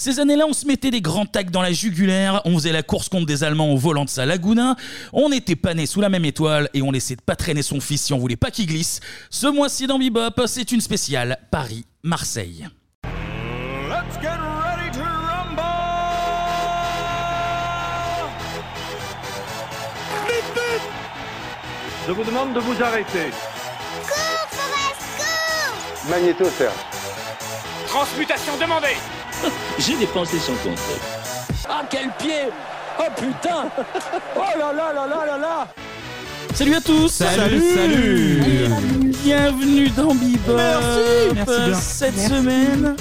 Ces années-là, on se mettait des grands tacs dans la jugulaire, on faisait la course contre des Allemands au volant de sa Laguna, on n'était pas nés sous la même étoile et on laissait pas traîner son fils si on voulait pas qu'il glisse. Ce mois-ci dans Bebop, c'est une spéciale Paris-Marseille. Let's get ready to rumble! Vite, vite! Je vous demande de vous arrêter. Magnéto, Serge. Transmutation demandée! J'ai dépensé son compte. Ah, quel pied! Oh putain! Oh là là là là là là! Salut à tous Salut, salut Bienvenue dans Bebop Merci, merci bien. Cette Merci. semaine,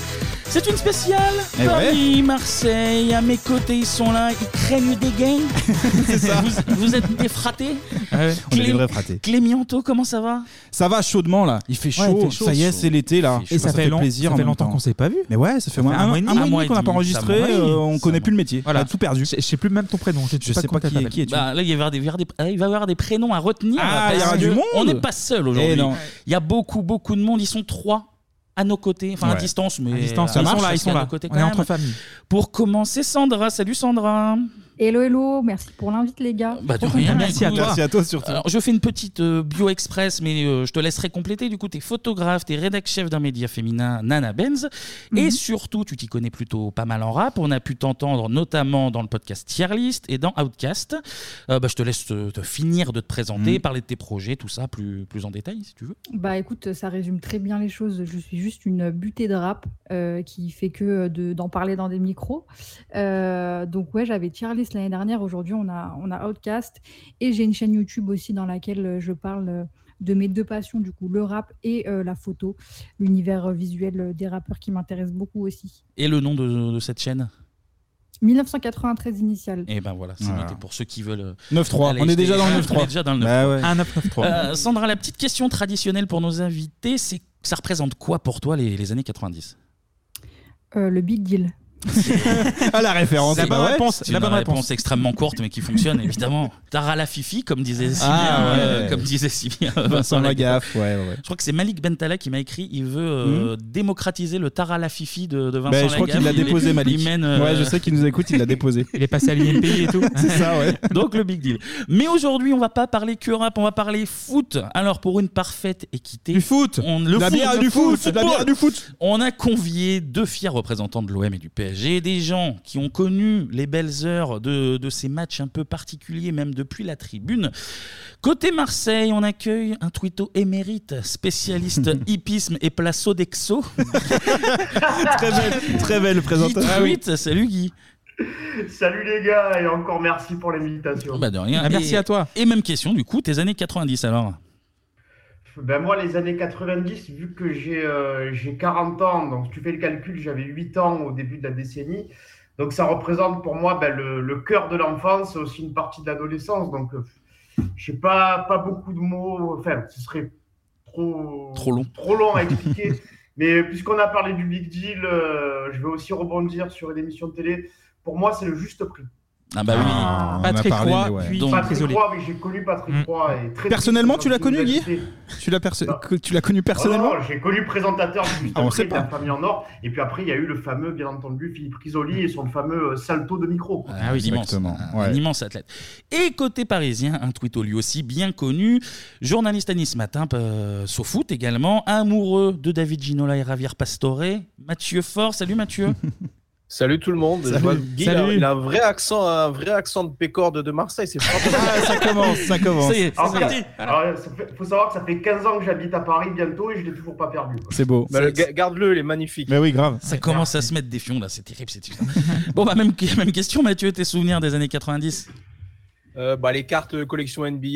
c'est une spéciale Eh Paris, Marseille, à mes côtés ils sont là, ils craignent des C'est ça. Vous, vous êtes des fratés on est Clé- des vrais fratés. Clémianto, comment ça va? Ça va chaudement là, il fait chaud, Ouais, il fait chaud, ça y est, c'est l'été là. Et ça fait plaisir. ça fait longtemps temps. qu'on s'est pas vu. Mais ouais, ça fait Ça moins- fait un, un mois mois et un demi. qu'on n'a pas enregistré, euh, on connaît plus le métier. Voilà. On a tout perdu. Je, sais plus même ton prénom. Je, Je sais pas qui, qui es-tu? Bah, là, il va y avoir des, il va y avoir des- ah, prénoms à retenir. Ah, il y aura du monde. On n'est pas seul Eh aujourd'hui. non. Il y a beaucoup, beaucoup de monde. Ils sont trois à nos côtés, enfin à Ouais. distance, mais À distance, ça ils marche, sont là, ils parce sont qu'à là. nos côtés on quand est même. entre familles. Pour commencer, Sandra. Salut Sandra. Hello, hello, merci pour l'invite, les gars. Bah, de Trop rien, contente. écoute. Merci à toi surtout. Alors, je fais une petite euh, bio express, mais euh, je te laisserai compléter. Du coup, tu es photographe, tu es rédac chef d'un média féminin, Nana Benz. Mhm. Et surtout, tu t'y connais plutôt pas mal en rap. On a pu t'entendre notamment dans le podcast Tier List et dans Outcast. Euh, bah, je te laisse te, te finir de te présenter, Mhm. parler de tes projets, tout ça plus, plus en détail, si tu veux. Bah écoute, ça résume très bien les choses. Je suis juste une butée de rap euh, qui fait que de- d'en parler dans des micros. Euh, donc ouais, j'avais tier list l'année dernière. Aujourd'hui, on a, on a Outcast. Et j'ai une chaîne YouTube aussi dans laquelle euh, je parle euh, de mes deux passions, du coup, le rap et euh, la photo, l'univers visuel des rappeurs qui m'intéresse beaucoup aussi. Et le nom de, de cette chaîne? 1993 initial. Et ben voilà, c'est Voilà. noté pour ceux qui veulent. euh, 9-3, aller on est déjà dans le Ah, 9-3. On est déjà dans le 9-3. Bah ouais. Un 993. Euh, Sandra, la petite question traditionnelle pour nos invités, c'est ça représente quoi pour toi les, les années 90 Euh, le Big Deal. Ah la référence. Une ouais. réponse, c'est une réponse extrêmement courte mais qui fonctionne évidemment. Tara la Fifi comme disait si Ah, bien, ouais. euh, comme disait si bien Vincent Lagaffe. Ouais, ouais. Je crois que c'est Malik Bentala qui m'a écrit. Il veut euh, démocratiser le Tara la Fifi de, de Vincent Ben, je crois Lagaffe. qu'il l'a Il- déposé, Malik. Il mène, euh, Ouais, je sais qu'il nous écoute, il l'a déposé. Il est passé à l'INPI et tout. C'est ça, ouais. Donc le big deal. Mais aujourd'hui, on va pas parler que rap, on va parler foot. Alors pour une parfaite équité, Du foot. on, le La foot, bière le du foot, foot, la bière du foot. On a convié deux fiers représentants de l'OM et du PSG, des gens qui ont connu les belles heures de, de ces matchs un peu particuliers, même depuis la tribune. Côté Marseille, on accueille un twitto émérite, spécialiste hippisme et placeau d'exo. très belle, très belle présentation. Guy tweet. salut Guy. Salut les gars et encore merci pour l'invitation. Bah de rien. Ah, merci Et- à toi. Et même question du coup, tes années 90 alors? Ben moi les années 90, vu que j'ai euh, j'ai 40 ans, donc si tu fais le calcul, j'avais 8 ans au début de la décennie. Donc ça représente pour moi ben, le, le cœur de l'enfance, aussi une partie de l'adolescence. Donc euh, je sais pas, pas beaucoup de mots, enfin ce serait trop, Trop long. trop long à expliquer. Mais puisqu'on a parlé du Big Deal, euh, je vais aussi rebondir sur une émission de télé. Pour moi, c'est le juste prix. Ah bah oui. Ah, on en a Patrick parlé, Roy, mais ouais. puis Donc, Patrick désolé. Roy, oui, j'ai connu Patrick Mm. Roy. Et très Personnellement, tu l'as connu, Guy. Tu l'as perso- Non. que- tu l'as connu personnellement Ah non, j'ai connu présentateur Ah, on sait de pas. la famille en or. Et puis après, il y a eu le fameux, bien entendu, Philippe Risoli et son fameux euh, salto de micro. quoi. Ah oui, immense. Un, ouais. un immense athlète. Et côté parisien, un twitto lui aussi bien connu, journaliste à Nice Matin, euh, foot également, amoureux de David Ginola et Javier Pastore, Mathieu Fort. Salut Mathieu. Salut tout le monde. Salut. Je vois que Guy, il a-. Il, a, un vrai accent, un vrai accent de pécor de, Marseille. C'est. Ah, ça commence, ça commence. Ça y est, Alors, c'est parti. faut savoir que ça fait 15 ans que j'habite à Paris bientôt et je l'ai toujours pas perdu. C'est beau. Bah, le- ga- Garde-le, il est magnifique. Mais oui, grave. Ça commence à se mettre des fions là, c'est terrible. c'est terrible. bon, bah, même, même question, Mathieu, tes souvenirs des années 90 Euh, bah, les cartes collection NBA,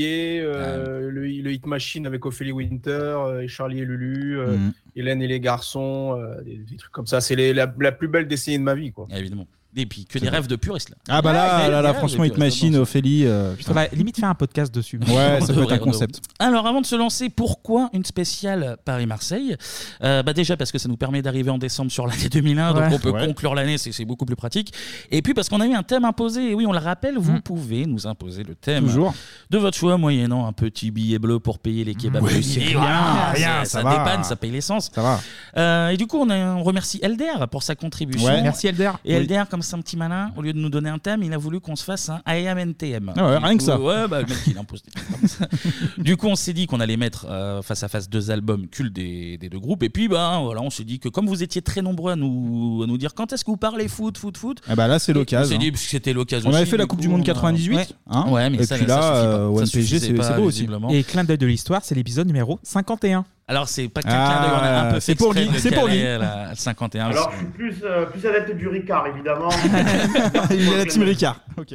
euh, le, le Hit Machine avec Ophélie Winter, euh, et Charlie et Lulu, euh, Mhm. Hélène et les garçons, euh, des, des trucs comme ça. C'est la, la plus belle décennie de ma vie. Quoi. Évidemment. Et puis que des rêves de puristes là. Ah bah Ouais, là, là, franchement, Hit Machine, Ophélie. euh, putain. Faudrait limite faire un podcast dessus. Ouais, ça peut être un on concept. Alors, avant de se lancer, pourquoi une spéciale Paris-Marseille? Euh, bah Déjà parce que ça nous permet d'arriver en décembre sur l'année 2001, donc on peut Ouais. conclure l'année, c'est c'est beaucoup plus pratique. Et puis parce qu'on a eu un thème imposé. Et oui, on le rappelle, vous Mm. pouvez nous imposer le thème Toujours. de votre choix, moyennant un petit billet bleu pour payer les kebabs. Oui, c'est rien, Voilà, rien, ça ça va. dépanne, ça paye l'essence. Ça va. Euh, et du coup, on, a- on remercie Elder pour sa contribution. Ouais. Merci Elder. Et Elder, comme c'est un petit malin, au lieu de nous donner un thème, il a voulu qu'on se fasse un IAM NTM. Ah ouais, Du rien que coup, ça. Ouais, bah, le mec, il impose des trucs comme ça. Du coup, on s'est dit qu'on allait mettre euh, face à face deux albums cultes des, des deux groupes. Et puis, bah, voilà, on s'est dit que comme vous étiez très nombreux à nous, à nous dire quand est-ce que vous parlez foot, foot, foot. Ah bah là, c'est On l'occasion. s'est dit, parce que c'était l'occasion. On avait aussi, fait la du Coupe coup, du Monde on a- 98. Ouais. hein Ouais, mais Et ça, puis ça là, suffit pas. euh, Ça OMPG, suffisait c'est pas, c'est beau aussi. visiblement. Et clin d'œil de l'histoire, c'est l'épisode numéro 51. Alors, c'est pas qu'un Ah, clin d'œil, on a un peu fait c'est pour exprès lui, de c'est pour lui. à la- à la 51. Alors, je suis plus, euh, plus adepte du Ricard, évidemment. Il est la team Ricard. Ok.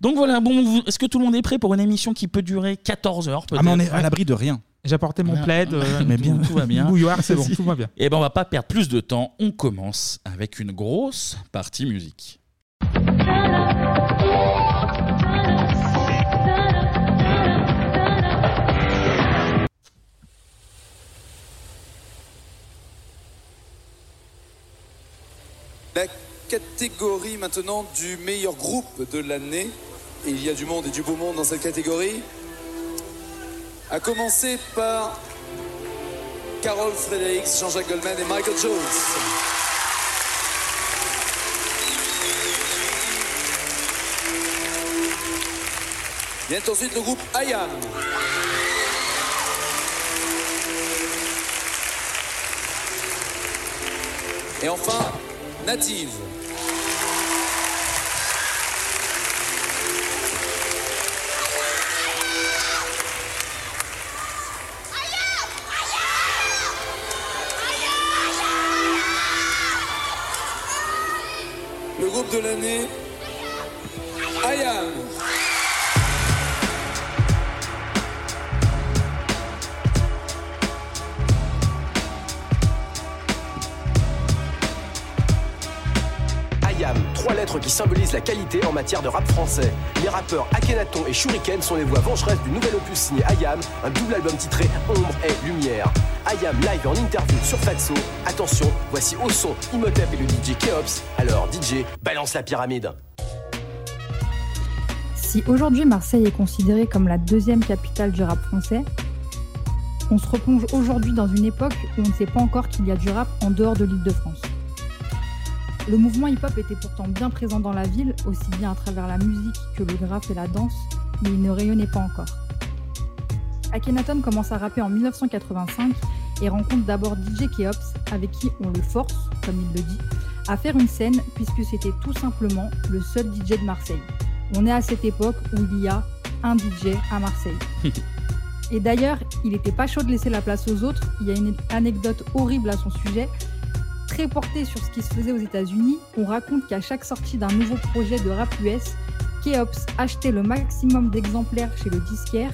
Donc voilà, bon, vous- est-ce que tout le monde est prêt pour une émission qui peut durer 14 heures peut-être Ah, mais on est à l'abri de rien. J'ai apporté mon Ah, plaid. euh, mais tout- bien. tout va bien. Bouilloire, c'est bon, tout va bien. Et ben on va pas perdre plus de temps, on commence avec une grosse partie musique. La catégorie maintenant du meilleur groupe de l'année. Il y a du monde et du beau monde dans cette catégorie. À commencer par Carol Fredericks, Jean-Jacques Goldman et Michael Jones. Vient ensuite le groupe IAM. Et enfin, Native. Le groupe de l'année. IAM, trois lettres qui symbolisent la qualité en matière de rap français. Les rappeurs Akhenaton et Shuriken sont les voix vengeresses du nouvel opus signé IAM, un double album titré Ombre et Lumière. IAM live en interview sur Fatso. Attention, voici au son Imhotep et le DJ Keops. Alors DJ, balance la pyramide. Si aujourd'hui Marseille est considérée comme la deuxième capitale du rap français, on se replonge aujourd'hui dans une époque où on ne sait pas encore qu'il y a du rap en dehors de l'île de France. Le mouvement hip-hop était pourtant bien présent dans la ville, aussi bien à travers la musique que le graphe et la danse, mais il ne rayonnait pas encore. Akhenaton commence à rapper en 1985 et rencontre d'abord DJ Keops, avec qui on le force, comme il le dit, à faire une scène puisque c'était tout simplement le seul DJ de Marseille. On est à cette époque où il y a un DJ à Marseille. Et d'ailleurs, il n'était pas chaud de laisser la place aux autres. Il y a une anecdote horrible à son sujet. Très portée sur ce qui se faisait aux États-Unis, on raconte qu'à chaque sortie d'un nouveau projet de rap US, Keops achetait le maximum d'exemplaires chez le disquaire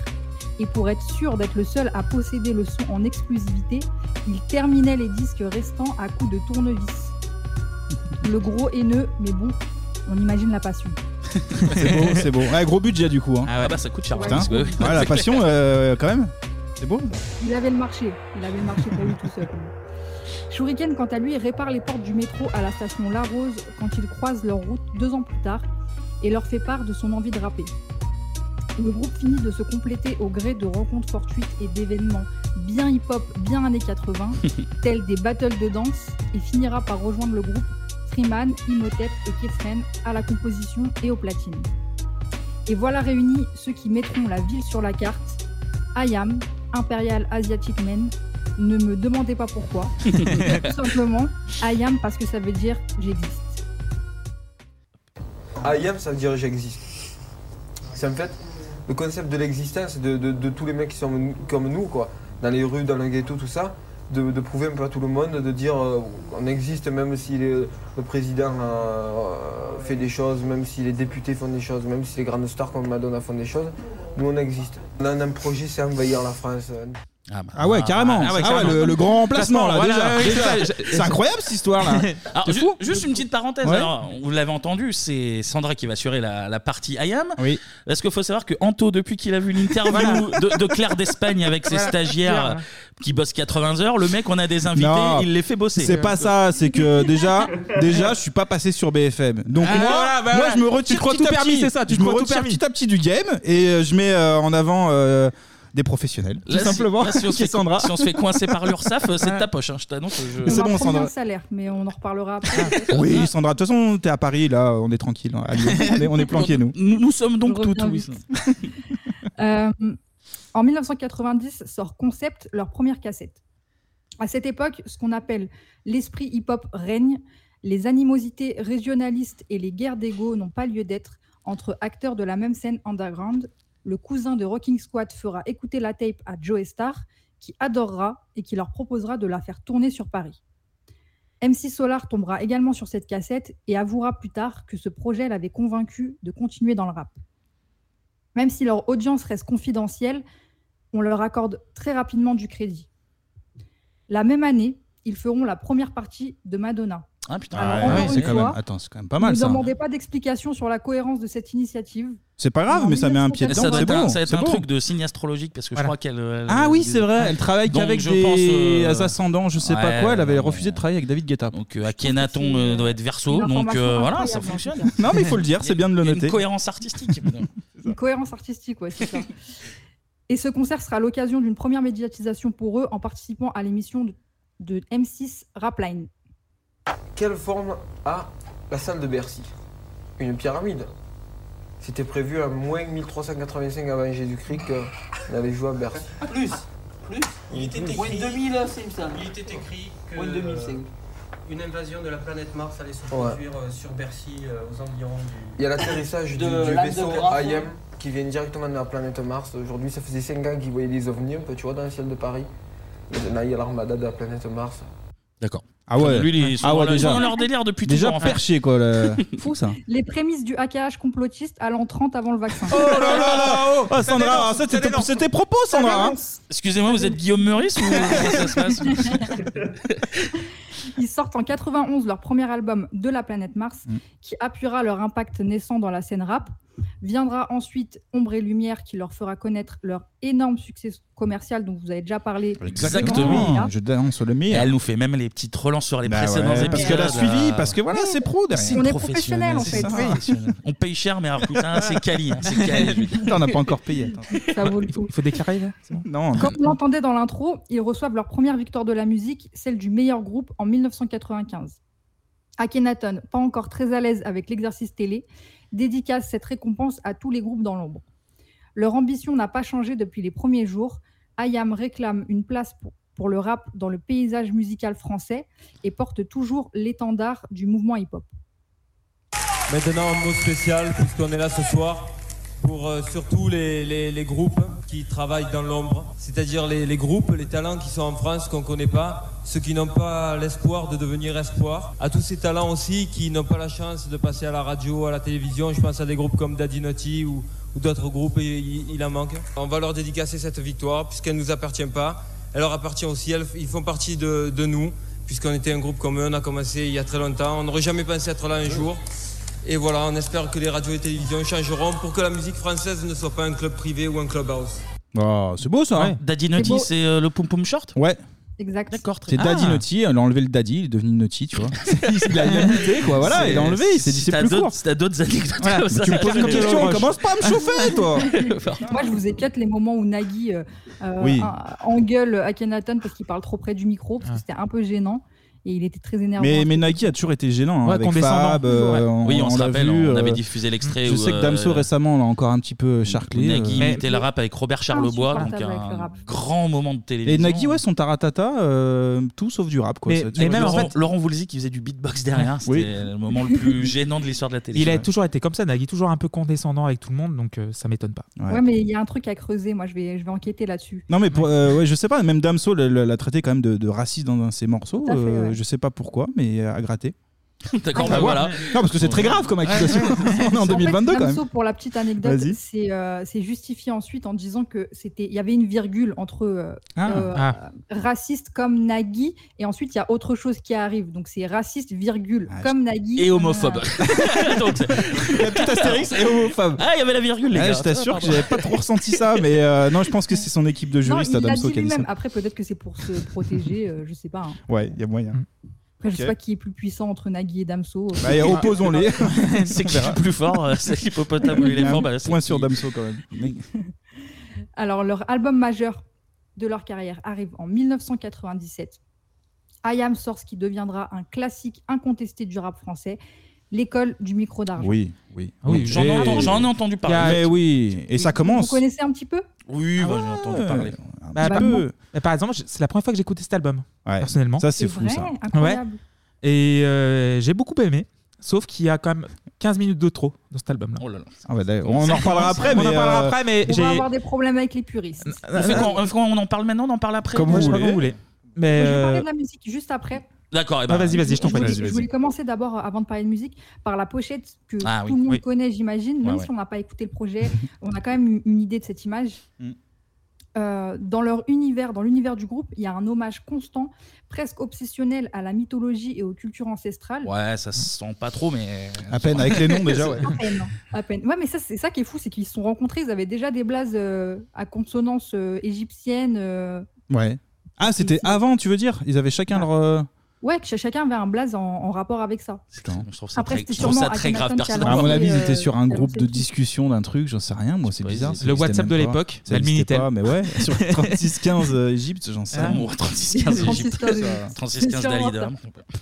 et pour être sûr d'être le seul à posséder le son en exclusivité, il terminait les disques restants à coups de tournevis. Le gros haineux, mais bon, on imagine la passion. C'est beau, c'est beau. Ouais, gros budget du coup. Hein. Ah ouais, bah ça coûte cher. Putain. Ouais, la passion, euh, quand même. C'est beau. Il avait le marché. Il avait le marché pour lui tout seul. Shuriken, quant à lui, répare les portes du métro à la station La Rose quand ils croisent leur route deux ans plus tard et leur fait part de son envie de rapper. Le groupe finit de se compléter au gré de rencontres fortuites et d'événements bien hip-hop, bien années 80, tels des battles de danse, et finira par rejoindre le groupe Freeman, Imhotep et Kefren à la composition et au platine. Et voilà réunis ceux qui mettront la ville sur la carte. IAM, Imperial Asiatic Men. Ne me demandez pas pourquoi. Tout simplement, IAM parce que ça veut dire j'existe. I am, ça veut dire j'existe. C'est en fait le concept de l'existence de, de- de tous les mecs qui sont comme nous, quoi, dans les rues, dans le ghetto, tout ça, de, de prouver un peu à tout le monde, de dire euh, on existe même si les- le président euh, fait des choses, même si les députés font des choses, même si les grandes stars comme Madonna font des choses, nous on existe. On a un projet, c'est envahir la France. Ah ouais, carrément. Ah ouais, Ah ouais, carrément. le, le grand emplacement là, Voilà, déjà. ouais, c'est ça. C'est incroyable cette histoire là. Alors, ju- juste une petite parenthèse. Ouais. Alors, vous l'avez entendu, c'est Sandra qui va assurer la, la partie IAM. Oui. Parce qu'il faut savoir que Anto, depuis qu'il a vu l'interview de, de Claire d'Espagne avec ses Voilà. stagiaires euh, qui bossent 80 heures, le mec, on a des invités, Non, il les fait bosser. C'est pas ça, c'est que déjà, déjà, je suis pas passé sur BFM. Donc Ah, moi, voilà, bah moi, voilà. je me Tu retire te crois petit tout à permis, petit. c'est ça, tu je me crois tout retire permis. petit à petit du game et euh, je mets euh, en avant euh, des professionnels, tout Là, si- simplement. là, si, on se fait, Sandra. si on se fait coincer par l'URSAF, euh, c'est de ta poche, hein, je t'annonce. je- C'est On bon, Sandra. un salaire, mais on en reparlera après. Oui, Sandra. De toute façon, t'es à Paris là, on est tranquille. hein, à Lyon. On est, on est planqués nous. Nous, nous sommes donc Je reviens oui. Euh, en 1990 sort Concept, leur première cassette. À cette époque, ce qu'on appelle l'esprit hip-hop règne. Les animosités régionalistes et les guerres d'ego n'ont pas lieu d'être entre acteurs de la même scène underground. Le cousin de Rocking Squad fera écouter la tape à Joe Star, qui adorera et qui leur proposera de la faire tourner sur Paris. MC Solar tombera également sur cette cassette et avouera plus tard que ce projet l'avait convaincu de continuer dans le rap. Même si leur audience reste confidentielle, on leur accorde très rapidement du crédit. La même année, ils feront la première partie de Madonna. Ah putain, ouais, c'est quand même- attends, c'est quand même pas mal, Ne demandez pas d'explication sur la cohérence de cette initiative. C'est pas grave, mais ça met un pied Ça dedans. doit un, ça doit être c'est un bon. truc de signe astrologique parce que je crois qu'elle. elle- Ah oui, c'est vrai, elle travaille qu'avec je des pense, euh, ascendants, je sais pas quoi, elle avait refusé de travailler avec David Guetta. Donc euh, Akhenaton euh, doit être verso, donc euh, voilà, ça fonctionne. Non, mais il faut le dire, c'est bien de le noter. Une cohérence artistique. Une cohérence artistique, ouais, c'est ça. Et ce concert sera l'occasion d'une première médiatisation pour eux en participant à l'émission de, de M6 Rapline. Quelle forme a la salle de Bercy? Une pyramide. C'était prévu à moins 1385 avant Jésus-Christ qu'on allait jouer à Bercy. Plus, plus. Il était écrit- Moins de 2000, c'est ça. Il était écrit que Moins de 2005. une invasion de la planète Mars allait se produire euh, sur Bercy euh, aux environs du. Il y a l'atterrissage du, vaisseau IM ouais. qui vient directement de la planète Mars. Aujourd'hui, ça faisait 5 ans qu'ils voyaient des ovnis un peu, tu vois, dans le ciel de Paris. Et maintenant, il y a l'armada de la planète Mars. Ah ouais. Lui, ils sont ah ouais, leur- ils sont déjà. dans leur délire depuis Déjà toujours, en fait. perché quoi. le- Fou ça. Les prémices du hackage complotiste à l'an 30 avant le vaccin. Oh là là là oh, oh, Sandra, ah, ça c'était c'était propos Sandra. hein. Excusez-moi, vous êtes Guillaume Meurice ou comment ça se passe Ils sortent en 91 leur premier album De la planète Mars, Mm. qui appuiera leur impact naissant dans la scène rap. Viendra ensuite Ombre et Lumière, qui leur fera connaître leur énorme succès commercial dont vous avez déjà parlé. Exactement. Je danse le meilleur. elle nous fait même les petites relances sur les Bah précédents ouais, épisodes. parce qu'elle a suivi, parce que voilà, c'est pro derrière. On est professionnel, professionnel, en fait. Oui. On paye cher, mais alors, putain, c'est quali. hein, C'est quali. on n'a pas encore payé. attends. Ça vaut le coup. Il faut déclarer là c'est bon Non. Comme on l'entendait dans l'intro, ils reçoivent leur première victoire de la musique, celle du meilleur groupe en 1995. Akhenaton, pas encore très à l'aise avec l'exercice télé, dédicace cette récompense à tous les groupes dans l'ombre. Leur ambition n'a pas changé depuis les premiers jours. Ayam réclame une place pour, le rap dans le paysage musical français et porte toujours l'étendard du mouvement hip-hop. Maintenant, un mot spécial, puisqu'on est là ce soir, pour euh, surtout les groupes qui travaillent dans l'ombre, c'est-à-dire les, groupes, les talents qui sont en France qu'on ne connaît pas, ceux qui n'ont pas l'espoir de devenir espoir, à tous ces talents aussi qui n'ont pas la chance de passer à la radio, à la télévision, je pense à des groupes comme Daddy Naughty ou, d'autres groupes, et il, en manque. On va leur dédicacer cette victoire, puisqu'elle ne nous appartient pas, elle leur appartient aussi, ils font partie de nous, puisqu'on était un groupe comme eux, on a commencé il y a très longtemps, on n'aurait jamais pensé être là un jour. Et voilà, on espère que les radios et télévisions changeront pour que la musique française ne soit pas un club privé ou un clubhouse. Oh, c'est beau ça. hein. Daddy Naughty, c'est euh, le Pum Pum Short? Ouais. Exact. D'accord, très C'est bien. Daddy Ah. Naughty, elle a enlevé le Daddy, il est devenu Naughty, tu vois. il a, muté, quoi, voilà, il a enlevé, il s'est dit c'est plus d'autres- court. si t'as d'autres anecdotes Voilà, comme ça, tu me poses une question, commence pas à me chauffer, toi Moi, je vous éclate les moments où Nagui euh, euh, Oui. en- engueule Akhenaton parce qu'il parle trop près du micro, parce que c'était un peu gênant. Et il était très énervant. Mais, mais Nike a toujours été gênant hein, Ouais, avec condescendant. Fab. euh, Ouais. on, Oui, on se l'a rappelle, vu, on euh, avait diffusé l'extrait Je où, sais que Damso euh, récemment l'a encore un petit peu charclé. Nagui euh. imitait le rap avec Robert Charlebois, donc Insupportable avec le un rap. grand moment de Et télévision. Nagui, ouais, son taratata, euh, tout sauf du rap. Quoi. Mais- Ça, tu mais vois, même en Laurent, fait- Laurent Voulzy qui faisait du beatbox derrière, c'était Oui. le moment le plus gênant de l'histoire de la télé. Il a toujours été comme ça, Nagui, toujours un peu condescendant avec tout le monde, donc euh, ça m'étonne pas. Ouais, mais il y a un truc à creuser. Moi, je vais, je vais enquêter là-dessus. Non mais pour, euh, ouais, je sais pas, même Damso l'a- l'a l'a traité quand même de, de raciste dans un de ses morceaux. Tout à fait, ouais. Je sais pas pourquoi, mais à gratter. D'accord, Ah, bah voilà. Non, parce que c'est très grave comme accusation. On est en En fait, 2022 quand même. Damso, pour la petite anecdote, c'est euh, c'est justifié ensuite en disant que c'était, il y avait une virgule entre euh, Ah. euh, Ah. raciste comme Nagui et ensuite il y a autre chose qui arrive. Donc c'est raciste virgule comme Nagui Et homophobe. Donc, La petite Astérix et homophobe. Ah, il y avait la virgule, les gars. je t'assure que j'avais pas trop ressenti ça, mais euh, non, je pense que c'est son équipe de juristes à il l'a Damso dit qui a dit ça. lui-même. Après peut-être que c'est pour se protéger, euh, je sais pas. hein. Ouais, il y a moyen. Après, je Ok. sais pas qui est plus puissant entre Nagui et Damso. Bah, et opposons-les. C'est qui le plus fort euh, C'est l'hippopotame ou l'éléphant bah, c'est Point qui sur Damso quand même. Mais- Alors, leur album majeur de leur carrière arrive en 1997. I Am sort ce qui deviendra un classique incontesté du rap français, l'école du micro d'argent. Oui, oui. Ah oui, j'en ai entendu- j'en ai entendu parler. Mais oui, et ça Vous commence. connaissez un petit peu? Oui, bah, j'ai entendu parler. Bah, bah, peu. bah, par exemple, je- c'est la première fois que j'ai écouté cet album, Ouais. personnellement. Ça, c'est C'est fou, vrai ça. Incroyable. Et euh, j'ai beaucoup aimé, sauf qu'il y a quand même 15 minutes de trop dans cet album-là. Oh là là. Ah ouais, on en reparlera après, On mais. en parlera euh, après, mais On j'ai. va avoir des problèmes avec les puristes. On fait on en parle maintenant, on en parle après Comme Moi, vous je sais pas voulez. vous voulez. Mais Je vais parler euh, de la musique juste après. D'accord, et Ah, ben, vas-y, vas-y, je t'en prie. je voulais commencer d'abord, euh, avant de parler de musique, par la pochette que Ah tout oui, le monde oui. connaît, j'imagine. Même Ouais, si ouais. on n'a pas écouté le projet, on a quand même une- une idée de cette image. Mm. Euh, dans leur univers, dans l'univers du groupe, il y a un hommage constant, presque obsessionnel à la mythologie et aux cultures ancestrales. Ouais, ça se sent pas trop, mais. À peine, avec les noms déjà, ouais. À peine, à peine. Ouais, mais ça, c'est ça qui est fou, c'est qu'ils se sont rencontrés, ils avaient déjà des blazes euh, à consonance euh, égyptienne. euh, Ouais. Ah, c'était avant, tu veux dire? Ils avaient chacun leur. Ouais, que chacun avait un blaze en, en rapport avec ça. Putain. Je trouve ça Après, très, je trouve ça très grave, qui personnellement. À mon avis, ils étaient sur un qui groupe de discussion d'un truc, j'en sais rien, moi, c'est bizarre. Le WhatsApp de l'époque, bah, le Minitel. pas, mais ouais, sur 3615 euh, Égypte, j'en sais Ah, rien. bon, 36-15 Égypte. 36-15 36-15 sûrement Dalida.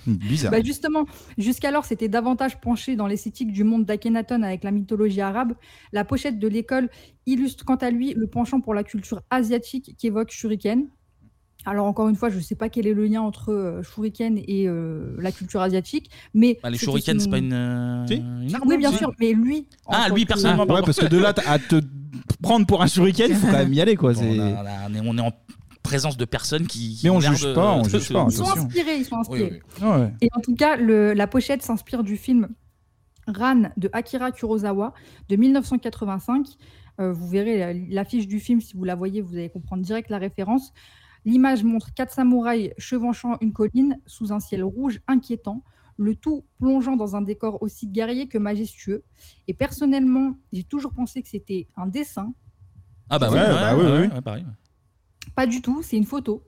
Bizarre. Bah justement, jusqu'alors, c'était davantage penché dans l'esthétique du monde d'Akhenaton avec la mythologie arabe. La pochette de l'école illustre quant à lui le penchant pour la culture asiatique qu'évoque Shuriken. Alors encore une fois, je ne sais pas quel est le lien entre euh, Shuriken et euh, la culture asiatique, mais Bah, les c'était shurikens, son- c'est pas une. euh, Si. une arme, Oui, bien si. sûr, mais lui. en Ah, tant lui, que- personnellement, Ouais, parce que de là à te prendre pour un shuriken, il faut quand même y aller, quoi. Bon, on, a- est, on est en présence de personnes qui. qui Mais on ont l'air juge de- pas, on de- juge pas, Ils sont attention. inspirés, ils sont inspirés. Oui, Ouais. Et en tout cas, le- la pochette s'inspire du film Ran de Akira Kurosawa de 1985. Euh, vous verrez la- l'affiche du film, si vous la voyez, vous allez comprendre direct la référence. L'image montre quatre samouraïs chevauchant une colline sous un ciel rouge inquiétant, le tout plongeant dans un décor aussi guerrier que majestueux. Et personnellement, j'ai toujours pensé que c'était un dessin. Ah, bah, Ouais, ouais, bah oui, ouais, oui. ouais, pareil. Pas du tout, c'est une photo.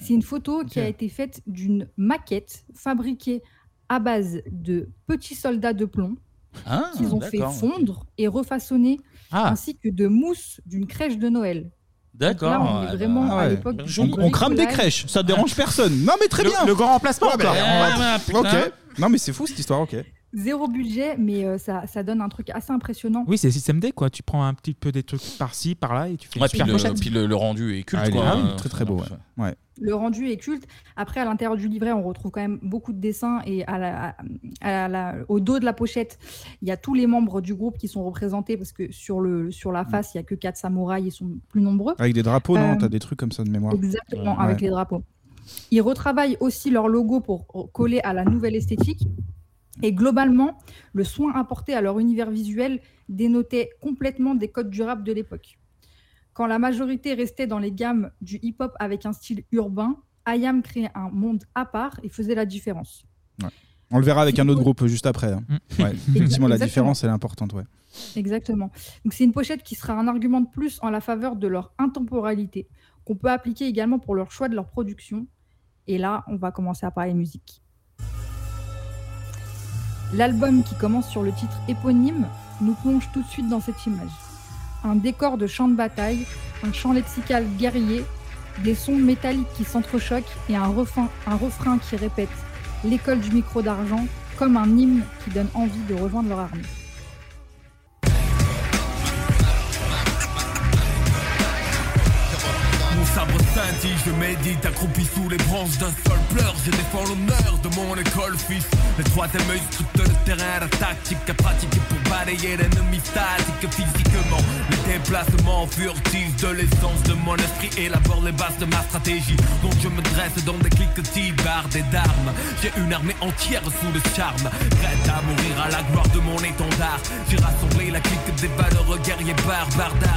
C'est une photo qui a été faite d'une maquette fabriquée à base de petits soldats de plomb Ah, qu'ils ont fait fondre et refaçonner, Ah. ainsi que de mousse d'une crèche de Noël. D'accord. Là, on est ouais, vraiment à ouais. l'époque du On, on crame des bricolage. crèches, ça dérange personne. Non, mais très Le- bien. le grand remplacement, Ouais, bah, on va- Ah. Ok. Non, mais c'est fou cette histoire, ok. Zéro budget, mais euh, ça, ça donne un truc assez impressionnant. Oui, c'est système D, quoi. Tu prends un petit peu des trucs par-ci, par-là, et tu fais Ouais, une puis, super le, puis le, le rendu est culte, Ah, quoi. ah oui, Euh, très très beau. ouais. Ouais. Le rendu est culte. Après, à l'intérieur du livret, on retrouve quand même beaucoup de dessins et à la- à la- au dos de la pochette, il y a tous les membres du groupe qui sont représentés parce que sur, le, sur Mm. la face, il n'y a que quatre samouraïs, ils sont plus nombreux. Avec des drapeaux, non? Euh, T'as des trucs comme ça de mémoire. Exactement, Ouais. avec les drapeaux. Ils retravaillent aussi leur logo pour coller à la nouvelle esthétique. Et globalement, le soin apporté à leur univers visuel dénotait complètement des codes du rap de l'époque. Quand la majorité restait dans les gammes du hip-hop avec un style urbain, IAM créait un monde à part et faisait la différence. Ouais. On le verra avec un autre groupe juste après. hein. Ouais. Effectivement, la Exactement. différence, elle est importante. Ouais. Exactement. Donc c'est une pochette qui sera un argument de plus en la faveur de leur intemporalité, qu'on peut appliquer également pour leur choix de leur production. Et là, on va commencer à parler musique. L'album qui commence sur le titre éponyme nous plonge tout de suite dans cette image. Un décor de champ de bataille, un champ lexical guerrier, des sons métalliques qui s'entrechoquent et un refrain, qui répète l'école du micro d'argent comme un hymne qui donne envie de rejoindre leur armée. Je médite accroupi sous les branches d'un seul pleur. Je défends l'honneur de mon école, fils. Le troisième œil scrute le terrain, la tactique à pour balayer l'ennemi statique physiquement. Le déplacements furtifs de l'essence de mon esprit élabore les bases de ma stratégie. Donc je me dresse dans des cliquetis bardés d'armes. J'ai une armée entière sous le charme, prête à mourir à la gloire de mon étendard. J'ai rassemblé la clique des valeureux guerriers barbares d'art.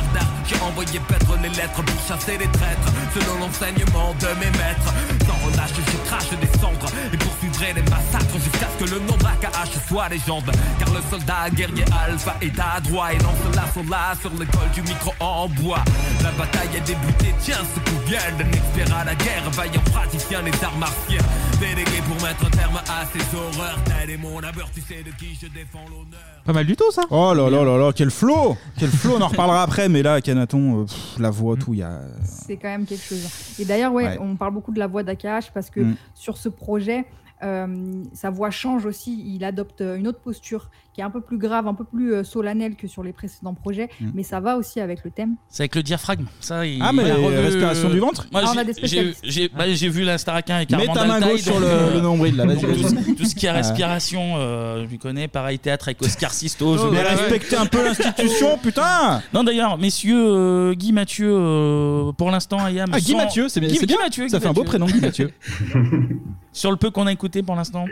J'ai envoyé paître les lettres pour chasser les traîtres, selon l'enseignement de mes maîtres. Sans relâche, je crache des cendres et poursuivrai les massacres jusqu'à ce que le nom d'AKH soit légende. Car le soldat guerrier alpha est à droite et lance l'assaut là sur l'école du micro en bois. La bataille a débuté, tiens, ce coup vient d'un expert à la guerre, vaillant praticien des arts martiaux. Délégué pour mettre un terme à ces horreurs, tel est mon abeur, tu sais de qui je défends l'honneur. Pas mal du tout ça. Oh là là là là, quel flow Quel flow, on en reparlera après, mais là, Canaton, euh, pff, la voix, tout, il y a. C'est quand même quelque chose. Et d'ailleurs, ouais, Ouais. on parle beaucoup de la voix d'AKH parce que Mm. sur ce projet, euh, sa voix change aussi. Il adopte une autre posture qui est un peu plus grave, un peu plus euh, solennelle que sur les précédents projets, Mm. mais ça va aussi avec le thème. C'est avec le diaphragme. Ça, il- Ah, mais il a revu- respiration du ventre Moi, Ah, on j'ai- a des j'ai bah, j'ai vu la Starakin avec Mets ta main gauche sur le- le nombril, là, vas-y, donc, vas-y. Tout, tout ce qui est respiration, euh, je connais. Pareil théâtre avec Oscar Sisto. je- Mais respectez un peu l'institution, putain Non, d'ailleurs, messieurs, euh, Guy Mathieu, euh, pour l'instant, Ayam. Ah, Guy sans- Mathieu, c'est bien- Guy, c'est Guy bien. Mathieu, Ça Guy fait un beau prénom, Guy Mathieu. Sur le peu qu'on a écouté pour l'instant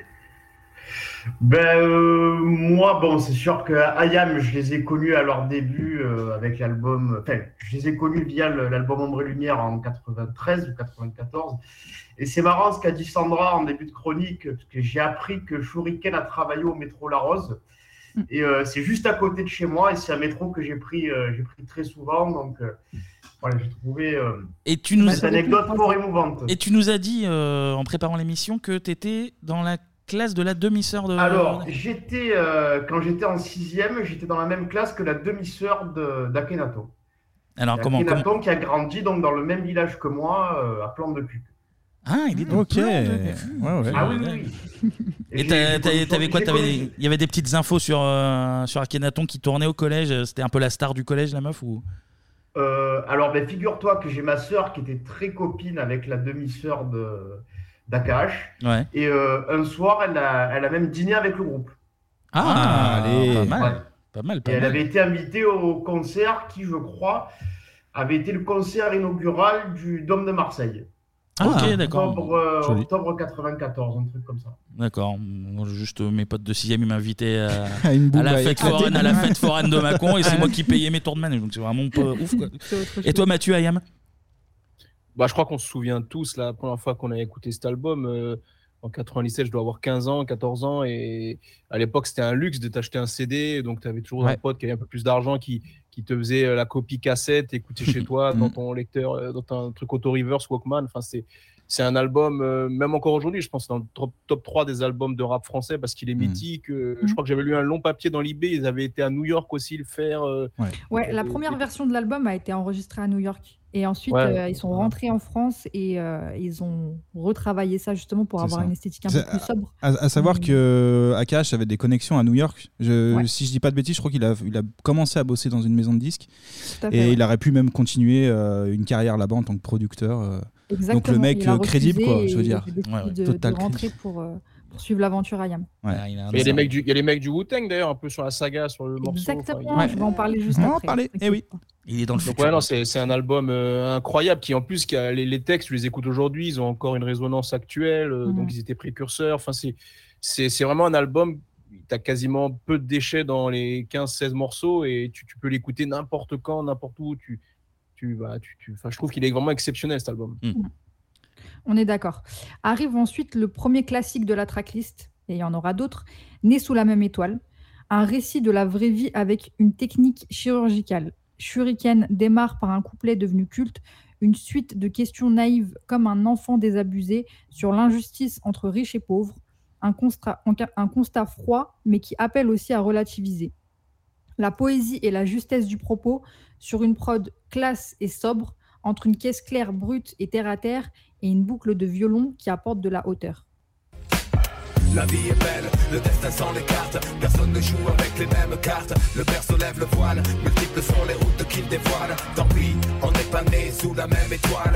Ben, euh, moi, bon, c'est sûr que Ayam, je les ai connus à leur début euh, avec l'album. Enfin, je les ai connus via l'album Ombre et Lumière en 93 ou 94. Et c'est marrant ce qu'a dit Sandra en début de chronique, parce que j'ai appris que Shuriken a travaillé au métro La Rose. Et euh, c'est juste à côté de chez moi, et c'est un métro que j'ai pris, euh, j'ai pris très souvent. Donc, euh, voilà, j'ai trouvé euh, Et tu nous cette anecdote fort émouvante. Et tu nous as dit euh, en préparant l'émission que tu étais dans la classe de la demi-sœur de. Alors, j'étais, euh, quand j'étais en sixième, j'étais dans la même classe que la demi-sœur de- d'Akhenaton. Alors, comment- Akhenaton comment- qui a grandi donc dans le même village que moi, euh, à Plan de Cul. Ah, il est Ok. plein de- Ouais, ouais. Ah oui, oui, oui. Et t'avais quoi Il y avait des petites infos sur, euh, sur Akhenaton qui tournait au collège. C'était un peu la star du collège, la meuf ou Euh, alors, ben, figure-toi que j'ai ma sœur qui était très copine avec la demi-sœur de d'Akash. Ouais. Et euh, un soir, elle a, elle a même dîné avec le groupe. Ah, allez. pas mal. Ouais. Pas mal, Et pas elle mal. avait été invitée au concert qui, je crois, avait été le concert inaugural du Dôme de Marseille. Ah, ok, d'accord. Octobre, euh, octobre 94, un truc comme ça. D'accord. Juste euh, mes potes de 6 ils m'invitaient à, À une boule à la fête foraine, à la fête foraine de Macron et c'est moi qui payais mes tours de manège. Donc c'est vraiment pas ouf. Quoi. Et toi, Mathieu, Ayam? Bah, je crois qu'on se souvient tous la première fois qu'on a écouté cet album. euh, en 97, je dois avoir 15 ans, 14 ans. Et à l'époque, c'était un luxe de t'acheter un CD. Donc, tu avais toujours un Ouais. pote qui avait un peu plus d'argent qui, qui te faisait euh, la copie cassette, écouter chez toi dans ton lecteur, euh, dans ton truc auto-reverse Walkman. Enfin, c'est. C'est un album, euh, même encore aujourd'hui, je pense, dans le top, top 3 des albums de rap français parce qu'il est mythique. euh, Je crois que j'avais lu un long papier dans l'IB. Ils avaient été à New York aussi le faire. euh, Ouais, la première version de l'album a été enregistrée à New York. Et ensuite, Ouais. euh, ils sont rentrés en France et euh, ils ont retravaillé ça justement pour avoir ça. une esthétique un peu plus sobre. À, à savoir que Akash avait des connexions à New York. Je, Ouais. Si je dis pas de bêtises, je crois qu'il a, il a commencé à bosser dans une maison de disques. Fait, et ouais. il aurait pu même continuer euh, une carrière là-bas en tant que producteur. Donc le mec il euh, crédible, quoi, je veux dire. il a décidé de, Total rentrer crédible. pour, euh, pour suivre l'aventure Ayam. Ouais. Il y a les mecs du, il y a les mecs du Wu-Tang d'ailleurs, un peu sur la saga, sur le morceau. Exactement, Enfin, je vais en parler juste On va en après. parler, eh oui. Il est dans le Donc ouais, non, c'est c'est un album euh, incroyable qui en plus qui a les, les textes, tu les écoutes aujourd'hui, ils ont encore une résonance actuelle, euh, donc ils étaient précurseurs. Enfin c'est c'est c'est vraiment un album. Tu as quasiment peu de déchets dans les 15-16 morceaux et tu, tu peux l'écouter n'importe quand, n'importe où. Tu, tu, bah, tu, tu- enfin, je trouve qu'il est vraiment exceptionnel cet album. On est d'accord. Arrive ensuite le premier classique de la tracklist, et il y en aura d'autres, Né sous la même étoile, un récit de la vraie vie avec une technique chirurgicale. Shuriken démarre par un couplet devenu culte, une suite de questions naïves comme un enfant désabusé sur l'injustice entre riches et pauvres, un constat, un constat froid mais qui appelle aussi à relativiser. La poésie et la justesse du propos sur une prod classe et sobre, entre une caisse claire brute et terre à terre et une boucle de violon qui apporte de la hauteur. La vie est belle, le destin sans les cartes. Personne ne joue avec les mêmes cartes. Le père se lève le voile, multiples sont les routes qu'il dévoile. Tant pis, on n'est pas né sous la même étoile.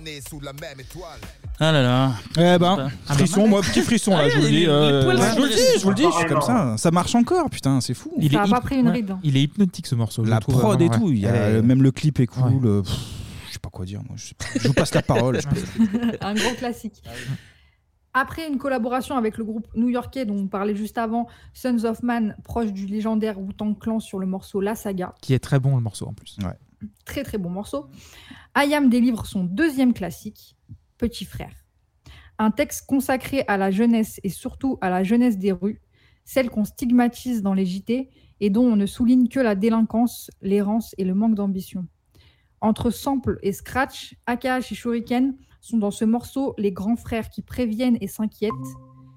né sous la même étoile Ah là là. Eh ben, frisson, moi, petit frisson là, Ah, je vous le les- dis. les euh, poils Je vous le dis, je vous le dis, je suis comme ça. Ça marche encore, putain, c'est fou. Il Ça est a pas hyp- pris une ouais. ride. hein. Il est hypnotique ce morceau. je La le trouve prod et vraiment, tout, ouais. il y a- Elle est- même le clip est cool. euh, pff, Je sais pas quoi dire, moi. Je, sais pas. Je vous passe la parole. je un grand classique. Après une collaboration avec le groupe new-yorkais dont on parlait juste avant, Sons of Man, proche du légendaire Wu-Tang Clan sur le morceau La Saga, Qui est très bon le morceau en plus. très très bon morceau, Ayam délivre son deuxième classique, Petit Frère. Un texte consacré à la jeunesse et surtout à la jeunesse des rues, celle qu'on stigmatise dans les JT et dont on ne souligne que la délinquance, l'errance et le manque d'ambition. Entre sample et scratch, AKH et Shuriken sont dans ce morceau les grands frères qui préviennent et s'inquiètent.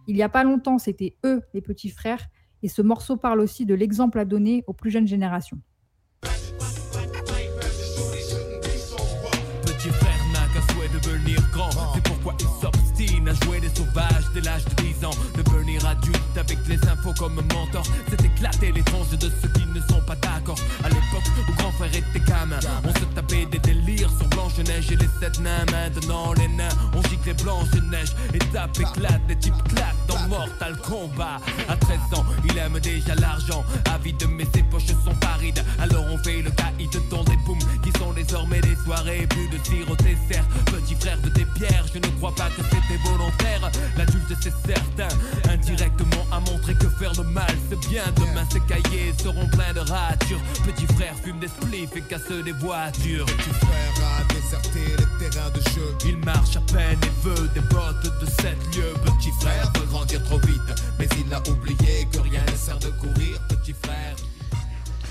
Il y a pas longtemps, c'était eux, les petits frères, et ce morceau parle aussi de l'exemple à donner aux plus jeunes générations. Pourquoi il s'obstine à jouer les sauvages dès l'âge de 10 ans. Adulte avec les infos comme mentor. C'est éclater les tranches de ceux qui ne sont pas d'accord. À l'époque où grand frère était gamin, on se tapait des délires sur Blanche-Neige et les sept nains. Maintenant, les nains, on gicle les Blanche-Neige. Étape éclate, des types claquent dans Mortal Kombat. À 13 ans, il aime déjà l'argent. Avide, mais ses poches sont parides. Alors on fait le caïd dans des booms qui sont désormais des soirées. Plus de tir au dessert. Petit frère de tes pierres, je ne crois pas que c'était volontaire. L'adulte, c'est certain. Indirectement a montré que faire le mal, c'est bien. Demain, ses cahiers seront pleins de ratures. Petit frère fume des spliffs et casse des voitures. Petit frère a déserté les terrains de jeu Il marche à peine et veut des bottes de 7 lieues. Petit frère veut grandir trop vite, mais il a oublié que rien ne sert de courir. Petit frère.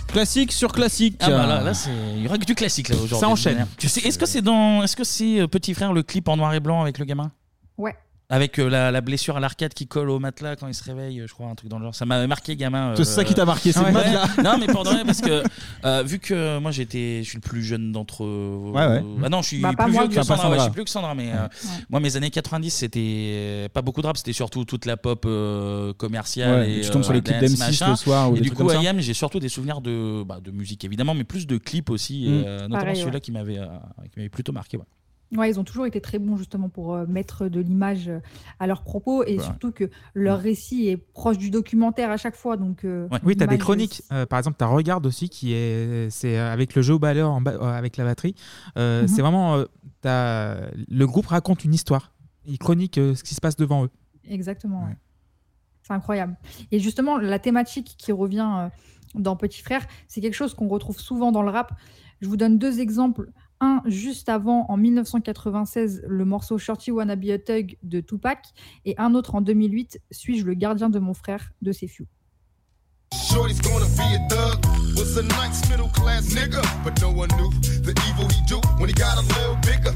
Classique sur classique. Ah bah là, là c'est il y aura que du classique là aujourd'hui. Ça enchaîne. Tu sais, est-ce que c'est dans, est-ce que c'est euh, Petit Frère le clip en noir et blanc avec le gamin? Ouais. Avec euh, la, la blessure à l'arcade qui colle au matelas quand il se réveille, euh, je crois, un truc dans le genre. Ça m'avait marqué, gamin. euh, C'est ça qui t'a marqué, c'est le ouais. matelas. Non, mais pour de vrai, parce que euh, vu que moi j'étais, je suis le plus jeune d'entre eux. Ouais, ouais. Ah non, je suis Bah, pas plus moi, vieux que. Sandra. Ouais, je suis plus que Sandra, mais euh, moi mes années 90 c'était pas beaucoup de rap, c'était surtout toute la pop euh, commerciale. Ouais, et, tu tombes sur les clips dance, d'M6 machin. le soir ou Et des du trucs coup, comme ça. IAM, j'ai surtout des souvenirs de, bah, de musique évidemment, mais plus de clips aussi, et, Mm. euh, notamment Pareil, celui-là ouais. qui m'avait euh, qui m'avait plutôt marqué. ouais. Ouais, ils ont toujours été très bons justement pour euh, mettre de l'image euh, à leurs propos et Ouais. surtout que leur récit est proche du documentaire à chaque fois. Donc, euh, Oui, tu as des chroniques. Par exemple, tu as Regarde aussi, qui est, c'est avec le jeu au balleur en ba- avec la batterie. Mhm. C'est vraiment. t'as- le groupe raconte une histoire. Il chronique euh, ce qui se passe devant eux. Exactement. ouais. C'est incroyable. Et justement, la thématique qui revient dans Petit Frère, c'est quelque chose qu'on retrouve souvent dans le rap. Je vous donne deux exemples. Un, juste avant, en 1996, le morceau Shorty Wanna Be a Thug de Tupac. Et un autre en 2008, Suis-je le gardien de mon frère de Sefiu? Shorty's gonna be a thug. Was a nice middle class nigga, but no one knew the evil he do when he got a little bigger.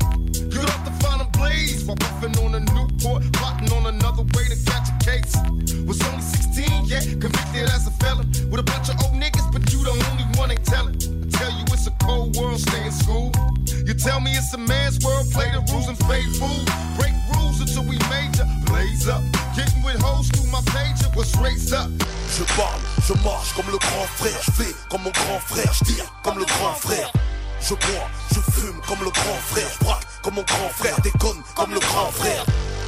You'd have to find a blaze while puffing on a Newport, plotting on another way to catch a case. Was only 16, yeah, convicted as a felon with a bunch of old niggas, but you the only one ain't telling. You tell me it's a man's world, play the rules and. Break rules until we major, up. Getting with hoes my what's raised up. Je parle, je marche comme le grand frère, je fais comme mon grand frère, je tire comme le grand frère. Je bois, je fume comme le grand frère, je braque comme mon grand frère, déconne comme le grand frère.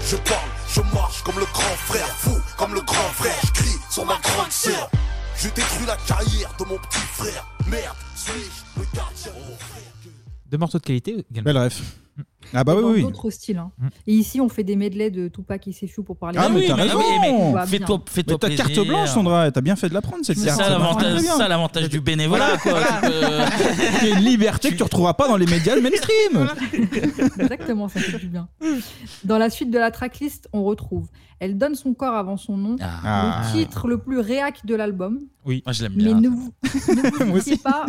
Je parle, je marche comme le grand frère, fou comme le grand frère, je crie sur ma grande sœur. Je détruis la carrière de mon petit frère. Merde, le Deux morceaux de qualité également. Belle ref. Ah bah oui, oui. d'autres styles. hein. Et ici, on fait des medleys de Tupac et Sefiu pour parler. Ah, de- mais t'as raison! bien. Fais-toi fais-toi Mais t'as carte blanche, Sandra, t'as bien fait de la prendre, cette C'est carte. ça l'avantage très bien. ça, l'avantage du bénévolat. quoi. Tu peux- C'est une liberté que tu retrouveras pas dans les médias mainstream. Exactement, ça fait du bien. Dans la suite de la tracklist, on retrouve Elle donne son corps avant son nom, Ah. le titre le plus réac de l'album. Oui, moi je l'aime Mais bien. ne vous, ne vous pas,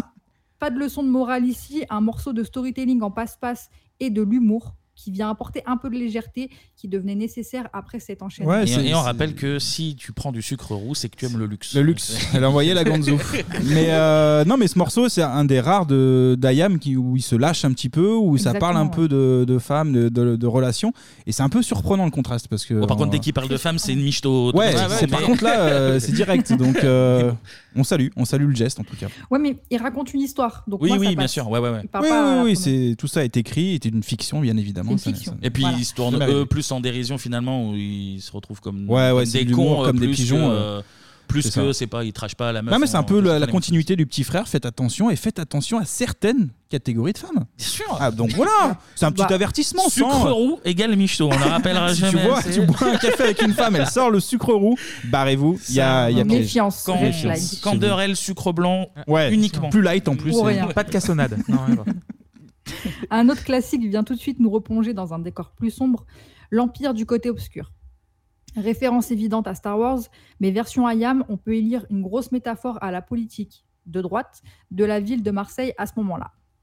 pas de leçon de morale ici, un morceau de storytelling en passe-passe et de l'humour qui vient apporter un peu de légèreté qui devenait nécessaire après cet enchaînement. et, et on rappelle que si tu prends du sucre roux, c'est que tu aimes le luxe. Le luxe. Elle a envoyé la Gonzo. mais euh, non, mais ce morceau, c'est un des rares de d'Ayam où il se lâche un petit peu, où ça parle un peu de, de femmes, de, de- de relations, et c'est un peu surprenant le contraste parce que. Bon, par contre, on- dès qu'il parle de femmes, c'est une michto. Ouais, mais- par contre là, euh, c'est direct. Donc euh, on salue, on salue le geste en tout cas. Ouais, mais il raconte une histoire. Donc Oui, moi, oui, ça bien passe. sûr. Ouais, ouais, ouais. Oui, oui, oui, c'est tout ça est écrit, c'était une fiction bien évidemment. C'est une ça- fiction. ça- Et puis Voilà. ils se tournent Je l'avais eux plus en dérision finalement, où ils se retrouvent comme, Ouais, ouais, comme c'est des de l'humour, cons, euh, comme des plus pigeons, que, euh, euh, plus c'est que c'est pas, ils trashent pas la meuf. Non, mais c'est en- un peu la, la continuité du petit frère. Faites attention et faites attention à certaines catégories de femmes. Bien sûr. Ah, donc voilà, c'est un petit Bah, avertissement. Sucre sans- roux égale michto, on ne rappellera si jamais. tu vois, assez. tu bois un café avec une femme, elle sort le sucre roux, barrez-vous. Il y a, il y a piège. Méfiance, Quand, quand Derel sucre blanc Ouais, uniquement. Plus light en plus. Ou rien. Pas de cassonade. Non, ouais, voilà. Un autre classique vient tout de suite nous replonger dans un décor plus sombre, l'Empire du côté obscur. Référence évidente à Star Wars, mais version IAM, on peut y lire une grosse métaphore à la politique de droite de la ville de Marseille à ce moment-là.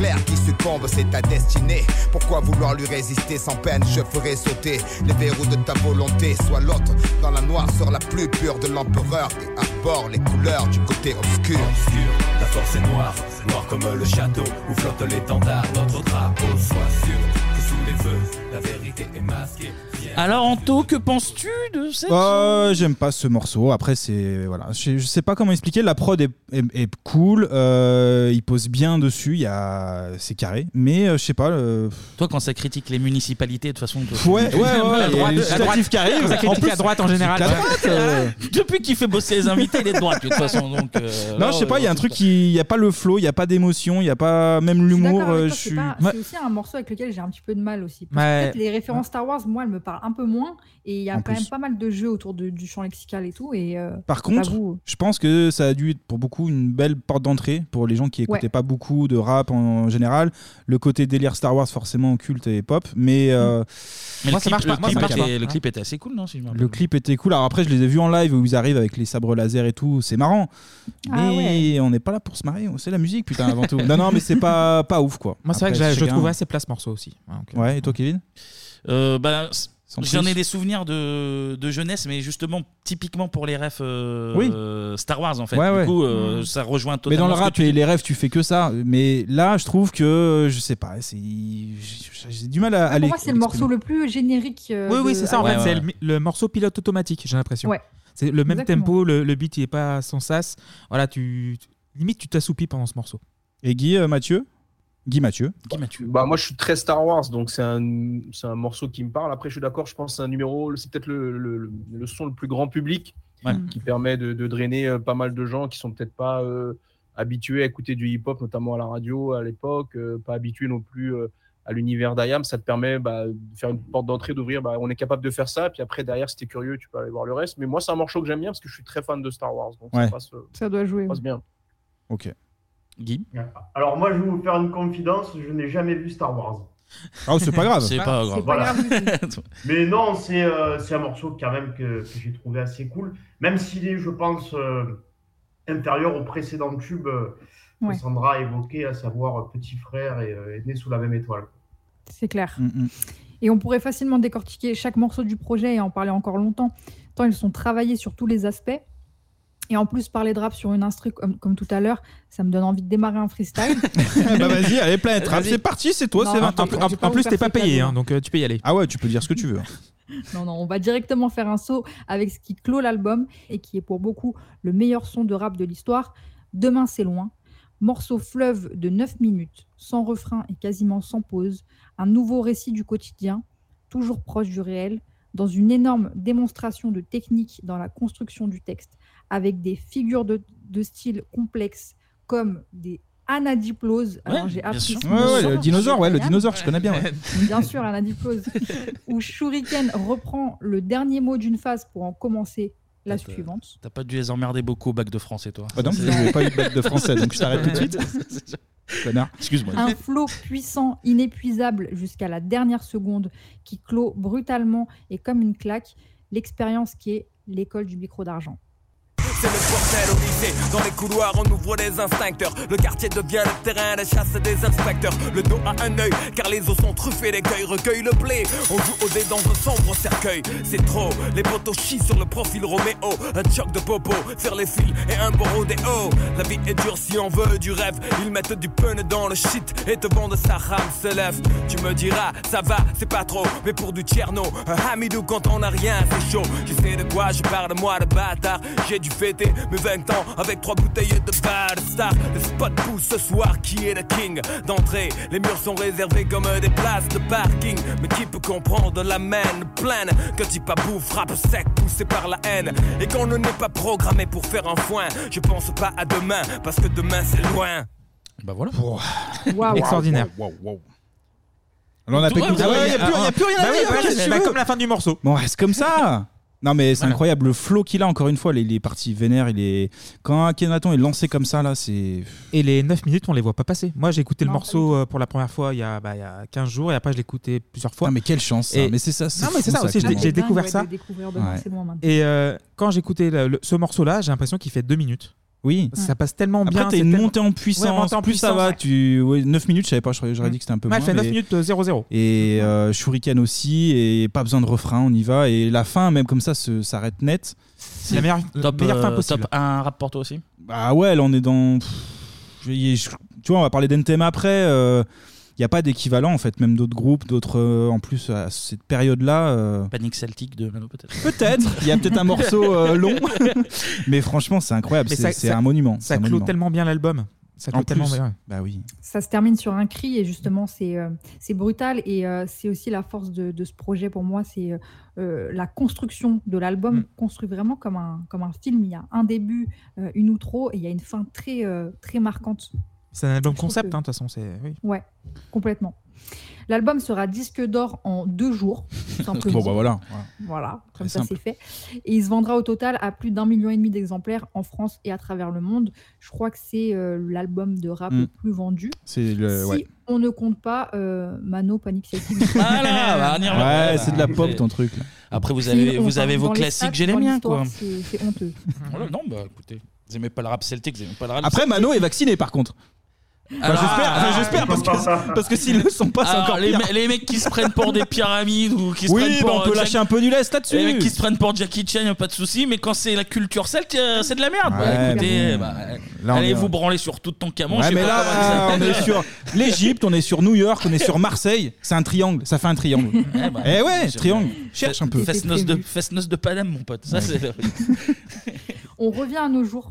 clair qui succombe, c'est ta destinée. Pourquoi vouloir lui résister sans peine? Je ferai sauter les verrous de ta volonté. Sois l'autre dans la noirceur la plus pure de l'empereur et arbore les couleurs du côté obscur. La force est noire, noire comme le château où flotte l'étendard, notre drapeau. Sois sûr que sous les feux, la vérité est masquée. Alors Anto, que penses-tu de cette Euh, J'aime pas ce morceau. Après, c'est voilà, je, je sais pas comment expliquer. La prod est, est- est cool. euh, il pose bien dessus. Il y a, c'est carré. Mais euh, je sais pas. euh, Toi, quand ça critique les municipalités, de toute façon. toi, Ouais, tu- ouais, ouais, La il y a droite- les la législatives droite- qui arrivent. Ça En critique plus, la droite en général. la droite, euh. Depuis qu'il fait bosser les invités, il est de droite, de toute façon. Donc, euh, non, là, je sais pas. Il y a un truc qui, il y a pas le flow, il y a pas d'émotion, il y a pas même l'humour. D'accord avec euh, toi, je c'est suis. Ouais. C'est aussi un morceau avec lequel j'ai un petit peu de mal aussi. Parce que Ouais. peut-être les références Star Wars, moi, elles me parlent un peu moins. Et il y a En quand plus. même pas mal de jeux autour de- du champ lexical et tout. Et, euh, Par contre, je pense que ça a dû être pour beaucoup une belle porte d'entrée pour les gens qui écoutaient Ouais. pas beaucoup de rap en général. Le côté délire Star Wars forcément culte et pop, mais euh, Mais moi, le ça clip, marche pas. le Moi, ça clip marche était, pas. le clip était assez cool, non si je Le clip était cool. Alors après, je les ai vus en live où ils arrivent avec les sabres laser et tout. C'est marrant. Ah Mais on n'est pas là pour se marier. C'est la musique, putain, avant tout. non, non, mais c'est pas, pas ouf, quoi. Moi, c'est vrai que je- je trouve assez plat ce morceau aussi. Ouais, Ouais, et toi, Kevin? Euh, bah, J'en ai des souvenirs de, de jeunesse, mais justement, typiquement pour les refs euh, Oui. Star Wars, en fait. Ouais, du ouais. coup, euh, ça rejoint Mais totalement. dans le ce que rap tu et dis. les rêves, tu fais que ça. Mais là, je trouve que, je sais pas, c'est- j'ai j'ai du mal à pour aller. moi, c'est le morceau le plus générique. euh, Oui, oui, c'est ça. En Ouais, fait, ouais. c'est le, le morceau pilote automatique, j'ai l'impression. Ouais. C'est le même Exactement. tempo, le, le beat il est pas sans sas. Voilà, tu limite tu t'assoupis pendant ce morceau. Et Guy, euh, Mathieu? Guy Mathieu. Bah, moi, je suis très Star Wars, donc c'est un, c'est un morceau qui me parle. Après, je suis d'accord, je pense que c'est un numéro, c'est peut-être le, le- le- le son le plus grand public Ouais. qui permet de, de drainer euh, pas mal de gens qui sont peut-être pas euh, habitués à écouter du hip-hop, notamment à la radio à l'époque, euh, pas habitués non plus euh, à l'univers d'IAM. Ça te permet bah, de faire une porte d'entrée, d'ouvrir. bah, on est capable de faire ça, puis après, derrière, si t'es curieux, tu peux aller voir le reste. Mais moi, c'est un morceau que j'aime bien parce que je suis très fan de Star Wars, donc Ouais. ça passe, Ça doit jouer. ça passe bien. Ok. Guy Alors moi, je vais vous faire une confidence, je n'ai jamais vu Star Wars. Ah, c'est pas grave. C'est pas grave. Voilà. Mais non, c'est euh, c'est un morceau quand même que, que j'ai trouvé assez cool, même s'il est, je pense, euh, inférieur au précédent tube euh, que. Sandra a évoqué, à savoir euh, Petit Frère et, euh, Né sous la même étoile. C'est clair. Mm, Et on pourrait facilement décortiquer chaque morceau du projet et en parler encore longtemps, tant ils sont travaillés sur tous les aspects. Et en plus, parler de rap sur une instru comme, comme tout à l'heure, ça me donne envie de démarrer un freestyle. bah vas-y, allez, Planète Rap, c'est parti, c'est toi, c'est en- 20 en- en- en plus, t'es pas payé, hein, donc tu peux y aller. Ah ouais, tu peux dire ce que tu veux. Non, non, on va directement faire un saut avec ce qui clôt l'album et qui est pour beaucoup le meilleur son de rap de l'histoire. Demain, c'est loin. Morceau fleuve de 9 minutes, sans refrain et quasiment sans pause. Un nouveau récit du quotidien, toujours proche du réel, dans une énorme démonstration de technique dans la construction du texte, avec des figures de, de style complexes comme des. Alors, j'ai appris ce Ouais, le dinosaure, ouais, le génial. dinosaure, je connais bien, ouais. Bien sûr, anadiplose. où Shuriken reprend le dernier mot d'une phase pour en commencer la suivante. T'as pas dû les emmerder beaucoup au bac de français, toi. Ah non, j'ai pas eu de bac de français, donc je t'arrête tout de suite. Connard. Excuse-moi. Un flot puissant, inépuisable jusqu'à la dernière seconde, qui clôt brutalement et comme une claque l'expérience qui est l'école du micro d'argent. C'est le bordel au lycée, dans les couloirs on ouvre les instincteurs. Le quartier devient le terrain de chasse des inspecteurs. Le dos à un œil, car les os sont truffés L'écueil recueille le blé, on joue au dé dans un sombre cercueil. C'est trop, les poteaux chient sur le profil Roméo. Un choc de popo, faire les fils et un bon rodéo La vie est dure si on veut du rêve. Ils mettent du pun dans le shit et te vendent sa rame se lève Tu me diras, ça va, c'est pas trop Mais pour du tierno, un hamidou quand on a rien c'est chaud. Je sais de quoi je parle moi de bâtard. J'ai dû fêter mes 20 ans avec trois bouteilles de bar star. Le spot pousse ce soir qui est le king D'entrée, les murs sont réservés comme des places de parking. Mais qui peut comprendre la main pleine? Que type à bouffe, frappe sec, poussé par la haine. Et qu'on ne n'est pas programmé pour faire un foin. Je pense pas à demain, parce que demain c'est loin. Bah voilà. Waouh. Extraordinaire. Alors on a pas écouté. Ah Ah a plus- y a plus rien à Bah dire, bah, ouais, bah, veux comme la fin du morceau. Bon, reste comme ça. Non mais c'est incroyable le flow qu'il a encore une fois, il est parti vénère, il est quand Akhenaton est lancé comme ça là, c'est Et les 9 minutes, on les voit pas passer. Moi, j'ai écouté le morceau euh, pour la première fois il y, a, bah, il y a 15 jours et après, je l'ai écouté plusieurs fois. Ah, mais quelle chance, ça. Mais c'est ça, c'est Non, mais c'est fou, ça ça, aussi, j'ai découvert ça. Et euh, quand j'écoutais le- le- ce morceau-là, j'ai l'impression qu'il fait 2 minutes. Oui. Ça passe tellement bien. Après t'as une tellement- montée en Ouais, puissance, montée en plus ça puissance, va, ouais. tu ouais, 9 minutes, je savais pas, j'aurais j'aurais dit que c'était un peu Ouais, moins. elle fait 9 mais- minutes euh, 0-0. Et euh, Shuriken aussi, et pas besoin de refrain, on y va. Et la fin, même comme ça, se- s'arrête net. C'est la meilleure, Top, meilleure fin euh, possible. top 1 rap pour toi aussi? Bah ouais, là on est dans. pff, je- tu vois, on va parler d'NTM après. Il n'y a pas d'équivalent en fait, même d'autres groupes, d'autres. euh, en plus, à cette période-là. euh, Panic Celtic de Mano peut-être Peut-être, il y a peut-être un morceau euh, long, mais franchement c'est incroyable, c'est un monument. Ça clôt monument. tellement bien l'album. Ça En clôt tellement plus, bien. Bah oui. Ça se termine sur un cri et justement c'est euh, c'est brutal et euh, c'est aussi la force de, de ce projet pour moi c'est euh, la construction de l'album construit vraiment comme un comme un film il y a un début euh, une outro et il y a une fin très euh, très marquante C'est un album concept, que- hein, de toute façon. c'est- Oui. ouais complètement l'album sera disque d'or en deux jours. Bon bah voilà. Voilà, comme ça c'est fait. Et il se vendra au total à plus d'un million et demi d'exemplaires en France et à travers le monde. Je crois que c'est euh, l'album de rap Mm. le plus vendu. C'est le. si ouais. on ne compte pas euh, Mano Panic Celtic. Voilà, bah. Ouais, c'est de la pop ton truc. Là. Après, vous avez, vous avez vos classiques, j'ai les miens. C'est honteux. Non, bah écoutez, vous aimez pas le rap celtique, vous aimez pas le rap Après Mano est vacciné par contre. Alors- j'espère, enfin, j'espère parce que parce que s'ils le sont pas, c'est Alors, encore les, pire. me- les mecs qui se prennent pour des pyramides ou qui se Oui, prennent bah, pour on peut euh, lâcher Jack- un peu du lest là-dessus. Les mecs qui se prennent pour Jackie Chan, y a pas de souci, mais quand c'est la culture celte, euh, c'est de la merde. Bah, Ouais, écoutez, mais bon. bah, Là, on allez est- vous branler sur tout ton camon. je Ouais, sais mais pas là, comment on est sur l'Égypte, on est sur New York, on est sur Marseille. C'est un triangle, ça fait un triangle. Eh bah, eh ouais, triangle. Cherche un peu. Fesse-noce de, fesse-noce de Paname, mon pote. Ça, Ouais. c'est. On revient à nos jours.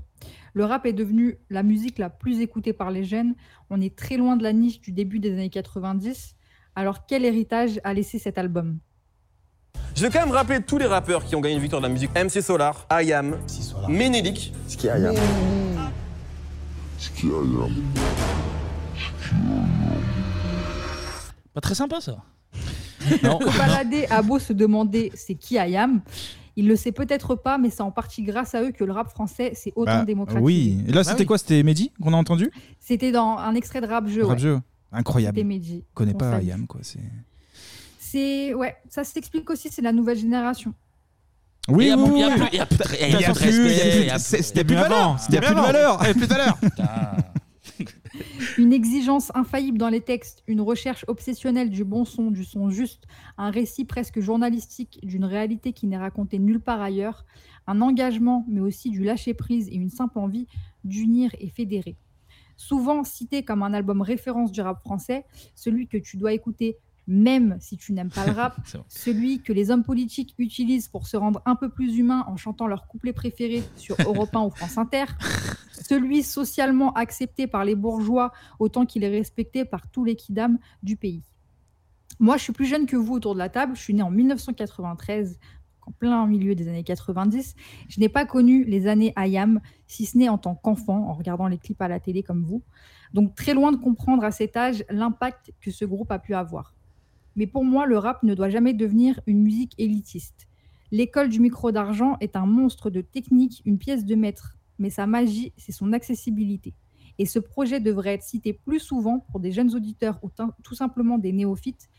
Le rap est devenu la musique la plus écoutée par les jeunes. On est très loin de la niche du début des années 90. Alors quel héritage a laissé cet album? Je vais quand même rappeler tous les rappeurs qui ont gagné une victoire de la musique. MC Solar, IAM, Ménélique. Ce qui est IAM Pas très sympa, ça. Baladé a beau se demander c'est qui Ayam, il le sait peut-être pas, mais c'est en partie grâce à eux que le rap français s'est autant Bah, démocratisé. oui. Et là, c'était quoi? C'était Mehdi qu'on a entendu? C'était dans un extrait de rap jeu. Rap ouais. jeu. Incroyable. C'était Mehdi. Je connais On pas salue. Ayam quoi. C'est. C'est ouais, ça s'explique aussi, c'est la nouvelle génération. Oui, Il y a oui, plus- il y a oui. plus- il y a plus de- il y a Bien plus de respect, il y a plus- il y a c'est- plus- C'était plus de valeur. Il y a plus de avant. valeur y a plus de valeur. Une exigence infaillible dans les textes, une recherche obsessionnelle du bon son, du son juste, un récit presque journalistique d'une réalité qui n'est racontée nulle part ailleurs, un engagement, mais aussi du lâcher-prise et une simple envie d'unir et fédérer. Souvent cité comme un album référence du rap français, celui que tu dois écouter même si tu n'aimes pas le rap, celui que les hommes politiques utilisent pour se rendre un peu plus humains en chantant leur couplet préféré sur Europe 1 ou France Inter, celui socialement accepté par les bourgeois autant qu'il est respecté par tous les kidams du pays. Moi, je suis plus jeune que vous autour de la table. Je suis née en 1993, en plein milieu des années 90. Je n'ai pas connu les années IAM, si ce n'est en tant qu'enfant, en regardant les clips à la télé comme vous. Donc, très loin de comprendre à cet âge l'impact que ce groupe a pu avoir. Mais pour moi, le rap ne doit jamais devenir une musique élitiste. L'école du micro d'argent est un monstre de technique, une pièce de maître. Mais sa magie, c'est son accessibilité. Et ce projet devrait être cité plus souvent pour des jeunes auditeurs ou tout simplement des néophytes,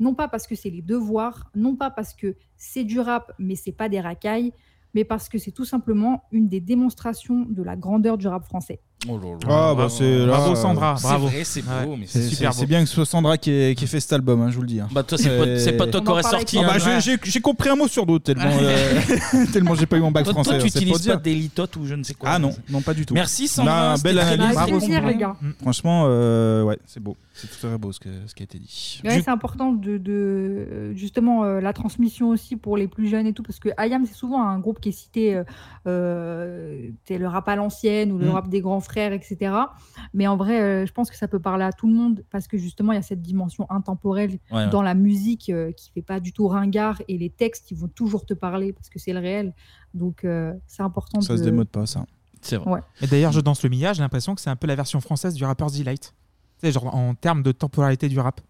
non pas parce que c'est les devoirs, non pas parce que c'est du rap, mais c'est pas des racailles, mais parce que c'est tout simplement une des démonstrations de la grandeur du rap français. Oh là là. Ah, bah c'est là, Bravo, Sandra, C'est bravo. vrai, c'est beau, mais C'est c'est c'est- super c'est beau. bien que ce soit Sandra qui ait, qui ait fait cet album, hein, je vous le dis. hein. Bah, toi, c'est pas- c'est pas toi qui en aurais sorti. Ah bah, hein. j'ai- j'ai j'ai compris un mot sur d'autres tellement, euh, tellement j'ai pas eu mon bac Toi, français. toi, tu c'est pour utilises dire. pas des litotes ou je ne sais quoi. Ah non, non pas du tout. Merci Sandra. Là, c'était belle très analyse. bien. Avec plaisir, les gars. Franchement, euh, ouais, c'est beau. C'est très beau ce, que- ce qui a été dit. Ouais, c'est important de, de, euh, justement euh, la transmission aussi pour les plus jeunes et tout, parce que IAM, c'est souvent un groupe qui est cité, euh, euh, t'es le rap à l'ancienne ou le Mm. rap des grands frères, etc. Mais en vrai, euh, je pense que ça peut parler à tout le monde, parce que justement, il y a cette dimension intemporelle Ouais, dans ouais. la musique euh, qui fait pas du tout ringard, et les textes, ils vont toujours te parler, parce que c'est le réel. Donc, euh, c'est important Ça de... se démode pas, ça. C'est vrai. Ouais. Et d'ailleurs, je danse le Mia, j'ai l'impression que c'est un peu la version française du. Tu sais, genre en termes de temporalité du rap.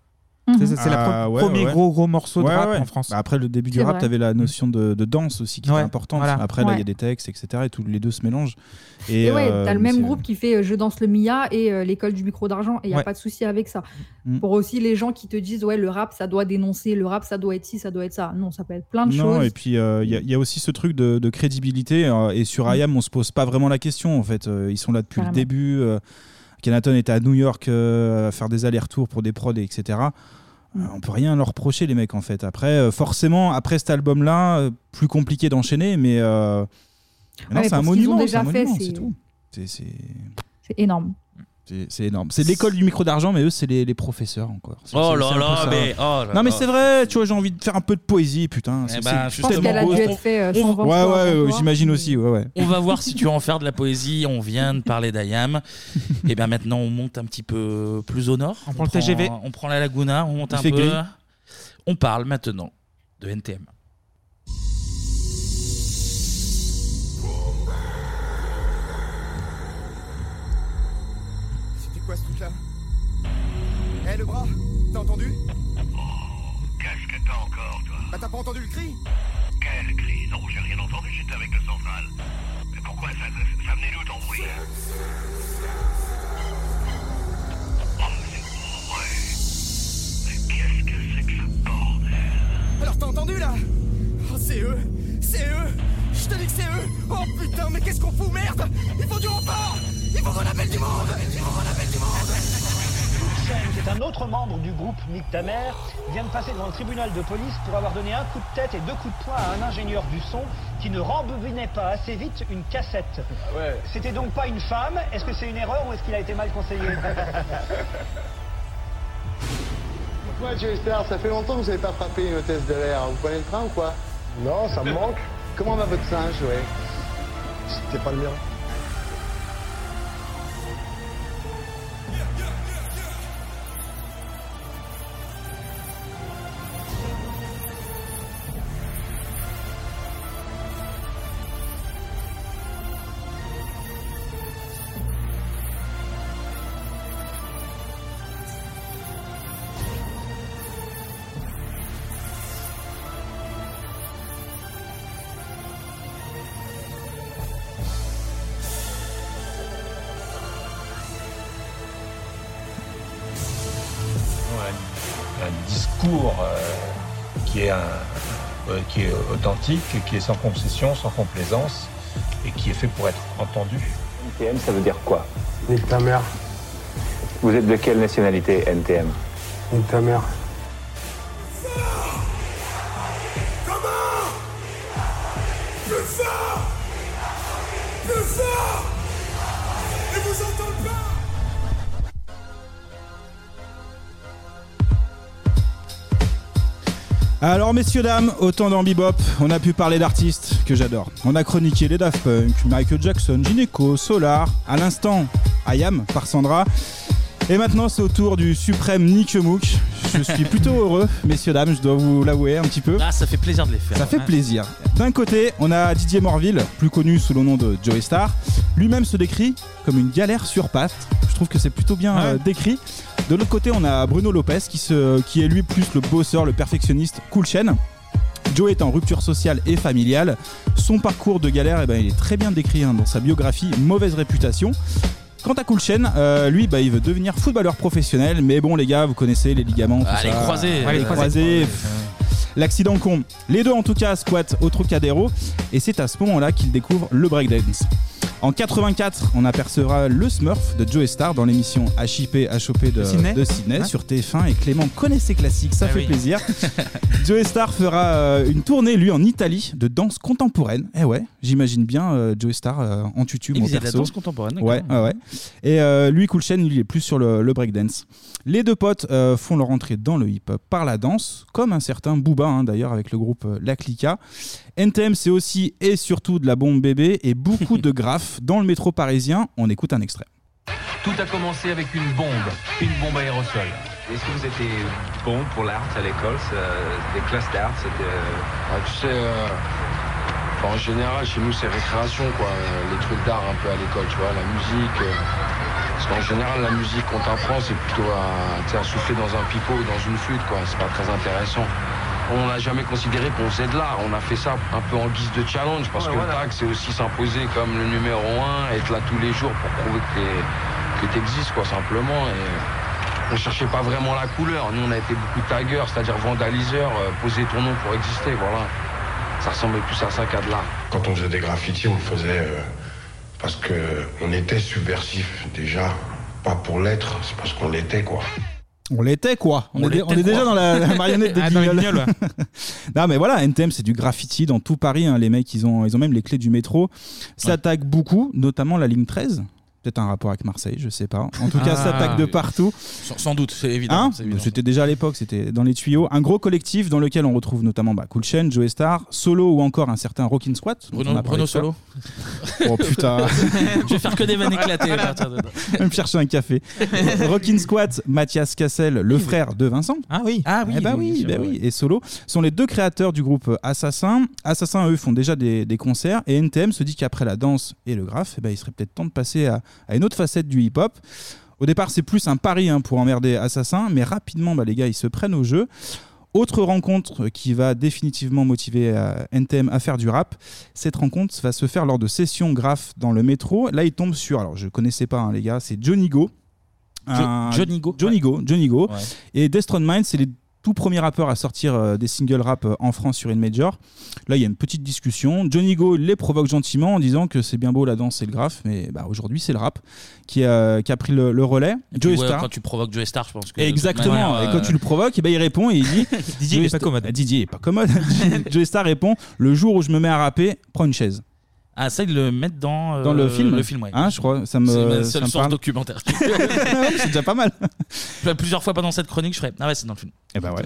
Mhm. C'est le Ah, ouais, premier ouais. gros gros morceau de Ouais, rap ouais. en France. Bah, après le début du rap, tu avais la notion de, de danse aussi qui Ouais, était importante. voilà. Après, là, il y a des textes, etc. Et tous les deux se mélangent. Et, ouais, euh, t'as le même groupe qui fait euh, Je danse le Mia et euh, l'école du micro d'argent, et il n'y a Ouais. pas de souci avec ça. Mm. Pour aussi les gens qui te disent, ouais, le rap, ça doit dénoncer, le rap, ça doit être ci, ça doit être ça. Non, ça peut être plein de Non, choses. et puis euh, il y, a- il y a aussi ce truc de, de crédibilité. euh, et sur Mm. IAM, on se pose pas vraiment la question. En fait, ils sont là depuis Carrément. le début. Kenaton était à New York euh, à faire des allers-retours pour des prods, etc. Euh, Mm. on peut rien leur reprocher, les mecs, en fait. Après, euh, forcément, après cet album-là, plus compliqué d'enchaîner, mais, euh, c'est un monument. Un déjà fait, monument, tout. C'est énorme. C'est- énorme. C'est l'école du micro d'argent, mais eux, c'est les, les professeurs encore. C'est- Oh c'est- là c'est un peu là, ça. mais- oh là non, mais là. c'est vrai, tu vois, j'ai envie de faire un peu de poésie, putain. Eh C'est- ben, c'est- justement, qu'elle a dû être faite euh, sans Ouais, ouais, j'imagine aussi, ouais, ouais. On va voir si tu veux en faire de la poésie. On vient de parler d'Ayam. Et bien maintenant, on monte un petit peu plus au nord. On prend le TGV. On prend la Laguna, on monte Il un fait peu. gris. On parle maintenant de NTM. Eh le bras T'as entendu Qu'est-ce que t'as encore, toi Bah t'as pas entendu le cri Quel cri Non, j'ai rien entendu, j'étais avec le central. Mais pourquoi ça, ça, ça venait d'où ton bruit Oh, mais c'est vrai. Mais qu'est-ce que c'est que ce bordel Alors t'as entendu là Oh c'est eux C'est eux Je te dis que c'est eux Oh putain mais qu'est-ce qu'on fout merde Il faut du renfort Il faut qu'on appelle du monde Il faut qu'on appelle du monde qui est un autre membre du groupe Nick Tamer, vient de passer devant le tribunal de police pour avoir donné un coup de tête et deux coups de poing à un ingénieur du son qui ne rembobinait pas assez vite une cassette. C'était donc pas une femme. Est-ce que c'est une erreur ou est-ce qu'il a été mal conseillé? Pourquoi Chester? Ça fait longtemps que vous n'avez pas frappé une hôtesse de l'air. Vous prenez le train ou quoi? Non, ça me manque. Comment va votre singe, ouais? C'était pas le mien. Authentique, qui est sans concession, sans complaisance, et qui est fait pour être entendu. NTM, ça veut dire quoi? Nique ta mère. Vous êtes de quelle nationalité, NTM Nique ta mère. Alors messieurs dames, autant dans Bebop, on a pu parler d'artistes que j'adore. On a chroniqué les Daft Punk, Michael Jackson, Gineco, Solar, à l'instant Ayam par Sandra. Et maintenant c'est au tour du suprême Nick Mook. Je suis plutôt heureux, messieurs dames, je dois vous l'avouer un petit peu. Ah, ça fait plaisir de les faire. Ça fait plaisir. D'un côté, on a Didier Morville, plus connu sous le nom de Joey Star. Lui-même se décrit comme une galère sur pattes. Je trouve que c'est plutôt bien euh, décrit. De l'autre côté, on a Bruno Lopez qui, se, qui est lui plus le bosseur, le perfectionniste, cool chaîne. Joe est en rupture sociale et familiale. Son parcours de galère, eh ben, il est très bien décrit hein, dans sa biographie Mauvaise réputation. Quant à Cool Chain, euh, lui, bah, il veut devenir footballeur professionnel, mais bon, les gars, vous connaissez les ligaments, tout Ah, ça. les croisés, Ouais, les les croisés. croisés. pff, L'accident con. Les deux, en tout cas, squattent au Trocadéro, et c'est à ce moment-là qu'il découvre le breakdance. En 84, on apercevra le Smurf de Joe Star dans l'émission HIP HOP de, De Sydney. de Sydney Ouais. sur TF1 et Clément connaît ses classiques, ça Ah fait oui. plaisir. Joe Star fera euh, une tournée lui en Italie de danse contemporaine. Eh ouais, j'imagine bien euh, Joe Star euh, en tutu Il faisait de la danse contemporaine. Ouais, ouais. Et euh, lui Cool Chain, il est plus sur le, le breakdance. Les deux potes font leur entrée dans le hip-hop par la danse, comme un certain Booba hein, d'ailleurs avec le groupe La Clica. NTM c'est aussi et surtout de la bombe bébé et beaucoup de graphes dans le métro parisien. On écoute un extrait. Tout a commencé avec une bombe, une bombe aérosol. Est-ce que vous étiez bon pour l'art à l'école c'est, euh, Des classes d'art c'était... Ah, tu sais, euh, en général, chez nous, c'est récréation, quoi. euh, Les trucs d'art un peu à l'école, tu vois, la musique. euh, parce qu'en général, la musique qu'on t'apprend, c'est plutôt à souffler dans un pipeau ou dans une flûte, quoi. C'est pas très intéressant. On n'a jamais considéré qu'on faisait de l'art. On a fait ça un peu en guise de challenge, parce Ouais, que voilà. le tag, c'est aussi s'imposer comme le numéro un, être là tous les jours pour prouver que tu existes, quoi, simplement. Et on cherchait pas vraiment la couleur. Nous, on a été beaucoup taggeurs, c'est-à-dire vandaliseurs, euh, poser ton nom pour exister, voilà. Ça ressemblait plus à ça qu'à de l'art. Quand on faisait des graffitis, on le faisait euh, parce que on était subversif déjà. Pas pour l'être, c'est parce qu'on l'était quoi. On l'était quoi On, On est, dé- l'était, on est déjà quoi. dans la, la marionnette des Ah, dans les guignols. guignols, non mais voilà, NTM c'est du graffiti dans tout Paris. hein. Les mecs ils ont, ils ont même les clés du métro. Ça attaque beaucoup, notamment la ligne 13. Peut-être un rapport avec Marseille, je sais pas. En tout cas, Ah. ça attaque de partout. Sans, sans doute, c'est évident. Hein c'est évident. C'était déjà à l'époque, c'était dans les tuyaux. Un gros collectif dans lequel on retrouve notamment bah, Cool Chain, Joe Star, Solo ou encore un certain Rockin' Squat. Bruno- on a Bruno. Solo. Oh putain. Je vais faire que des vannes éclatées à partir de là. Je vais me chercher un café. Rockin' Squat, Mathias Cassel, le frère de Vincent. Ah oui. Ah oui, Eh bah oui, bah oui. Et Solo sont les deux créateurs du groupe Assassin. Assassin, eux, font déjà des, des concerts. Et NTM se dit qu'après la danse et le graphe, eh ben, il serait peut-être temps de passer à, à une autre facette du hip-hop. Au départ, c'est plus un pari hein, pour emmerder Assassin, mais rapidement, bah, les gars, ils se prennent au jeu. Autre rencontre qui va définitivement motiver euh, NTM à faire du rap. Cette rencontre va se faire lors de sessions graphes dans le métro. Là, il tombe sur, alors je connaissais pas hein, les gars, c'est Johnny Go. Johnny Go, Johnny Go, Johnny Go. Et Destron Mind, c'est les tout premiers rappeurs à sortir euh, des singles rap euh, en France sur une major. Là, il y a une petite discussion. Johnny Go les provoque gentiment en disant que c'est bien beau la danse et le graphe, mais bah, aujourd'hui, c'est le rap qui a, qui a pris le, le relais. Et ouais, Star. Quand tu provoques Joey Star, je pense que. Exactement. manière, Et euh, quand tu le provoques, eh ben, il répond et il dit Didier, il Joey est pas commode. Didier est pas commode. Joey Star répond Le jour où je me mets à rapper, prends une chaise. Ah, ça, ils le mettent dans, euh, Dans le film Le film, ouais. Hein, je crois. Ça me, C'est ma ça seule me source parle. documentaire. c'est déjà pas mal. Plusieurs fois pendant cette chronique, je ferais. Ah ouais, c'est dans le film. Et bah ouais,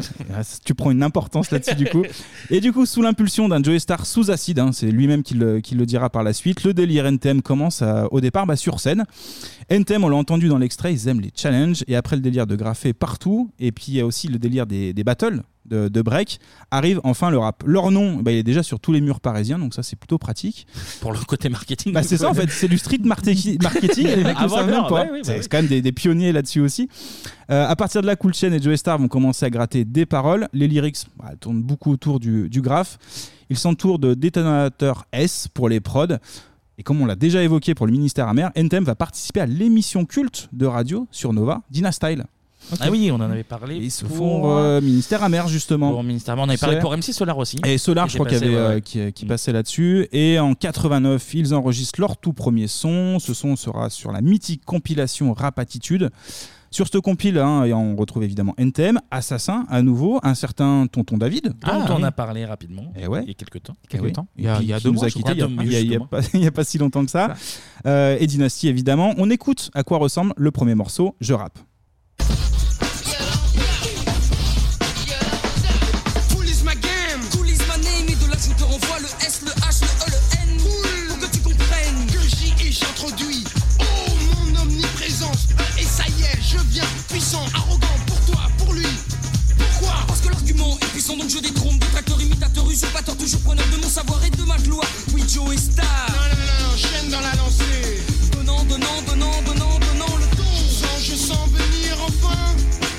tu prends une importance là-dessus du coup. Et du coup, sous l'impulsion d'un Joey Star sous acide, hein, c'est lui-même qui le, qui le dira par la suite, le délire NTM commence à- au départ bah, sur scène. NTM, on l'a entendu dans l'extrait, ils aiment les challenges. Et après le délire de graffer partout, et puis il y a aussi le délire des, des battles. De, de break arrive enfin le rap. Leur nom, bah, il est déjà sur tous les murs parisiens, donc ça c'est plutôt pratique. Pour le côté marketing. Bah, c'est ça en fait, c'est du street marketing. et les mecs Avant savent même pas. ouais, bah c'est quand même des, des pionniers là-dessus aussi. Euh, à partir de là, Cool Chain et Joey Star vont commencer à gratter des paroles. Les lyrics bah, tournent beaucoup autour du, du graphe. Ils s'entourent de détonateurs S pour les prods. Et comme on l'a déjà évoqué pour le ministère amer, NTM va participer à l'émission culte de radio sur Nova, Dina Style. Ah oui, on en avait parlé. Ils se pour- font euh, ministère amer justement. Pour ministère amer, on avait parlé pour MC Solar aussi. Et Solar, Qui je crois qu'il y avait, euh, qui, qui passait là-dessus. Et en 89, ils enregistrent leur tout premier son. Ce son sera sur la mythique compilation Rap Attitude. Sur ce compile, hein, et on retrouve évidemment NTM, Assassin, à nouveau, un certain Tonton David. Dont Ah, on oui. a parlé rapidement. Et ouais. Il y a quelques temps. Eh oui. Il y a- Qui- il y a qui deux nous mois, a il y a- pas- si longtemps que ça. Euh, et Dynasty, évidemment. On écoute à quoi ressemble le premier morceau, Je rappe. C'est pas usurpateur, toujours preneur de mon savoir et de ma gloire. Oui, Joe est star. Non, non, non, chaîne dans la lancée. Donnant, donnant, donnant, donnant, donnant le ton. Je sens, je sens venir enfin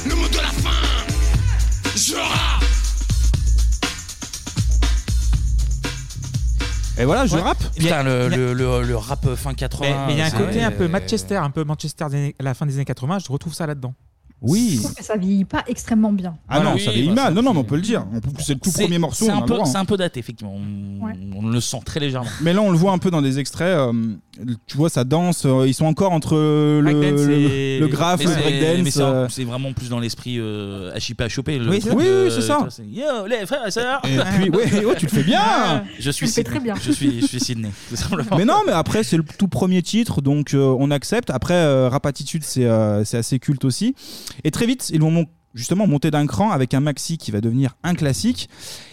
le mot de la fin. Jura. Et voilà, je ouais. rappe. Putain, le, le, le, rap euh, fin 80. Mais il y a un côté un peu Manchester, un peu Manchester à la fin des années 80, je retrouve ça là-dedans. Oui. Je trouve que ça vieillit pas extrêmement bien. Ah non, Oui, ça vieillit bah, mal. Non, non, mais on peut le dire. On peut- C'est le tout premier morceau. C'est on a un, le peu- droit, hein. c'est un peu daté, effectivement. On, Ouais. on le sent très légèrement. Mais là, on le voit un peu dans des extraits. euh, tu vois, ça danse. euh, ils sont encore entre le, Breakdance le, et- le graphe, Mais le c'est- breakdance. mais c'est euh, c'est vraiment plus dans l'esprit euh, HIP à choper. le Oui, truc c'est- oui, de- oui, c'est ça. Yo, les frères et sœurs Et puis, ouais, oh, tu le fais bien. Je suis Tu le fais très Sydney. bien. Je suis, je suis Sydney, tout simplement. Mais non, mais après, c'est le tout premier titre, donc euh, on accepte. Après, euh, Rap Attitude, c'est euh, c'est assez culte aussi. Et très vite, ils vont mon- justement monter d'un cran avec un maxi qui va devenir un classique.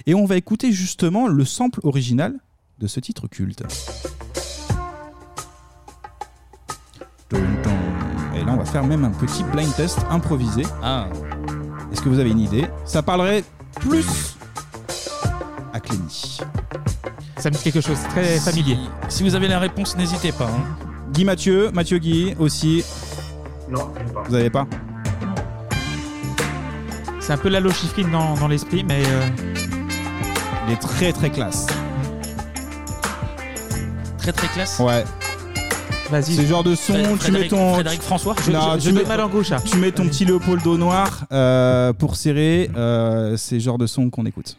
Et on va écouter justement le sample original de ce titre culte. Et là, on va faire même un petit blind test improvisé. Ah. Est-ce que vous avez une idée? Ça parlerait plus à Clémy. Ça me dit quelque chose, très familier. Si vous avez la réponse, n'hésitez pas. hein. Guy Mathieu, Mathieu Guy aussi. Non, je pas. Vous avez pas? C'est un peu la Lochifrine dans, dans l'esprit, mais. euh, Il est très très classe. Très très classe. Ouais. Vas-y. C'est le genre de son, Fré- tu mets Frédéric- ton. Frédéric François Je- Non, je- tu je mets- mets ma langue au chat. Tu mets ton petit Léopoldo noir euh, pour serrer. euh, c'est le genre de son qu'on écoute.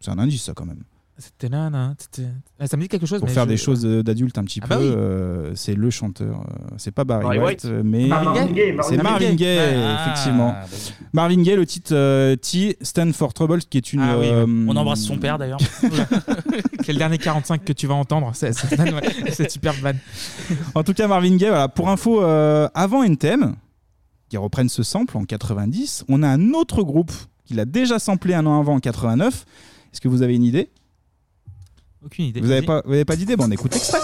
C'est un indice, ça, quand même. C'était là, là, c'était- Ah, Ça me dit quelque chose. Pour mais faire je- des choses euh, d'adultes un petit Ah peu, bah oui. euh, c'est le chanteur. euh, c'est pas Barry, Barry White, White. mais Marvin Gaye, Marvin c'est Gaye. Marvin Gaye, Ah, effectivement. bah oui. Marvin Gaye, le titre euh, T Stand for Trouble, qui est une. Ah oui, euh, On embrasse son père d'ailleurs. C'est le dernier 45 que tu vas entendre. C'est c'est- ouais, cette superbe vanne. En tout cas, Marvin Gaye, voilà. pour info, euh, avant NTM, qui reprennent ce sample en 90, on a un autre groupe qui l'a déjà samplé un an avant en 89. Est-ce que vous avez une idée? Aucune idée. Vous n'avez pas, vous avez pas d'idée Bon, on écoute l'extrait.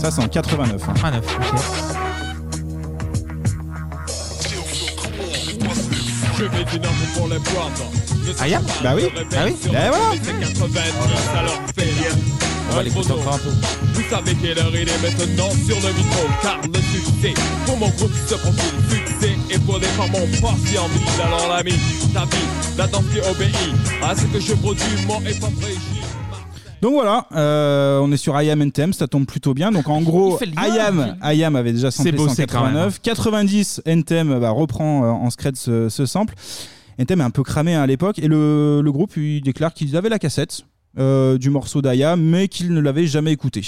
Ça, c'est en 89. hein. 89, ok. Je vais d'une arme pour les boîtes. Ah, yeah Bah oui. Ah oui. Ben voilà. On va l'écouter encore un peu. Vous savez quelle heure il est maintenant sur le micro Car le succès pour mon groupe se profile Succès et pour des femmes mon parti en ville Alors l'ami, ta vie, la danse qui obéit À ce que je produis, moi et pas Donc voilà, euh, on est sur IAM NTM, ça tombe plutôt bien. Donc en gros, IAM, IAM avait déjà samplé C'est ça en bossé quand même, hein. 89. 90, NTM bah, reprend euh, en scred ce, ce sample. NTM est un peu cramé hein, à l'époque et le, le groupe il déclare qu'ils avaient la cassette euh, du morceau d'IAM, mais qu'ils ne l'avaient jamais écouté.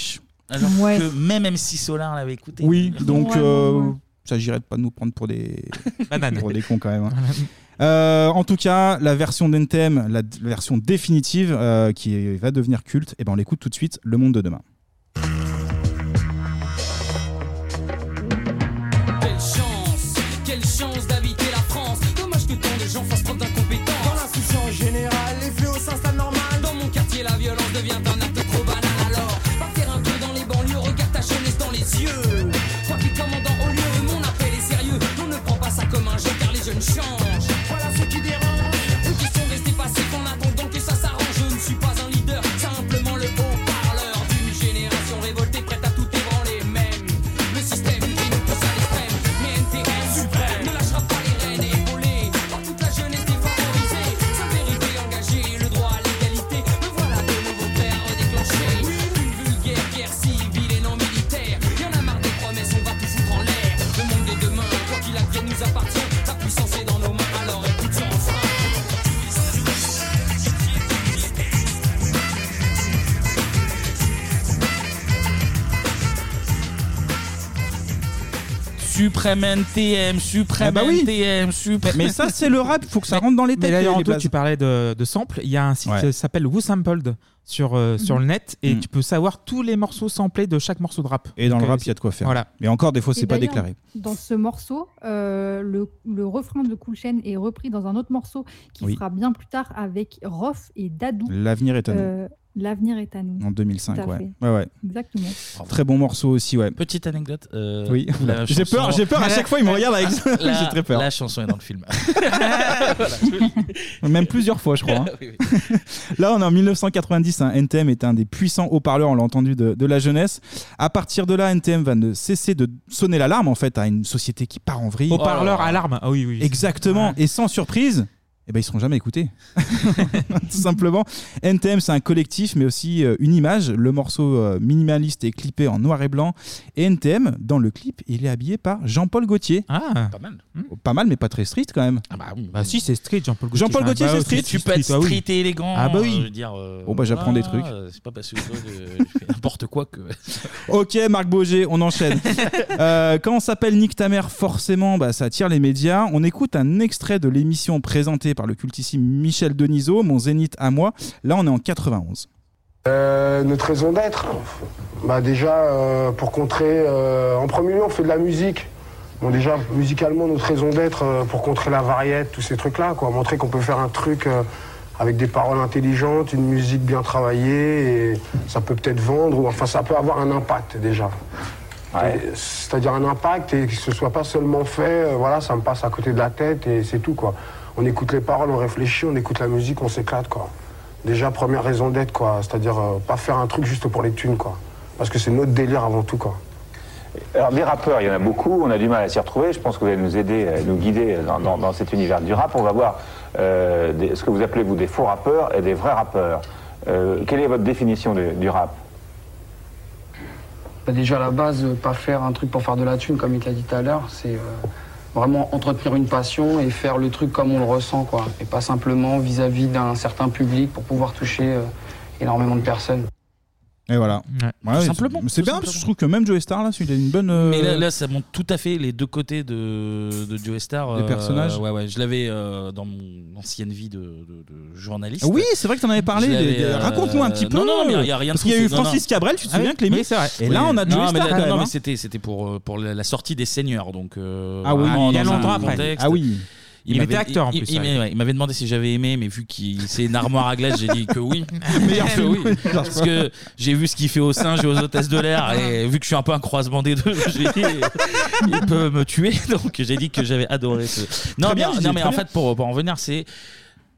Alors Ouais. que même MC Solar l'avait écouté. Oui, donc Ouais, ouais, euh, ouais. ça s'agirait de pas nous prendre pour des, pour des cons quand même. hein. Euh, en tout cas, la version d'NTM, la, la version définitive euh, qui va devenir culte, et ben on l'écoute tout de suite, Le Monde de demain. Suprême NTM, Suprême Ah bah oui. NTM, Suprême. Mais ça, c'est le rap, il faut que ça rentre dans les Mais têtes. d'ailleurs, les Anto, blazes. tu parlais de, de samples. Il y a un site Ouais. qui s'appelle WooSampled sur, euh, sur le net et Mm. tu peux savoir tous les morceaux samplés de chaque morceau de rap. Et dans Donc, le rap, euh, il y a de quoi faire. Voilà. Mais encore, des fois, Et c'est pas d'ailleurs, déclaré. Dans ce morceau, euh, le, le refrain de Cool Chain est repris dans un autre morceau qui Oui. sera bien plus tard avec Rof et Dadou. L'avenir est à nous. Euh, L'avenir est à nous. En 2005, Tout à ouais. fait. Ouais, ouais. Exactement. Très bon morceau aussi, ouais. Petite anecdote. euh, Oui. J'ai peur, j'ai peur à chaque fois, il me regarde avec La- J'ai très peur. La chanson est dans le film. Même plusieurs fois, je crois. hein. Oui, Là, on est en 1990. hein. NTM est un des puissants haut-parleurs, on l'a entendu, de, de la jeunesse. À partir de là, NTM va ne cesser de sonner l'alarme, en fait, à une société qui part en vrille. Haut-parleur alarme. Ah oui, oui. Exactement. Et sans surprise, eh ben, ils seront jamais écoutés. Tout simplement. NTM, c'est un collectif, mais aussi euh, une image. Le morceau euh, minimaliste est clippé en noir et blanc. Et NTM, dans le clip, il est habillé par Jean-Paul Gaultier. Ah, pas mal. Pas mal, mais pas très street quand même. Ah bah, oui. Bah si, c'est street, Jean-Paul Gaultier. Jean-Paul Gaultier, Bah, c'est street. Tu peux être ah oui. street et élégant. Ah bah oui. euh, je veux dire, euh, Bon, bah, j'apprends des trucs. euh, C'est pas parce que toi, je je fais n'importe quoi que. Ok, Marc Boger, on enchaîne. Euh, quand on s'appelle Nick ta mère, forcément, bah, ça attire les médias. On écoute un extrait de l'émission présentée par le cultissime Michel Denisot, Mon Zénith à moi. Là, on est en 91. Euh, notre raison d'être, bah déjà euh, pour contrer, euh, en premier lieu on fait de la musique. Bon déjà musicalement notre raison d'être euh, pour contrer la variette, tous ces trucs-là, quoi, montrer qu'on peut faire un truc euh, avec des paroles intelligentes, une musique bien travaillée et ça peut peut-être vendre ou enfin ça peut avoir un impact déjà. C'est-à-dire un impact et que ce soit pas seulement fait, euh, voilà, ça me passe à côté de la tête et c'est tout quoi. On écoute les paroles, on réfléchit, on écoute la musique, on s'éclate quoi. Déjà première raison d'être quoi, c'est-à-dire euh, pas faire un truc juste pour les thunes quoi. Parce que c'est notre délire avant tout quoi. Alors des rappeurs, il y en a beaucoup, on a du mal à s'y retrouver. Je pense que vous allez nous aider, euh, nous guider dans, dans- dans cet univers du rap. On va voir euh, des- ce que vous appelez vous des faux rappeurs et des vrais rappeurs. Euh, quelle est votre définition de- du rap? Bah, déjà à la base, pas faire un truc pour faire de la thune, comme il t'a dit tout à l'heure, c'est euh, vraiment entretenir une passion et faire le truc comme on le ressent, quoi. Et pas simplement vis-à-vis d'un certain public pour pouvoir toucher euh, énormément de personnes. Et voilà. Ouais, Tout simplement, C'est tout bien parce que je trouve que même Joe Star, là, il a une bonne. euh, Mais là, là, ça montre tout à fait les deux côtés de, de Joe Star. Des euh, personnages Ouais, ouais. Je l'avais euh, dans mon ancienne vie de, de- de journaliste. Oui, c'est vrai que tu en avais parlé. Je l'avais, des- des- euh, Raconte-nous un petit peu. Non, non, mais il n'y a rien de Parce qu'il y a eu Francis. Cabrel, tu te Ah souviens, Oui, c'est vrai. Et là, on a non, Joe mais Star quand Non, mais c'était c'était pour, euh, pour la la sortie des seigneurs. Donc, euh, Ah oui, vraiment il y a dans un longtemps après. contexte. Ah oui. Il, était acteur, en il- plus, Il, ouais. m'avait demandé si j'avais aimé, mais vu qu'il c'est une armoire à glace, j'ai dit que oui. Meilleur Que oui. Parce que j'ai vu ce qu'il fait aux singes et aux hôtesses de l'air, et vu que je suis un peu un croisement des deux, j'ai dit il peut me tuer. Donc j'ai dit que j'avais adoré ce. Non, bien, mais, dis non, mais en bien. fait, pour, pour en venir, c'est.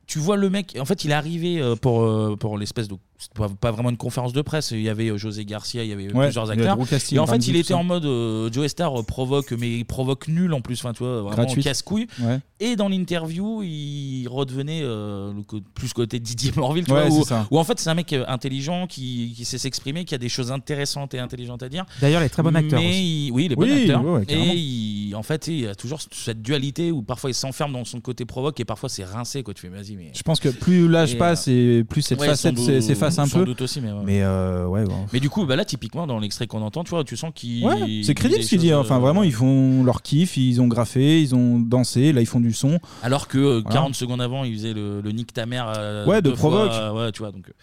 Tu vois le mec, en fait, il est arrivé euh, pour, euh, pour l'espèce de. c'était Pas, pas vraiment une conférence de presse. Il y avait euh, José Garcia, il y avait Ouais, plusieurs il y acteurs. Drew Et en fait, il tout était ça. en mode euh, Joe Star provoque, mais il provoque nul en plus. Enfin, tu vois, vraiment casse-couille. Ouais. Et dans l'interview, il redevenait euh, le co- plus côté Didier Morville, tu Ouais, vois, où, c'est ça. où en fait c'est un mec euh, intelligent qui, qui sait s'exprimer, qui a des choses intéressantes et intelligentes à dire. D'ailleurs, il est très bon acteur Mais aussi. il- oui, il est bon Oui, acteur. ouais, ouais, carrément. et il- en fait, il a toujours cette dualité où parfois il s'enferme dans son côté provoque et parfois c'est rincé. Quoi. Tu fais, vas-y, mais. Je pense que plus l'âge passe euh, et plus cette ouais, facette s'efface un sans peu. doute aussi, mais ouais. Mais euh, ouais, ouais. Mais du coup, bah là, typiquement, dans l'extrait qu'on entend, tu vois, tu sens qu'il. Ouais, c'est crédible ce qu'il dit. Enfin, euh, vraiment, ils font leur kiff, ils ont graffé, ils ont dansé, là, ils font du son. Alors que euh, Voilà. 40 secondes avant, il faisait le, le nick ta mère. euh, Ouais, de deux fois, provoque. euh, ouais, tu vois, donc. euh,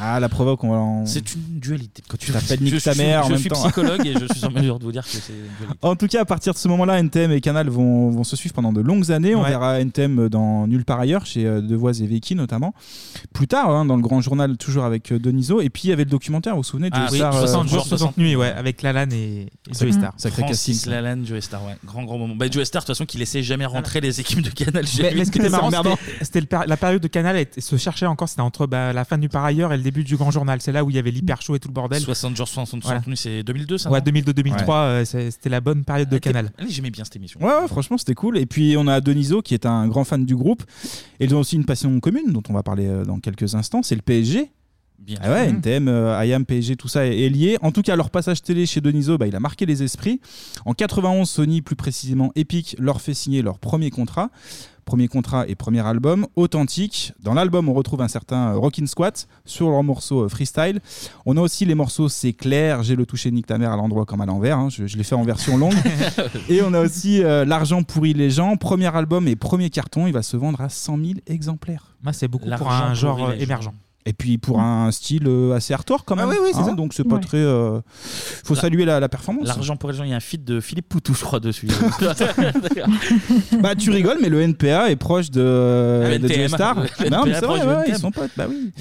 Ah, la provoque, on va en. C'est une dualité. Quand tu t'appelles Nick ta mère en je même suis temps. psychologue et je suis en mesure de vous dire que c'est une dualité. En tout cas, à partir de ce moment-là, NTM et Canal vont, vont se suivre pendant de longues années. On Ouais. verra NTM dans Nulle part ailleurs, chez euh, Devoise et Vicky notamment. Plus tard, hein, dans le grand journal, toujours avec euh, Deniso. Et puis, il y avait le documentaire, vous vous souvenez de Ah oui, Star, euh, 60 jours, 60 60 nuits, ouais, avec Lalanne et, et Joey Star. Sacré casting. Lalanne, Joe Star, ouais. Grand, grand moment. Bah, Joe Star, de toute façon, qui laissait jamais rentrer les équipes de Canal. Mais, ce qui était C'est marrant, c'était- la période de Canal et, se cherchait encore, c'était entre bah, la fin du Par ailleurs et le début du Grand Journal. C'est là où il y avait l'hyper show et tout le bordel. 60 jours, 60 Voilà. nuits, c'est 2002, ça Ouais, non 2002-2003, euh, c'était la bonne période de Canal. Allez, J'aimais bien cette émission. Ouais, ouais, franchement, c'était cool. Et puis, on a Deniso, qui est un grand fan du groupe. Et ils ont aussi une passion commune, dont on va parler euh, dans quelques instants. C'est le PSG. Bien Ah ouais. NTM, euh, IAM, PSG, tout ça est, est lié. En tout cas, leur passage télé chez Deniso, bah, il a marqué les esprits. En 91, Sony, plus précisément Epic, leur fait signer leur premier contrat. Premier contrat et premier album, authentique. Dans l'album, on retrouve un certain euh, Rockin' Squat sur leur morceau euh, Freestyle. On a aussi les morceaux C'est clair, j'ai le touché Nick ta mère à l'endroit comme à l'envers. hein. Je, je l'ai fait en version longue. et on a aussi euh, L'argent pourrit les gens. Premier album et premier carton, il va se vendre à 100 000 exemplaires. Moi, c'est beaucoup pour un genre émergent. Et puis pour un style euh, assez hardcore quand Ah même. oui, oui, c'est hein, ça. Donc c'est pas Ouais. très. euh, faut La- saluer la, la performance. L'argent pour les gens, il y a un feat de Philippe Poutou, je crois, dessus. bah tu rigoles, mais le NPA est proche de, Le de NTM. Joe Star. Le non, mais NPA c'est vrai, proche du ouais, ils sont potes. Bah oui.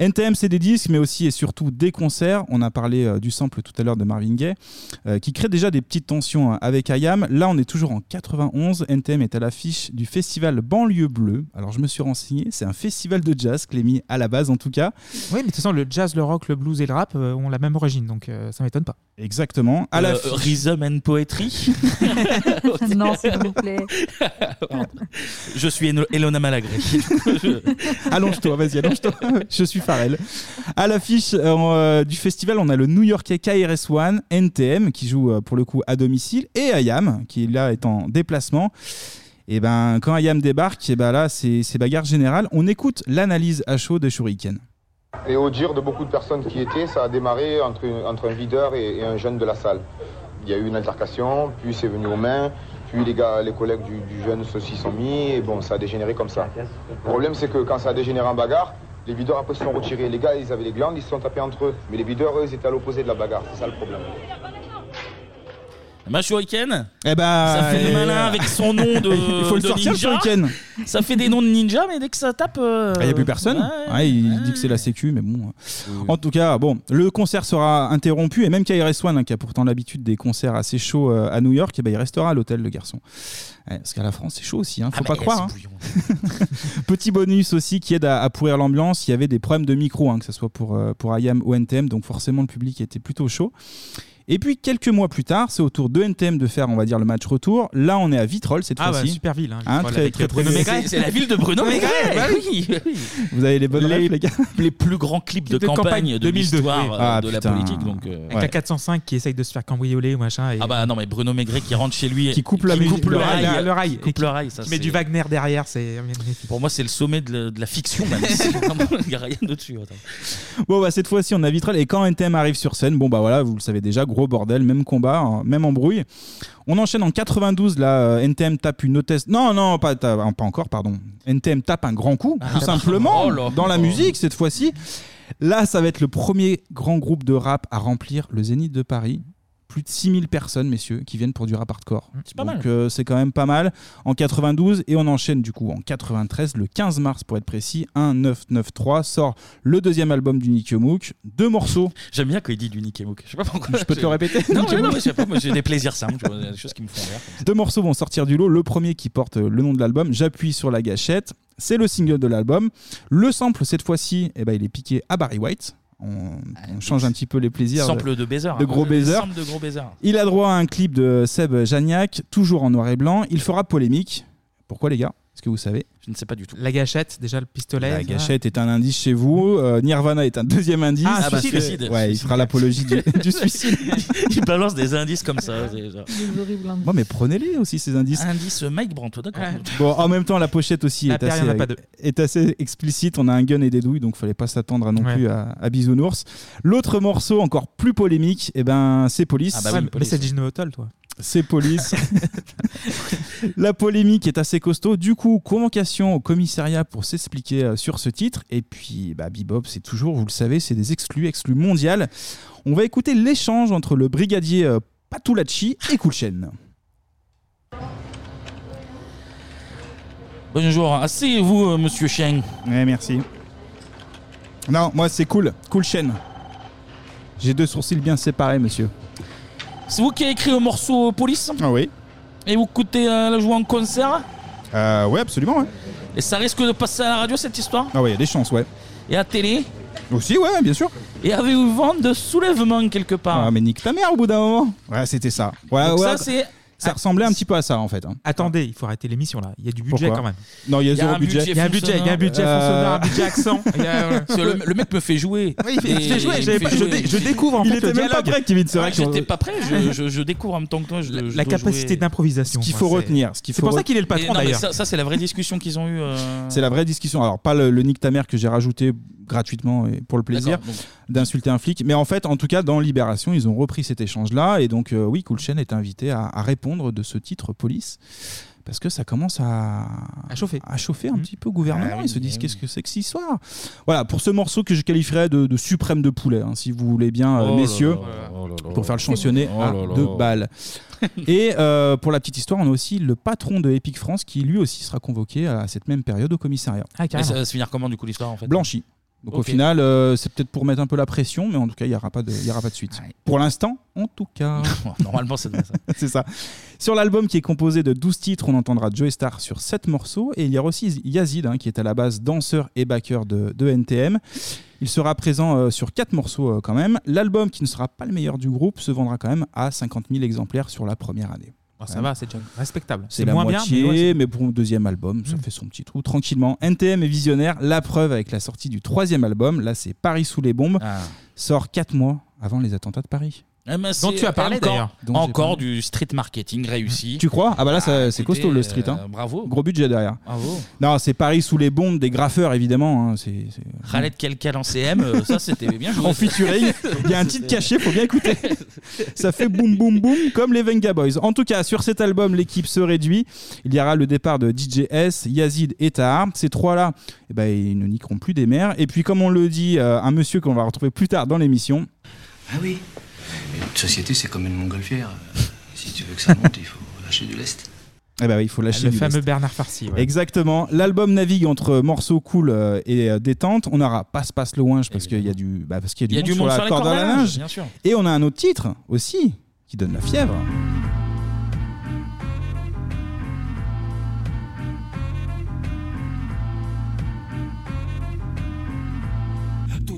NTM, c'est des disques, mais aussi et surtout des concerts. On a parlé euh, du sample tout à l'heure de Marvin Gaye, euh, qui crée déjà des petites tensions hein, avec IAM. Là, on est toujours en 91. NTM est à l'affiche du festival Banlieue Bleue. Alors, je me suis renseigné, c'est un festival de jazz, Clémy, à la base en tout cas. Oui, mais de toute façon, le jazz, le rock, le blues et le rap euh, ont la même origine, donc euh, ça m'étonne pas. Exactement. À la Rhythm and Poetry. non, s'il vous plaît. Je suis Elona Malagré. allonge-toi, vas-y, allonge-toi. Je suis À l'affiche euh, euh, du festival, on a le New Yorkais KRS-One, NTM, qui joue euh, pour le coup à domicile, et IAM, qui là est en déplacement. Et ben, quand IAM débarque, et ben là, c'est bagarre générale. On écoute l'analyse à chaud de Shuriken. Et au dire de beaucoup de personnes qui étaient, ça a démarré entre, un videur et, un jeune de la salle. Il y a eu une altercation, puis c'est venu aux mains, puis les gars, les collègues du, jeune s'y sont mis, et bon, ça a dégénéré comme ça. Le problème, c'est que quand ça a dégénéré en bagarre, les videurs après se sont retirés. Les gars, ils avaient les glandes, ils se sont tapés entre eux. Mais les videurs, eux, étaient à l'opposé de la bagarre. C'est ça le problème. Ma Shuriken Eh ben, Ça fait le euh, malin avec son nom de. Il faut le de sortir, le ninja. Shuriken. Ça fait des noms de ninja, mais dès que ça tape. euh, Il n'y a plus personne. ouais. Ouais, il dit que c'est la sécu, mais bon. En tout cas, bon, le concert sera interrompu et même KRS One, hein, qui a pourtant l'habitude des concerts assez chauds euh, à New York, eh ben, il restera à l'hôtel, le garçon. Ouais, parce qu'à la France, c'est chaud aussi, hein, faut Ah pas bah, croire. hein. Petit bonus aussi qui aide à, à pourrir l'ambiance. Il y avait des problèmes de micro, hein, que ce soit pour, euh, pour IAM ou NTM, donc forcément le public était plutôt chaud. Et puis quelques mois plus tard, c'est au tour de NTM de faire, on va dire, le match retour. Là, on est à Vitrolles cette Ah bah, fois-ci. super ville, hein, Hein, très, avec très, Bruno très- Maigret. C'est la ville de Bruno Maigret. Bah oui. Vous avez les bonnes Les- rêves, les gars? Les plus grands clips de, campagne, de 2002, l'histoire oui. euh, Ah, de la putain. politique. Donc, euh, Avec la 405 qui essaye de se faire cambrioler ou machin. Et... Ah bah non, mais Bruno Maigret qui rentre chez lui. Qui coupe la qui musique, coupe le le rail. rail, le rail. qui coupe le rail, ça, qui met du Wagner derrière, c'est. Pour moi, c'est le sommet de la, de la fiction, Il n'y a rien dessus. Bon bah cette fois-ci on a Vitrolles et quand NTM arrive sur scène, bon bah voilà, vous le savez déjà, gros bordel, même combat, hein, même embrouille. On enchaîne en 92, là euh, NTM tape une hôtesse. Non non, pas, pas encore, pardon. NTM tape un grand coup, tout simplement, Oh là. dans la musique cette fois-ci. Là, ça va être le premier grand groupe de rap à remplir le Zénith de Paris. Plus de 6000 personnes, messieurs, qui viennent pour du rap hardcore. C'est pas Donc, mal. euh, c'est quand même pas mal. En 92, et on enchaîne du coup en 93, le 15 mars pour être précis, 1993 sort le deuxième album du Nick Yomook. Deux morceaux. J'aime bien quand il dit du Nick Yomook. Je sais pas pourquoi. Je peux te le répéter Non, mais non, Yomook mais je sais pas. Moi, j'ai des plaisirs simples. vois, Des choses qui me font rire. Deux morceaux vont sortir du lot. Le premier qui porte euh, le nom de l'album, J'appuie sur la gâchette. C'est le single de l'album. Le sample, cette fois-ci, eh ben, il est piqué à Barry White. On, on change un petit peu les plaisirs. Sample de baiser. De gros baiser. Sample de gros baiser. Il a droit à un clip de Seb Janiak, toujours en noir et blanc. Il fera polémique. Pourquoi, les gars? Est-ce que vous savez Je ne sais pas du tout. La gâchette, déjà le pistolet. La gâchette est un indice chez vous. Euh, Nirvana est un deuxième indice. Ah, bah, suicide. suicide. Ouais, il fera l'apologie du, du suicide. il balance des indices comme ça. c'est genre-. Bon, mais prenez-les aussi, ces indices. Indice Mike Brandt, d'accord. Bon, en même temps, la pochette aussi La est paire, il assez, y en a pas deux. est assez explicite. On a un gun et des douilles, donc fallait pas s'attendre à non Ouais. plus à, à bisounours. L'autre morceau, encore plus polémique, eh ben, c'est Police. Ah bah Ouais, mais c'est Gino Hotel, toi. C'est Police. la polémique est assez costaud. Du coup, convocation au commissariat pour s'expliquer euh, sur ce titre. Et puis, bah, Bebop, c'est toujours, vous le savez, c'est des exclus, exclus mondiales. On va écouter l'échange entre le brigadier euh, Patulacci et Kulchen. Bonjour. Asseyez-vous, euh, monsieur Cheng. Ouais, merci. Non, moi c'est cool. Cool chaîne. J'ai deux sourcils bien séparés, monsieur. C'est vous qui avez écrit le morceau Police? Ah oui. Et vous coûtez euh, la jouer en concert Euh, ouais, absolument, ouais. Et ça risque de passer à la radio cette histoire Ah ouais, il y a des chances, ouais. Et à télé Aussi, ouais, bien sûr. Et avez-vous vent de soulèvement quelque part Ah, mais nique ta mère au bout d'un moment. Ouais, c'était ça. Ouais, Donc ouais, ça, c'est- Ça ressemblait un petit peu à ça, en fait. hein. Attendez, il faut arrêter l'émission là. Il y a du budget Pourquoi quand même. Non, il y a zéro budget. Il y a un budget, il y a un budget fond sonore, un budget accent. Il y a- ouais. Parce que le, le mec me fait jouer. Oui, il fait- fait jouer, il j'avais me pas- fait je jouer. dé- je découvre, en Il fait, était le même pas dialogue. prêt, Kevin, c'est vrai Ouais, que J'étais pas prêt, je, je- je découvre en même temps que toi. Je, je La dois capacité jouer. d'improvisation. Ce qu'il faut c'est- retenir. ce qu'il C'est faut pour ça qu'il est le Et patron non, mais d'ailleurs. ça, ça, c'est la vraie discussion qu'ils ont eue. euh, C'est la vraie discussion. Alors, pas le, le Nick ta mère que j'ai rajouté gratuitement et pour le plaisir D'accord, donc- d'insulter un flic. Mais en fait, en tout cas, dans Libération, ils ont repris cet échange-là. Et donc, euh, oui, Kulchen est invité à, à répondre de ce titre police. Parce que ça commence à, À chauffer. à chauffer un petit peu au gouvernement. Ah oui, Ils se ah disent oui. qu'est-ce que c'est que cette histoire? Voilà, pour ce morceau que je qualifierais de, de suprême de poulet, hein, si vous voulez bien, euh, Oh messieurs, là, là là. pour faire le chansonner Oh à là là. deux balles. Et euh, pour la petite histoire, on a aussi le patron de Epic France qui lui aussi sera convoqué à cette même période au commissariat. Ah, ça va se finir comment du coup l'histoire en fait? Blanchi. Donc au final, euh, c'est peut-être pour mettre un peu la pression, mais en tout cas, il n'y aura, pas de- il y aura pas de suite. Pour l'instant, en tout cas. Normalement, c'est ça. c'est ça. Sur l'album qui est composé de 12 titres, on entendra Joey Star sur 7 morceaux. Et il y aura aussi Yazid, hein, qui est à la base danseur et backer de, de NTM. Il sera présent euh, sur 4 morceaux euh, quand même. L'album, qui ne sera pas le meilleur du groupe, se vendra quand même à 50 000 exemplaires sur la première année. Ça va, c'est respectable. C'est la moins moitié, bien, mais ouais, mais, pour le deuxième album, ça fait son petit trou tranquillement. NTM est visionnaire, la preuve avec la sortie du troisième album, là c'est Paris sous les bombes, Ah. sort 4 mois avant les attentats de Paris. Eh ben, Dont c'est tu as parlé, encore- d'ailleurs. Dont j'ai Encore parlé. du street marketing réussi. Tu crois? Ah bah là ça- c'est costaud le street. hein. euh, bravo. Gros budget derrière. Bravo. Non, c'est Paris sous les bombes des graffeurs évidemment. hein, c'est- c'est- Khaled Kelkal en CM, euh, ça c'était bien joué. en featuring. Il y a un titre caché, faut bien écouter. Ça fait boum boum boum comme les Venga Boys. En tout cas, sur cet album, l'équipe se réduit. Il y aura le départ de DJS, Yazid et Tahar. Ces trois-là, eh ben, ils ne niqueront plus des mers. Et puis, comme on le dit, euh, un monsieur qu'on va retrouver plus tard dans l'émission. Ah oui. Mais notre société, c'est comme une montgolfière. Euh, Si tu veux que ça monte, il faut lâcher du lest. Eh ben oui, il faut lâcher Le du fameux lest. Bernard Farcy. ouais. Exactement. L'album navigue entre morceaux cool euh, et euh, détente. On aura Passe Passe le Winge parce qu'il y a du, bah, parce qu'il y a du, monde sur la corde à linge. bien sûr. Et on a un autre titre aussi qui donne la fièvre.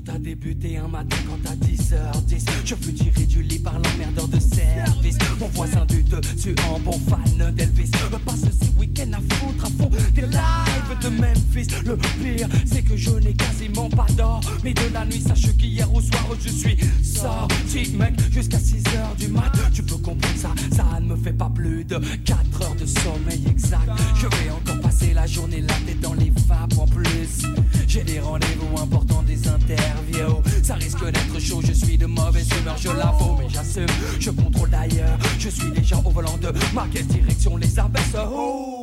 Tout a débuté un matin quand à 10h10 Je fus tiré du lit par l'emmerdeur de service. Mon voisin du dessus en bon fan d'Elvis. Me passe ces week-ends à foutre à fond des lives de Memphis. Le pire c'est que je n'ai quasiment pas d'or Mais de la nuit. Sache qu'hier au soir je suis sorti mec Jusqu'à 6h du mat. Tu peux comprendre ça, ça ne me fait pas plus de 4 heures de sommeil exact. Je vais encore passer la journée la tête dans les vapes en plus J'ai des rendez-vous importants, des interviews. Ça risque d'être chaud, je suis de mauvaise humeur, je l'avoue Mais j'assume, je contrôle d'ailleurs Je suis déjà au volant de ma direction les abaisse Oh,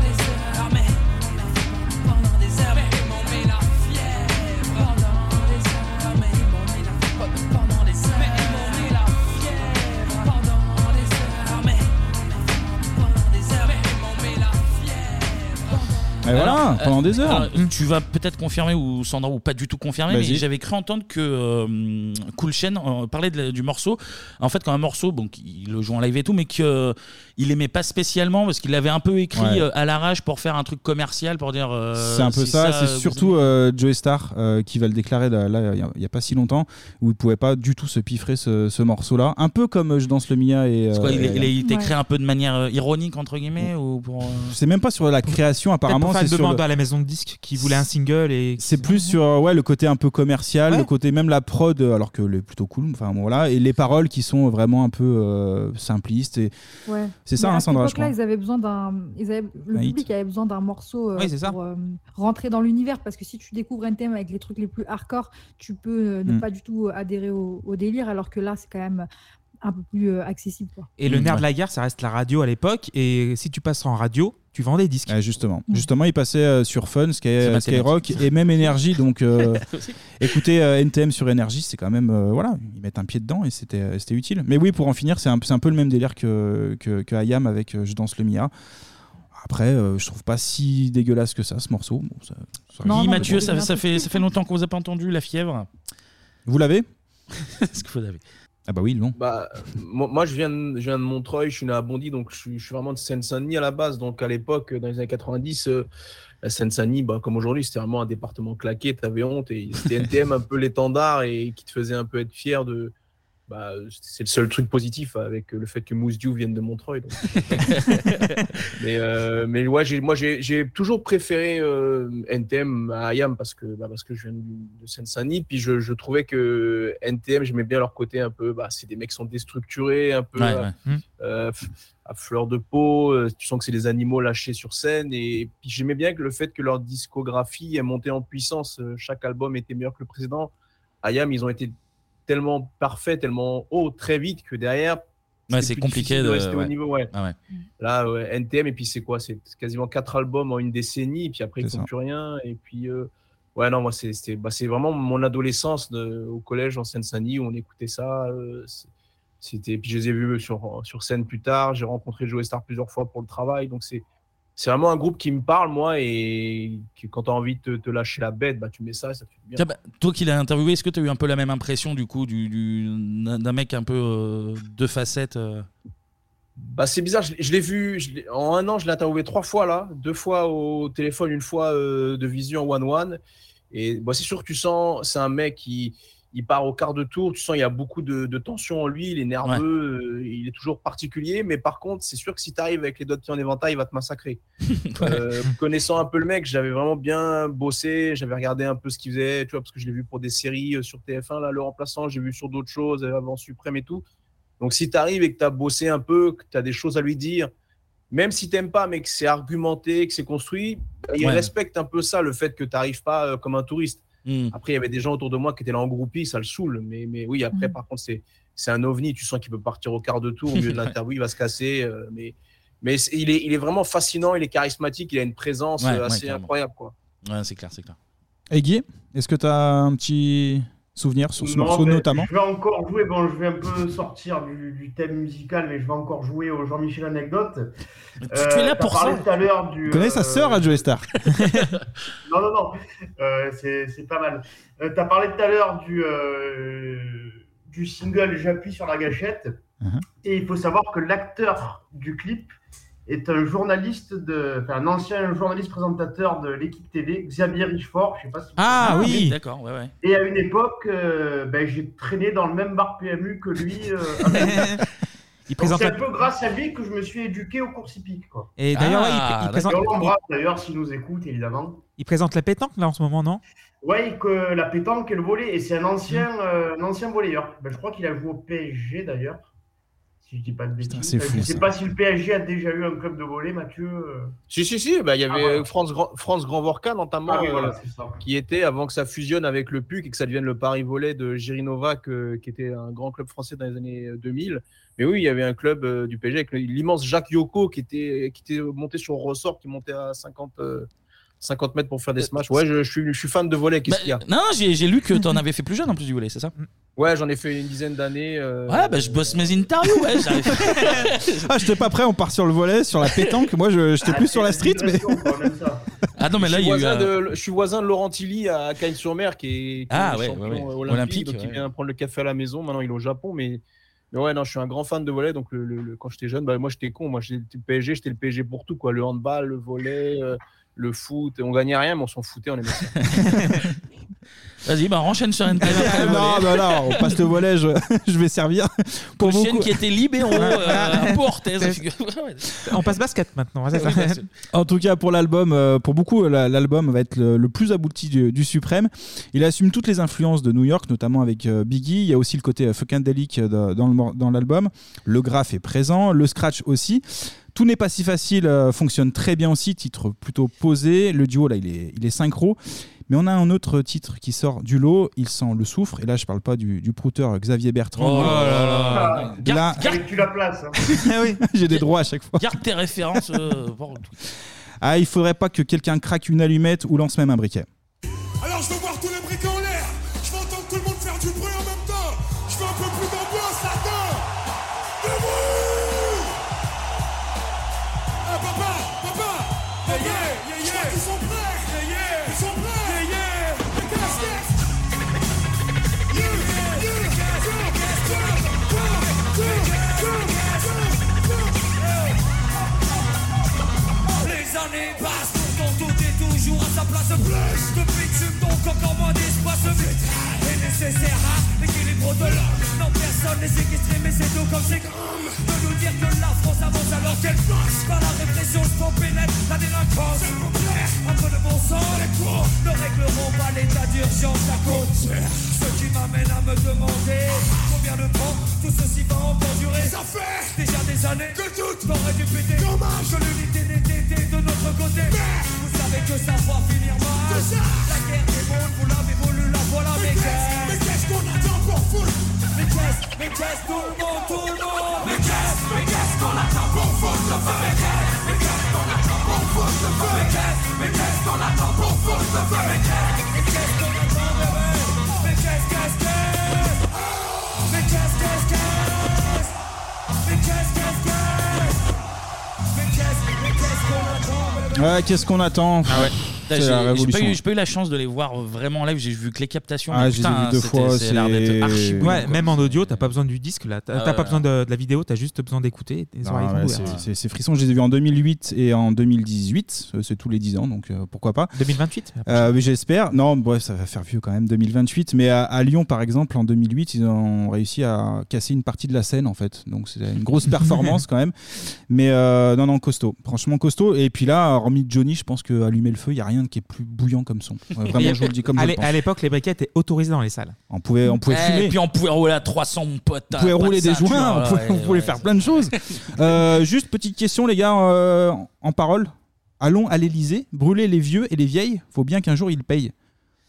fièvre Et voilà, Alors, pendant euh, des heures. alors, Tu vas peut-être confirmer ou Sandra ou pas du tout confirmer, mais Vas-y. j'avais cru entendre que euh, Cool Chain euh, parlait de la- du morceau. En fait, quand un morceau, bon, il le joue en live et tout, mais qu'il aimait pas spécialement parce qu'il l'avait un peu écrit Ouais. euh, à l'arrache pour faire un truc commercial, pour dire. euh, c'est un peu si ça, c'est vous surtout euh, Joey Star euh, qui va le déclarer là, là, il y a- il y a, pas si longtemps où il pouvait pas du tout se piffrer ce, ce morceau-là, un peu comme euh, Je danse le Mia et. C'est quoi, euh, il, est- et- il est- il était créé un peu de manière euh, ironique entre guillemets ou pour. euh, C'est même pas sur la création apparemment, faire une sur demande le- à la maison de disques qui voulait un single et C'est plus sur euh, ouais, le côté un peu commercial, le côté même la prod, euh, alors que le plutôt cool, enfin bon, voilà, et les paroles qui sont vraiment un peu euh, simplistes. Et... Ouais. C'est ça, hein, Sandra, je crois. ils avaient besoin d'un. avaient- Le Un hit. public avait besoin d'un morceau euh, Oui, pour euh, rentrer dans l'univers. Parce que si tu découvres un thème avec les trucs les plus hardcore, tu peux euh, ne Mm. pas du tout adhérer au, au délire. Alors que là, c'est quand même un peu plus euh, accessible. Quoi. Et le Mm, nerf ouais. de la guerre, ça reste la radio à l'époque. Et si tu passes en radio, tu vends des disques. Ouais, justement, justement, il passait euh, sur Fun, Sky, C'est Skyrock et même Énergie. Donc, euh, écouter euh, NTM sur Énergie, c'est quand même euh, voilà, ils mettent un pied dedans et c'était euh, c'était utile. Mais oui, pour en finir, c'est un, c'est un peu le même délire que que, que Ayam avec euh, Je danse le Mia. Après, euh, je trouve pas si dégueulasse que ça ce morceau. Bon, ça- ça- Guy Mathieu, ça, ça fait, ça fait longtemps qu'on vous a pas entendu la fièvre. Vous l'avez? Est-ce que vous avez Ah bah oui, non. Bah, moi, moi, je, viens de, je viens de Montreuil, je suis né à Bondy, donc je suis, je suis vraiment de Seine-Saint-Denis à la base. Donc à l'époque, dans les années 90, euh, la Seine-Saint-Denis, bah, comme aujourd'hui, c'était vraiment un département claqué, tu avais honte. Et c'était NTM un peu l'étendard et qui te faisait un peu être fier de. Bah, c'est le seul truc positif avec le fait que Mousse Diouf vienne de Montreuil. donc. mais, euh, mais ouais, moi, j'ai toujours préféré euh, NTM à IAM parce que, bah, parce que je viens de, de Seine-Saint-Denis. Puis je, je trouvais que NTM, j'aimais bien leur côté un peu. Bah, c'est des mecs qui sont déstructurés, un peu Ouais, euh, ouais. euh, à fleur de peau. Tu sens que c'est des animaux lâchés sur scène. Et puis j'aimais bien que le fait que leur discographie est montée en puissance. Chaque album était meilleur que le précédent. IAM, ils ont été tellement parfaits, tellement hauts très vite que derrière. Ouais, c'est compliqué de- rester au ouais. niveau. Ouais. Ah ouais. Là, ouais, NTM, et puis c'est quoi? C'est quasiment quatre albums en une décennie, et puis après, ils font plus rien. Et puis, euh, ouais, non, moi, c'est bah, c'est vraiment mon adolescence de- au collège en Seine-Saint-Denis où on écoutait ça. euh, c'était, puis je les ai vus sur, sur scène plus tard. J'ai rencontré Joe Star plusieurs fois pour le travail. Donc, c'est c'est vraiment un groupe qui me parle, moi, et que quand tu as envie de te, te lâcher la bête, bah, tu mets ça, ça te fait du bien. Tiens, bah, toi qui l'as interviewé, est-ce que tu as eu un peu la même impression du coup du, du- d'un mec un peu euh, deux facettes euh? Bah, c'est bizarre, je, l'ai- je l'ai vu je l'ai- en un an, je l'ai interviewé trois fois là, deux fois au téléphone, une fois euh, de vision one-one. Et bah, c'est sûr que tu sens, c'est un mec qui il part au quart de tour, tu sens il y a beaucoup de, de tension en lui, il est nerveux, euh, il est toujours particulier, mais par contre, c'est sûr que si tu arrives avec les doigts pied en éventail, il va te massacrer. Euh, connaissant un peu le mec, j'avais vraiment bien bossé, j'avais regardé un peu ce qu'il faisait, tu vois, parce que je l'ai vu pour des séries euh, sur TF1, là, le remplaçant, j'ai vu sur d'autres choses, avant Suprême et tout. Donc si tu arrives et que tu as bossé un peu, que tu as des choses à lui dire, même si tu pas, mais que c'est argumenté, que c'est construit, bah, il Ouais. respecte un peu ça, le fait que tu n'arrives pas euh, comme un touriste. Hmm. Après, il y avait des gens autour de moi qui étaient là en groupie, ça le saoule. Mais, mais oui, après, Mm. par contre, c'est c'est un ovni. Tu sens qu'il peut partir au quart de tour, au milieu de l'interview, il va se casser. euh, mais mais il, est, il est vraiment fascinant, il est charismatique, il a une présence Ouais, euh, ouais, assez incroyable. Quoi. Ouais, c'est clair, c'est clair. Et Guy, est-ce que tu as un petit souvenir sur ce Non, morceau notamment Je vais encore jouer, bon, je vais un peu sortir du, du thème musical, mais je vais encore jouer au Jean-Michel Anecdote. tu es là t'as pour ça. tout à l'heure du. Tu connais sa euh, sœur à Joe Star Non, non, non, Euh, c'est pas mal. tu as parlé tout à l'heure du, euh, du single J'appuie sur la gâchette. Uh-huh. Et il faut savoir que l'acteur du clip est un journaliste, de, enfin, un ancien journaliste présentateur de l'équipe TV, Xavier Richefort. Je sais pas si vous Ah oui, d'accord, ouais, ouais. Et à une époque, euh, ben, j'ai traîné dans le même bar PMU que lui. euh, présente C'est un peu grâce à lui que je me suis éduqué au cours hippique. Quoi. Et d'ailleurs, ouais, il- Ah, il, présente, Et on l'embrasse d'ailleurs s'il nous écoute, évidemment. il présente la pétanque là en ce moment, non? Ouais, que la pétanque et le volet. Et c'est un ancien, Mm. euh, un ancien volleyeur. Ben, je crois qu'il a joué au PSG d'ailleurs. Si je dis pas de bêtises. fou, je sais ça. pas si le PSG a déjà eu un club de volley, Mathieu. euh. Si, si, si, bah, il y avait Ah, voilà. France, Grand, France Grand Vorca notamment, Ah oui, voilà, euh, qui était avant que ça fusionne avec le PUC et que ça devienne le Paris Volley de Jirinova, que- qui était un grand club français dans les années euh, 2000. Mais oui, il y avait un club euh, du PSG avec l'immense Jacques Yoko qui était, qui était monté sur ressort, qui montait à 50, euh, 50 mètres pour faire des smash. Ouais, je, je suis, je suis fan de volley. Qu'est-ce qu'il y a? Non, j'ai j'ai lu que tu en avais fait plus jeune en plus du volet, c'est ça? Ouais, j'en ai fait une dizaine d'années. euh, Ouais, bah je bosse mes interviews, ouais. Ah, j'étais pas prêt, on part sur le volet, sur la pétanque. Moi, je- j'étais plus sur la street, mais. Ah non, mais là, je, il suis y a eu. voisin un- de, je suis voisin de Laurent Tilly à Cagnes-sur-Mer, qui est, qui est Ah, ouais, champion ouais, ouais. euh, olympique, Olympique, donc il vient prendre le café à la maison. Maintenant, il est au Japon, mais, mais ouais, non, je suis un grand fan de volley. Donc, le, le- le- quand j'étais jeune, bah, moi, j'étais con. Moi, j'étais le PSG, j'étais le PSG pour tout, quoi. Le handball, le volley, euh, le foot. On gagnait rien, mais on s'en foutait, on aimait ça. Vas-y, bah enchaîne sur NTM après le non, bah là, on passe le volet, je, je vais servir. Pour Prochaine beaucoup. qui était libéraux euh, pour Orthez. On passe basket maintenant. c'est ça Oui, bien sûr. En tout cas, pour l'album, euh, pour beaucoup, la- l'album va être le, le plus abouti du, du Suprême. Il assume toutes les influences de New York, notamment avec euh, Biggie. Il y a aussi le côté euh, funkadelic euh, de- dans le mor- dans l'album. Le graphe est présent, le scratch aussi. Tout n'est pas si facile, euh, fonctionne très bien aussi, titre plutôt posé. Le duo, là, il est, il est synchro. Mais on a un autre titre qui sort du lot, il sent le soufre. Et là, je parle pas du, du prouteur Xavier Bertrand. Oh là là là. Là, Garde- Tu la places. hein. Ah oui, j'ai des droits à chaque fois. Garde tes références. euh, pour- Ah, il faudrait pas que quelqu'un craque une allumette ou lance même un briquet. Alors je veux voir tous les briquets en l'air. Je veux entendre tout le monde faire du bruit en années passent, pourtant tout est toujours à sa place. Plus de bitume, donc encore moins d'espace vide est nécessaire à l'équilibre de l'homme. Non, personne n'est séquestré, mais c'est tout comme c'est comme De nous dire que la France avance alors qu'elle passe Par la répression, je pénètre la délinquance. Un peu de bon sens Les cours ne régleront pas l'état d'urgence à côte Ce qui m'amène à me demander Combien de temps tout ceci va encore durer. Ça fait déjà des années que tout aurait dû péter Dommage que l'unité n'était de notre côté. Mais vous savez que ça va finir mal. La guerre des mondes, vous l'avez voulu, la voilà, mais qu'est-ce Mais qu'est-ce qu'on attend pour foutre Mais qu'est-ce, mais qu'est-ce tout le monde, tout le monde. Mais qu'est-ce, mais qu'est-ce qu'on attend pour foutre le feu Mais qu'est-ce, mais qu'est-ce qu'on attend pour foutre le feu Mais qu'est-ce, mais qu'est-ce qu'on attend pour foutre le feu Mais qu'est-ce, mais qu'est-ce qu'on attend, Ouais, qu'est-ce qu'on attend Ah. C'est J'ai pas, révolution. eu, j'ai pas eu la chance de les voir vraiment en live, j'ai vu que les captations. Ah, putain, deux fois, c'est l'air d'être archi c'est- bon, Ouais, quoi. même en audio, t'as pas besoin du disque là. T'as Ah pas besoin de, de la vidéo, t'as juste besoin d'écouter. Ah ouais, c'est frissons, je les ai vus en 2008 et en 2018, euh, c'est tous les 10 ans, donc euh, pourquoi pas. 2028 Euh, J'espère. Non, bref, ça va faire vieux quand même, 2028. Mais à, à Lyon, par exemple, en 2008, ils ont réussi à casser une partie de la scène, en fait. Donc c'est une grosse performance quand même. Mais euh, non, non, costaud. Franchement, costaud. Et puis là, hormis Johnny, je pense qu'allumer le feu, il n'y a rien qui est plus bouillant comme son. Ouais, vraiment, je vous le dis comme à je le l'é- pense. À l'époque, les briquets étaient autorisés dans les salles. On pouvait, on pouvait Eh, fumer. puis on pouvait rouler à 300, mon pote. On pouvait rouler des joints, on pouvait, on pouvait faire plein de choses. Euh, juste petite question, les gars, euh, en parole. Allons à l'Elysée, brûler les vieux et les vieilles. Faut bien qu'un jour ils payent.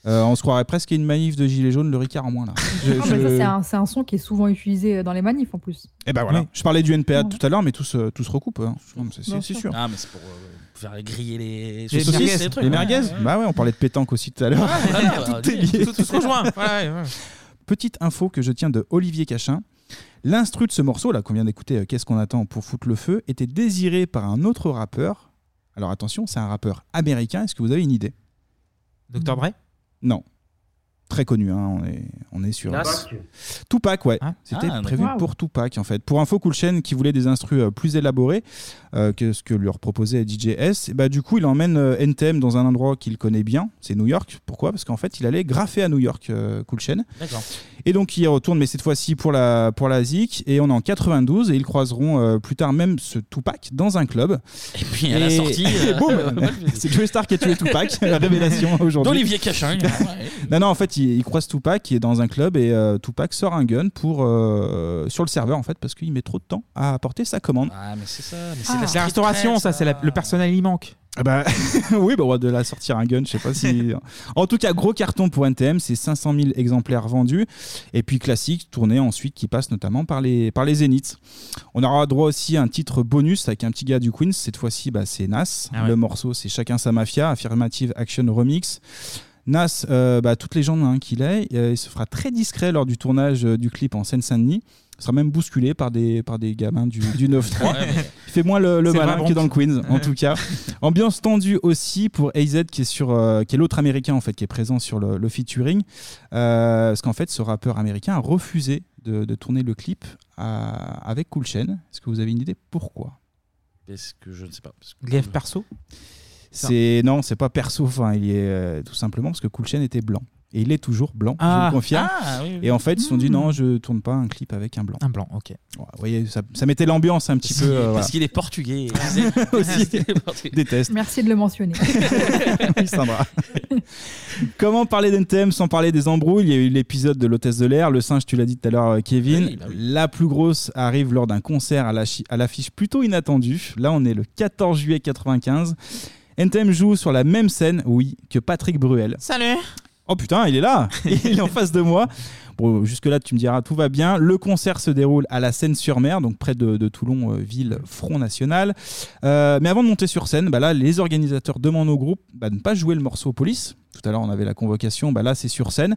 Euh, on se croirait presque à une manif de gilets jaunes, le Ricard en moins là. Je- mais je- ça, c'est un, c'est un son qui est souvent utilisé dans les manifs en plus. Eh ben voilà. Oui. Je parlais du NPA tout à l'heure, mais tout se, tout se recoupe. hein. C'est- Bien C'est c'est sûr. sûr. Ah, mais c'est pour euh, faire griller les, Les saucisses, trucs, les ouais, merguez. ouais. Bah ouais, on parlait de pétanque aussi tout à l'heure. Tout est lié. Tout- tout se rejoint. Ouais, ouais, ouais. Petite info que je tiens de Olivier Cachin. L'instru de ce morceau là qu'on vient d'écouter, euh, Qu'est-ce qu'on attend pour foutre le feu, était désiré par un autre rappeur. Alors attention, c'est un rappeur américain. Est-ce que vous avez une idée? Dr. Dre? Non. Très connu, hein, on, est, on est sur. Nas Tupac, ouais. C'était Ah, prévu d'accord. pour Tupac, en fait. Pour info, Cool Chain, qui voulait des instrus euh, plus élaborés euh, que ce que leur proposait DJS, et bah, du coup, il emmène euh, NTM dans un endroit qu'il connaît bien, c'est New York. Pourquoi? Parce qu'en fait, il allait graffer à New York, euh, Cool Chain. Et donc, il y retourne, mais cette fois-ci pour la, pour la ZIC, et on est en 92, et ils croiseront euh, plus tard même ce Tupac dans un club. Et puis à la sortie, euh, boum C'est Joe Star qui a tué Tupac, la révélation aujourd'hui. D'Olivier Cachin. Non, non, en fait, il, il croise Tupac qui est dans un club et euh, Tupac sort un gun pour, euh, sur le serveur en fait parce qu'il met trop de temps à apporter sa commande. Ah, mais c'est ça. Mais Ah, c'est la, restauration, ça, c'est le personnel, il manque. Ah bah, oui, bah, on va de la sortir un gun, je sais pas si. en tout cas, gros carton pour NTM, c'est 500 000 exemplaires vendus. Et puis classique, tourné ensuite qui passe notamment par les, par les Zéniths. On aura droit aussi à un titre bonus avec un petit gars du Queens. Cette fois-ci, bah, c'est Nas. Ah ouais. Le morceau, c'est Chacun sa mafia, Affirmative Action Remix. Nas, euh, bah, toutes les gens hein, qu'il est, euh, il se fera très discret lors du tournage euh, du clip en Seine-Saint-Denis. Il sera même bousculé par des, par des gamins du, du 9-3. Ouais, mais- Il fait moins le, le malin vraiment que dans le Queens, en tout cas. Ambiance tendue aussi pour AZ, qui est, sur, euh, qui est l'autre américain en fait, qui est présent sur le, le featuring. Euh, parce qu'en fait, ce rappeur américain a refusé de, de tourner le clip à- avec Cool Chain. Est-ce que vous avez une idée pourquoi? Parce que je ne sais pas. parce que- perso? C'est non, c'est pas perso. Enfin, il est euh, tout simplement parce que Cool Chain était blanc. Et il est toujours blanc, je Ah. vous le confirme. Ah, oui, oui. Et en fait, ils se sont dit Hmm. non, je tourne pas un clip avec un blanc. Un blanc, ok. Ouais, vous voyez, ça, ça mettait l'ambiance un petit peu. euh, voilà. Parce qu'il est portugais. Aussi. Déteste. Merci de le mentionner. Comment parler d'NTM sans parler des embrouilles? Il y a eu l'épisode de l'hôtesse de l'air, le singe, tu l'as dit tout à l'heure, euh, Kevin. Oui, bah oui. La plus grosse arrive lors d'un concert à l'affiche plutôt inattendue. Là, on est le 14 juillet 95. NTM joue sur la même scène, oui, que Patrick Bruel. Salut Oh putain, il est là Il est en face de moi. Bon, jusque-là, tu me diras, tout va bien. Le concert se déroule à la Seine-sur-Mer, donc près de, de Toulon, euh, ville Front National. Euh, mais avant de monter sur scène, bah là, les organisateurs demandent au groupe bah, de ne pas jouer le morceau Police. Tout à l'heure, on avait la convocation, bah là, c'est sur scène.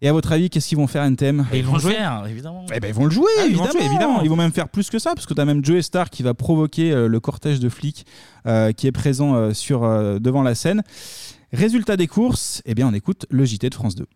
Et à votre avis, qu'est-ce qu'ils vont faire NTM Et ils vont le faire, évidemment. eh ben, ils vont le jouer, Ah, ils vont évidemment. le évidemment. Ils vont même faire plus que ça, parce que tu as même Joe Star qui va provoquer euh, le cortège de flics euh, qui est présent euh, sur, euh, devant la scène. Résultat des courses, eh bien, on écoute le JT de France 2.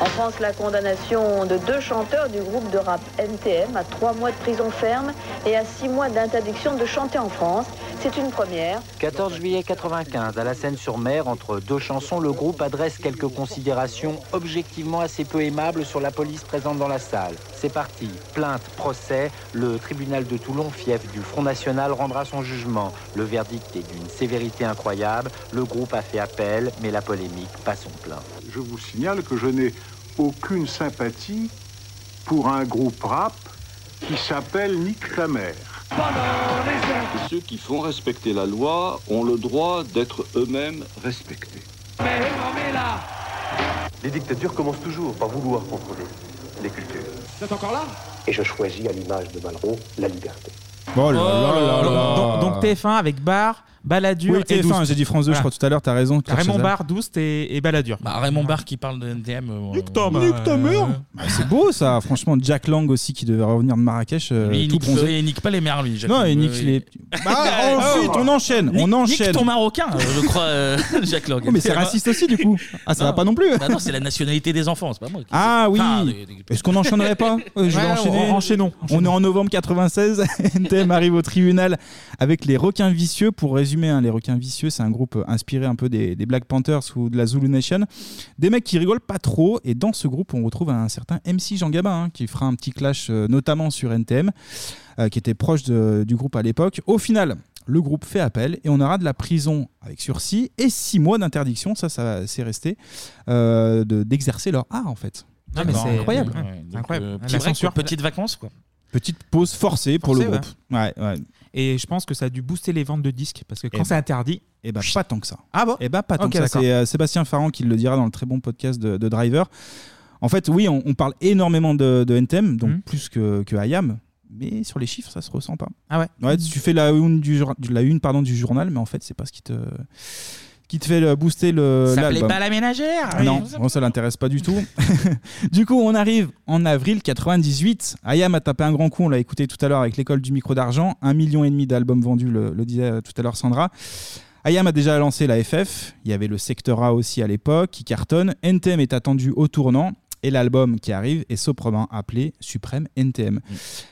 En France, la condamnation de deux chanteurs du groupe de rap NTM à trois mois de prison ferme et à six mois d'interdiction de chanter en France. C'est une première. 14 juillet 95, à la Seine-sur-Mer, entre deux chansons, le groupe adresse quelques considérations objectivement assez peu aimables sur la police présente dans la salle. C'est parti. Plainte, procès. Le tribunal de Toulon, fief du Front National, rendra son jugement. Le verdict est d'une sévérité incroyable. Le groupe a fait appel, mais la polémique passe son plein. Je vous signale que je n'ai aucune sympathie pour un groupe rap qui s'appelle Nick ta mère. ceux qui font respecter la loi ont le droit d'être eux-mêmes respectés. Les dictatures commencent toujours par vouloir contrôler les cultures. Vous êtes encore là? Et je choisis à l'image de Malraux la liberté. Oh là là là là. Donc, donc TF1 avec Bar, Balladur Oui, et TF1, Doust. j'ai dit France 2, je crois tout à l'heure, t'as raison. Raymond. Barre, Doust et, et Balladur. Bah, Raymond Barre qui parle de NTM. euh, Nique ta mère Bah, C'est beau ça, franchement. Jack Lang aussi qui devait revenir de Marrakech, euh, Lui, il tout nique, il nique pas les mères, lui. Jacques Non, Lang. il nique Oui, les. Bah, ensuite, on enchaîne, Nique- on enchaîne. Nique ton marocain, euh, je crois, euh, Jacques Lang. Oh, mais c'est raciste aussi du coup. Ah, ça va pas non plus. Bah non, c'est la nationalité des enfants, c'est pas moi. qui- Ah oui. Est-ce qu'on enchaînerait pas Ouais, Je vais Ouais, enchaîner. en- enchaînons, On est en novembre 96. NTM arrive au tribunal avec les requins vicieux. Pour résumer, hein, les requins vicieux, c'est un groupe euh, inspiré un peu des, des Black Panthers ou de la Zulu Nation. Des mecs qui rigolent pas trop. Et dans ce groupe, on retrouve un certain MC Jean Gabin hein, qui fera un petit clash, euh, notamment sur NTM, euh, qui était proche de- du groupe à l'époque. Au final. Le groupe fait appel et on aura de la prison avec sursis et six mois d'interdiction, ça, ça c'est resté, euh, de- d'exercer leur art en fait. Mais c'est incroyable. ouais, Ouais, donc, incroyable. euh, La petit break, censure. quoi, petites vacances, quoi. Petite pause forcée pour le Forcée, groupe. Ouais, ouais. Et je pense que ça a dû booster les ventes de disques parce que Eh quand ben- c'est interdit. Eh ben pas tant que ça. Ah bon Eh ben pas tant Ok, que ça. d'accord. C'est euh, Sébastien Farran qui le dira dans le très bon podcast de, de Driver. En fait, oui, on, on parle énormément de, de NTM, donc Mhm. plus que, que IAM, mais sur les chiffres, ça se ressent pas. Ah ouais Ouais, tu fais la une du, jour- la une pardon, du journal, mais en fait, c'est pas ce qui te qui te fait le- booster le Ça plaît l'album. pas la ménagère Ah Non, bon, ça l'intéresse pas du tout. du coup, on arrive en avril 98. Ayam a tapé un grand coup, on l'a écouté tout à l'heure avec l'école du micro d'argent. Un million et demi d'albums vendus, le, le disait euh, tout à l'heure Sandra. Ayam a déjà lancé la FF. Il y avait le Secteur A aussi à l'époque qui cartonne. NTM est attendu au tournant. Et l'album qui arrive est sobrement appelé Suprême NTM.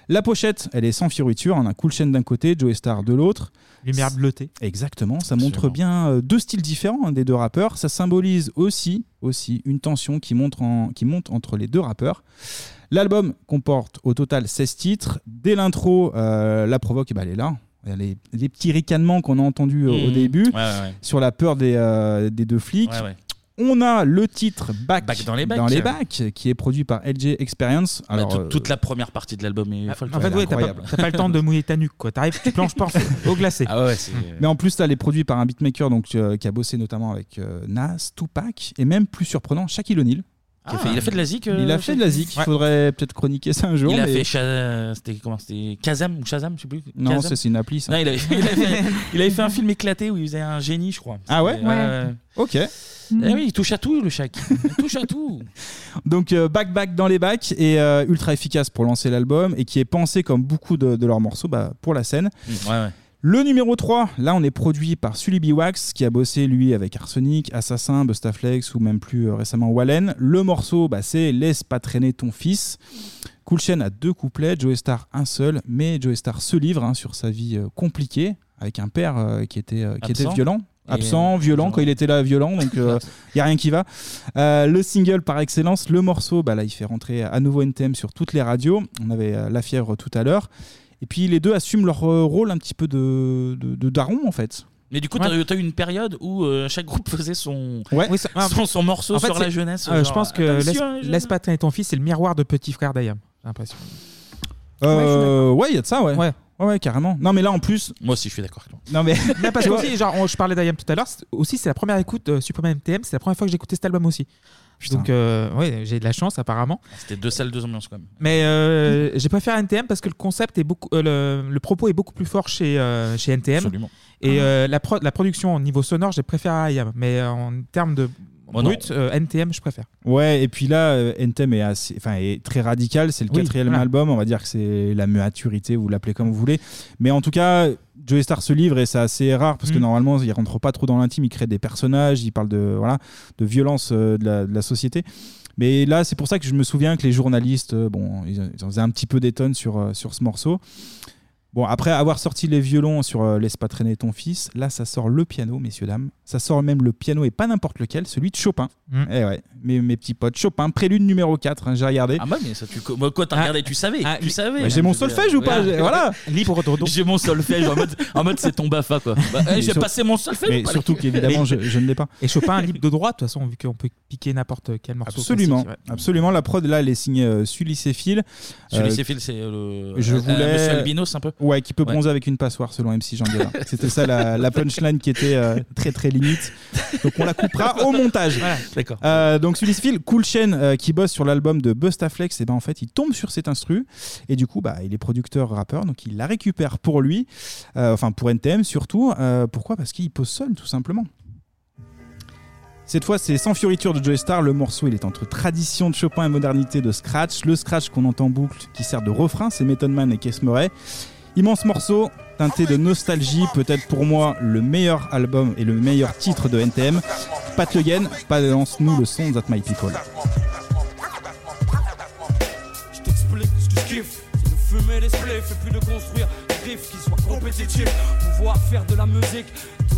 La pochette, elle est sans fioriture. On a Cool Chain d'un côté, Joey Star de l'autre. Lumière bleutée. Exactement, ça montre bien euh, deux styles différents hein, des deux rappeurs. Ça symbolise aussi, aussi une tension qui, monte en- qui monte entre les deux rappeurs. L'album comporte au total 16 titres. Dès l'intro, euh, la provoque, eh ben, elle est là. Les, les petits ricanements qu'on a entendus au- au Mhm. début Ouais, ouais, ouais. sur la peur des, euh, des deux flics. On a le titre Back, Back dans les bacs. bacs, qui est produit par LG Experience. Bah, Alors, toute, euh, toute la première partie de l'album est folle. En fait, ouais, t'as pas, t'as pas le temps de mouiller ta nuque, quoi. T'arrives, tu planches pas au glacé. Ah ouais, c'est. Mais en plus, là, elle est produite par un beatmaker donc, euh, qui a bossé notamment avec euh, Nas, Tupac et même plus surprenant, Shaquille O'Neal. Fait- il a fait de la zik, euh, Il a fait de la zik. Il Ouais. faudrait peut-être chroniquer ça un jour. Il a mais- fait Sha- c'était comment c'était Kazam ou Shazam, je sais plus. Non, Kazam ça, c'est une appli, ça. Non, il avait, il avait fait, il avait fait un film éclaté où il faisait un génie, je crois. Ah ouais? Ouais. Ok. Eh oui, il touche à tout, le Shaq. Il touche à tout. Donc euh, back back dans les bacs et euh, ultra efficace pour lancer l'album et qui est pensé comme beaucoup de, de leurs morceaux bah, pour la scène. Ouais, ouais. Le numéro 3, là on est produit par Sully B. Wax qui a bossé lui avec Arsenic, Assassin, Bustaflex ou même plus euh, récemment Wallen. Le morceau bah, c'est Laisse pas traîner ton fils. Cool Chain a deux couplets, Joey Star un seul, mais Joey Star se livre hein, sur sa vie euh, compliquée avec un père euh, qui, était, euh, qui était Absent. violent. Absent, violent, quand il était là, violent, donc il n'y a rien qui va. Euh, le single par excellence, le morceau, bah là il fait rentrer à nouveau NTM sur toutes les radios. On avait euh, La Fièvre tout à l'heure. Et puis les deux assument leur euh, rôle un petit peu de, de, de daron en fait. Mais du coup, Ouais. t'as eu- t'as eu une période où euh, chaque groupe faisait son, Ouais. Oui, ça- son, son morceau En fait, sur la c'est- jeunesse. euh, je pense que laisse, attention, jeunes. laisse pas traîner ton fils, c'est le miroir de petit frère d'Ayam. J'ai l'impression. Euh, ouais, il y a de ça, ouais. ouais. Ouais, carrément. Non, mais là en plus. Moi aussi, je suis d'accord avec toi. Non, mais. Mais parce que aussi, genre, on- je parlais d'Ayam tout à l'heure, c'est- aussi c'est la première écoute euh, Supreme NTM, c'est la première fois que j'ai écouté cet album aussi. Donc, euh, ouais, j'ai de la chance apparemment. C'était deux salles, deux ambiances quand même. Mais euh, j'ai préféré NTM parce que le concept est beaucoup, euh, le, le propos est beaucoup plus fort chez, euh, chez NTM. Absolument. Et euh, la, pro- la production au niveau sonore, j'ai préféré IAM. Mais en termes de. Brut, euh, NTM, je préfère. Ouais, et puis là, euh, NTM est, assez, enfin, est très radical. C'est le Oui, quatrième voilà. album. On va dire que c'est la maturité, vous l'appelez comme vous voulez. Mais en tout cas, Joey Star se livre et c'est assez rare parce que Mm. normalement, il rentre pas trop dans l'intime. Il crée des personnages, il parle de, voilà, de violence euh, de, la, de la société. Mais là, c'est pour ça que je me souviens que les journalistes, euh, bon, ils, ils en faisaient un petit peu des tonnes sur, euh, sur ce morceau. Bon, après avoir sorti les violons sur euh, Laisse pas traîner ton fils, là, ça sort le piano, messieurs, dames. Ça sort même le piano et pas n'importe lequel, celui de Chopin. Mm. Eh ouais, mes, mes petits potes. Chopin, prélude numéro 4, hein, j'ai regardé. Ah, bah, mais ça, tu. Moi, quoi, t'as regardé, tu savais. tu savais. Bah, j'ai mon solfège ou pas? J'ai- Voilà. Libre de J'ai mon solfège en mode, en mode c'est ton bafa quoi. Bah, eh, Mais j'ai sur- passé mon solfège. mais ou pas, surtout les- qu'évidemment, je, je ne l'ai pas. Et Chopin libre de droit, de toute façon, vu qu'on peut piquer n'importe quel morceau. Absolument, classique, ouais. absolument. La prod là, elle est signée euh, Sully Céphile. Sully Euh, Céphile, c'est le- Je euh, voulais. Monsieur Albinos, un peu Ouais, qui peut Ouais. bronzer avec une passoire selon MC Jean Guérin. C'était ça la, la punchline qui était euh, très très limite. Donc on la coupera au montage. D'accord. Euh, donc Cool Chain, euh, qui bosse sur l'album de Bustaflex, et ben en fait il tombe sur cet instru et du coup bah il est producteur rappeur, donc il la récupère pour lui, euh, enfin pour NTM surtout. Pourquoi? Parce qu'il pose seul tout simplement. Cette fois, c'est sans fioriture de Joey Star. Le morceau, il est entre tradition de Chopin et modernité de scratch. Le scratch qu'on entend en boucle, qui sert de refrain, c'est Method Man et Keith Murray. Immense morceau, teinté de nostalgie, peut-être pour moi le meilleur album et le meilleur titre de NTM. Pat Le Guen, balance-nous le son That My People. Je t'explique ce que je kiffe. C'est de fumer des spliffs et puis de construire des riffs qui soient compétitifs. Pouvoir faire de la musique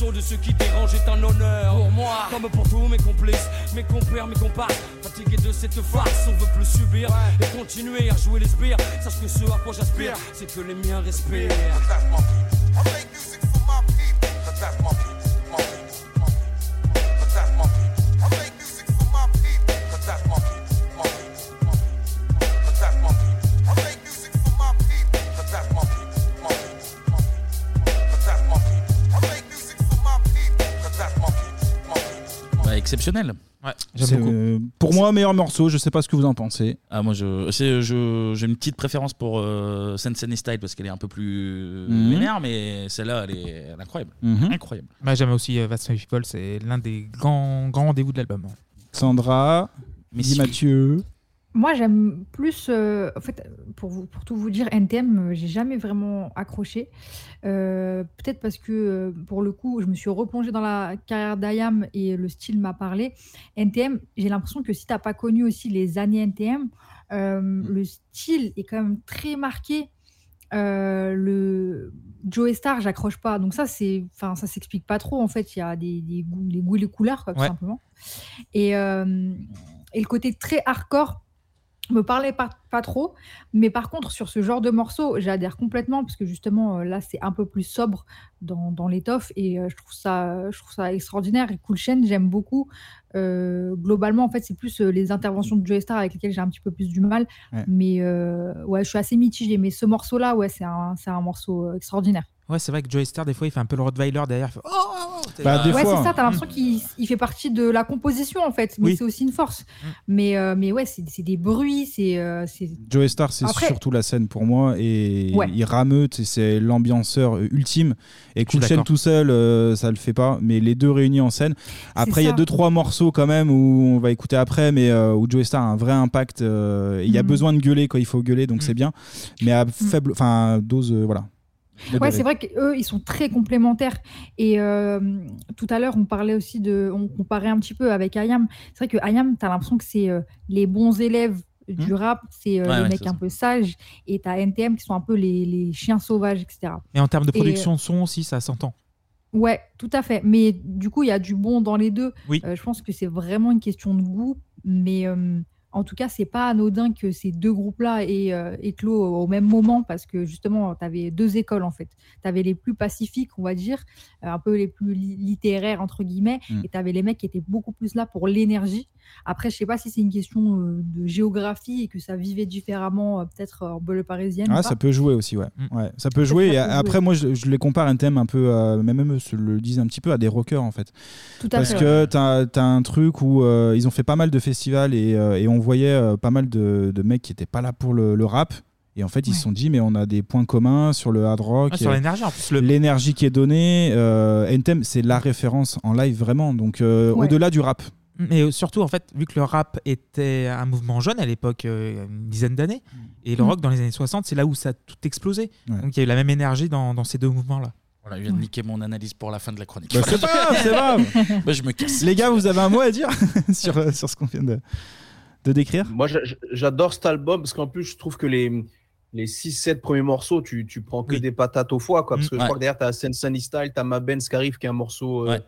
de ceux qui dérangent est un honneur. Pour moi, comme pour tous mes complices, mes compères, mes comparses. Fatigué de cette farce, on veut plus subir. Et continuer à jouer les sbires. Sache que ce à quoi j'aspire, c'est que les miens respirent. Exceptionnel. C'est, euh, pour moi, meilleur morceau. Je sais pas ce que vous en pensez. Ah, moi, je, c'est- je- j'ai une petite préférence pour euh, Sensei Style parce qu'elle est un peu plus Mhm. vénère, mais celle-là, elle est, elle est incroyable. Mhm. Incroyable. Bah, J'aime aussi euh, Vast People, c'est l'un des grands, grands rendez-vous de l'album. Sandra, Guy Mathieu. Moi, j'aime plus. euh, en fait, pour, vous, pour tout vous dire, NTM, euh, j'ai jamais vraiment accroché. Euh, Peut-être parce que, euh, pour le coup, je me suis replongée dans la carrière d'Ayam et le style m'a parlé. NTM, j'ai l'impression que si tu n'as pas connu aussi les années NTM, euh, le style est quand même très marqué. Euh, le Joe Star, j'accroche pas. Donc ça, c'est, enfin, ça s'explique pas trop. En fait, il y a des, des goûts, les goûts et les couleurs, quoi, tout Ouais. simplement. Et, euh, et le côté très hardcore me parlait pas, pas trop. Mais par contre, sur ce genre de morceau, j'adhère complètement parce que justement, euh, là, c'est un peu plus sobre dans, dans l'étoffe et euh, je, trouve ça, je trouve ça extraordinaire. Et Cool Chain, j'aime beaucoup. Euh, globalement, en fait, c'est plus euh, les interventions de Joey Star avec lesquelles j'ai un petit peu plus du mal. Ouais. Mais ouais, je suis assez mitigée. Mais ce morceau-là, ouais, c'est un, un morceau extraordinaire. Ouais, c'est vrai que Joey Star, des fois, il fait un peu le Rottweiler derrière. il fait, Oh, oh, oh Bah, des ouais, fois, c'est ça, t'as l'impression qu'il il fait partie de la composition en fait, mais Oui. c'est aussi une force. Mais, euh, mais ouais, c'est c'est des bruits, c'est. euh, c'est- Joey Star, c'est Après- surtout la scène pour moi et Ouais. il rameute et c'est l'ambianceur euh, ultime. Et Cool Chain d'accord. tout seul, euh, ça le fait pas, mais les deux réunis en scène. Après, il y a ça. deux trois morceaux quand même où on va écouter après, mais euh, où Joey Star a un vrai impact. euh, et Il y a Mhm. besoin de gueuler quand il faut gueuler, donc c'est bien. Mais à faible, enfin dose, euh, voilà. Ouais, c'est vrai qu'eux, ils sont très complémentaires. Et euh, tout à l'heure, on parlait aussi de. On comparait un petit peu avec Ayam. C'est vrai que Ayam, t'as l'impression que c'est euh, les bons élèves du rap, c'est euh, Ouais, les ouais, mecs un peu sages. Et t'as NTM qui sont un peu les, les chiens sauvages, etc. Et en termes de Et, production de son aussi, ça s'entend. Ouais, tout à fait. Mais du coup, il y a du bon dans les deux. Oui. Euh, je pense que c'est vraiment une question de goût. Mais euh, en tout cas, c'est pas anodin que ces deux groupes-là aient euh, éclos au même moment parce que justement, tu avais deux écoles en fait. Tu avais les plus pacifiques, on va dire, euh, un peu les plus li- littéraires, entre guillemets, Mm. et tu avais les mecs qui étaient beaucoup plus là pour l'énergie. Après, je sais pas si c'est une question euh, de géographie et que ça vivait différemment, euh, peut-être en banlieue parisienne. ou Ah, pas. ça peut jouer aussi, ouais. Mm. ouais ça peut jouer. ça Et peut après, jouer. moi, je, je les compare un thème un peu, euh, même eux se le disent un petit peu, à des rockers en fait. Tout à Parce fait, que t'as as un truc où euh, ils ont fait pas mal de festivals et, euh, et on voyait euh, pas mal de, de mecs qui étaient pas là pour le, le rap. Et en fait, ils se sont dit, mais on a des points communs sur le hard rock. Ouais, sur l'énergie, en plus, le- L'énergie qui est donnée. Euh, NTM, c'est la référence en live vraiment. Donc, euh, Ouais. au-delà du rap. Mais euh, surtout, en fait, vu que le rap était un mouvement jeune à l'époque, euh, une dizaine d'années, et le Mm. rock dans les années 60, c'est là où ça a tout explosé. Ouais. Donc il y a eu la même énergie dans, dans ces deux mouvements-là. Voilà, il vient de niquer mon analyse pour la fin de la chronique. Bah, c'est pas grave, c'est grave. Bah, je me casse. Les gars, vous avez un mot à dire sur, euh, sur ce qu'on vient de, de décrire? Moi, j'a- j'a- j'adore cet album parce qu'en plus, je trouve que les, les 6-7 premiers morceaux, tu, tu prends que des patates au foie, quoi. Parce que Mm, je ouais. crois que derrière, tu as Sen Sunny Style, tu as Ma Benz qui arrive, qui est un morceau euh,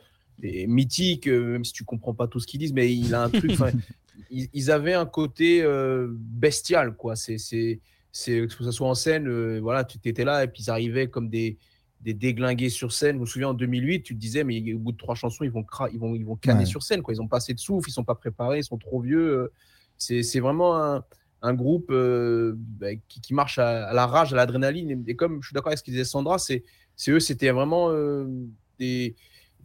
et mythique, euh, même si tu comprends pas tout ce qu'ils disent, mais il a un truc. ils, ils avaient un côté euh, bestial, quoi. C'est, c'est, c'est, que ce soit en scène, euh, voilà, tu étais là et puis ils arrivaient comme des, des déglingués sur scène. Je me souviens en 2008, tu te disais, mais au bout de trois chansons, ils vont, cra- ils vont, ils vont canner Ouais. sur scène, quoi. Ils ont pas assez de souffle, ils sont pas préparés, ils sont trop vieux. C'est, c'est vraiment un, un groupe euh, bah, qui, qui marche à, à la rage, à l'adrénaline. Et, et comme je suis d'accord avec ce que disait Sandra, c'est, c'est eux, c'était vraiment des,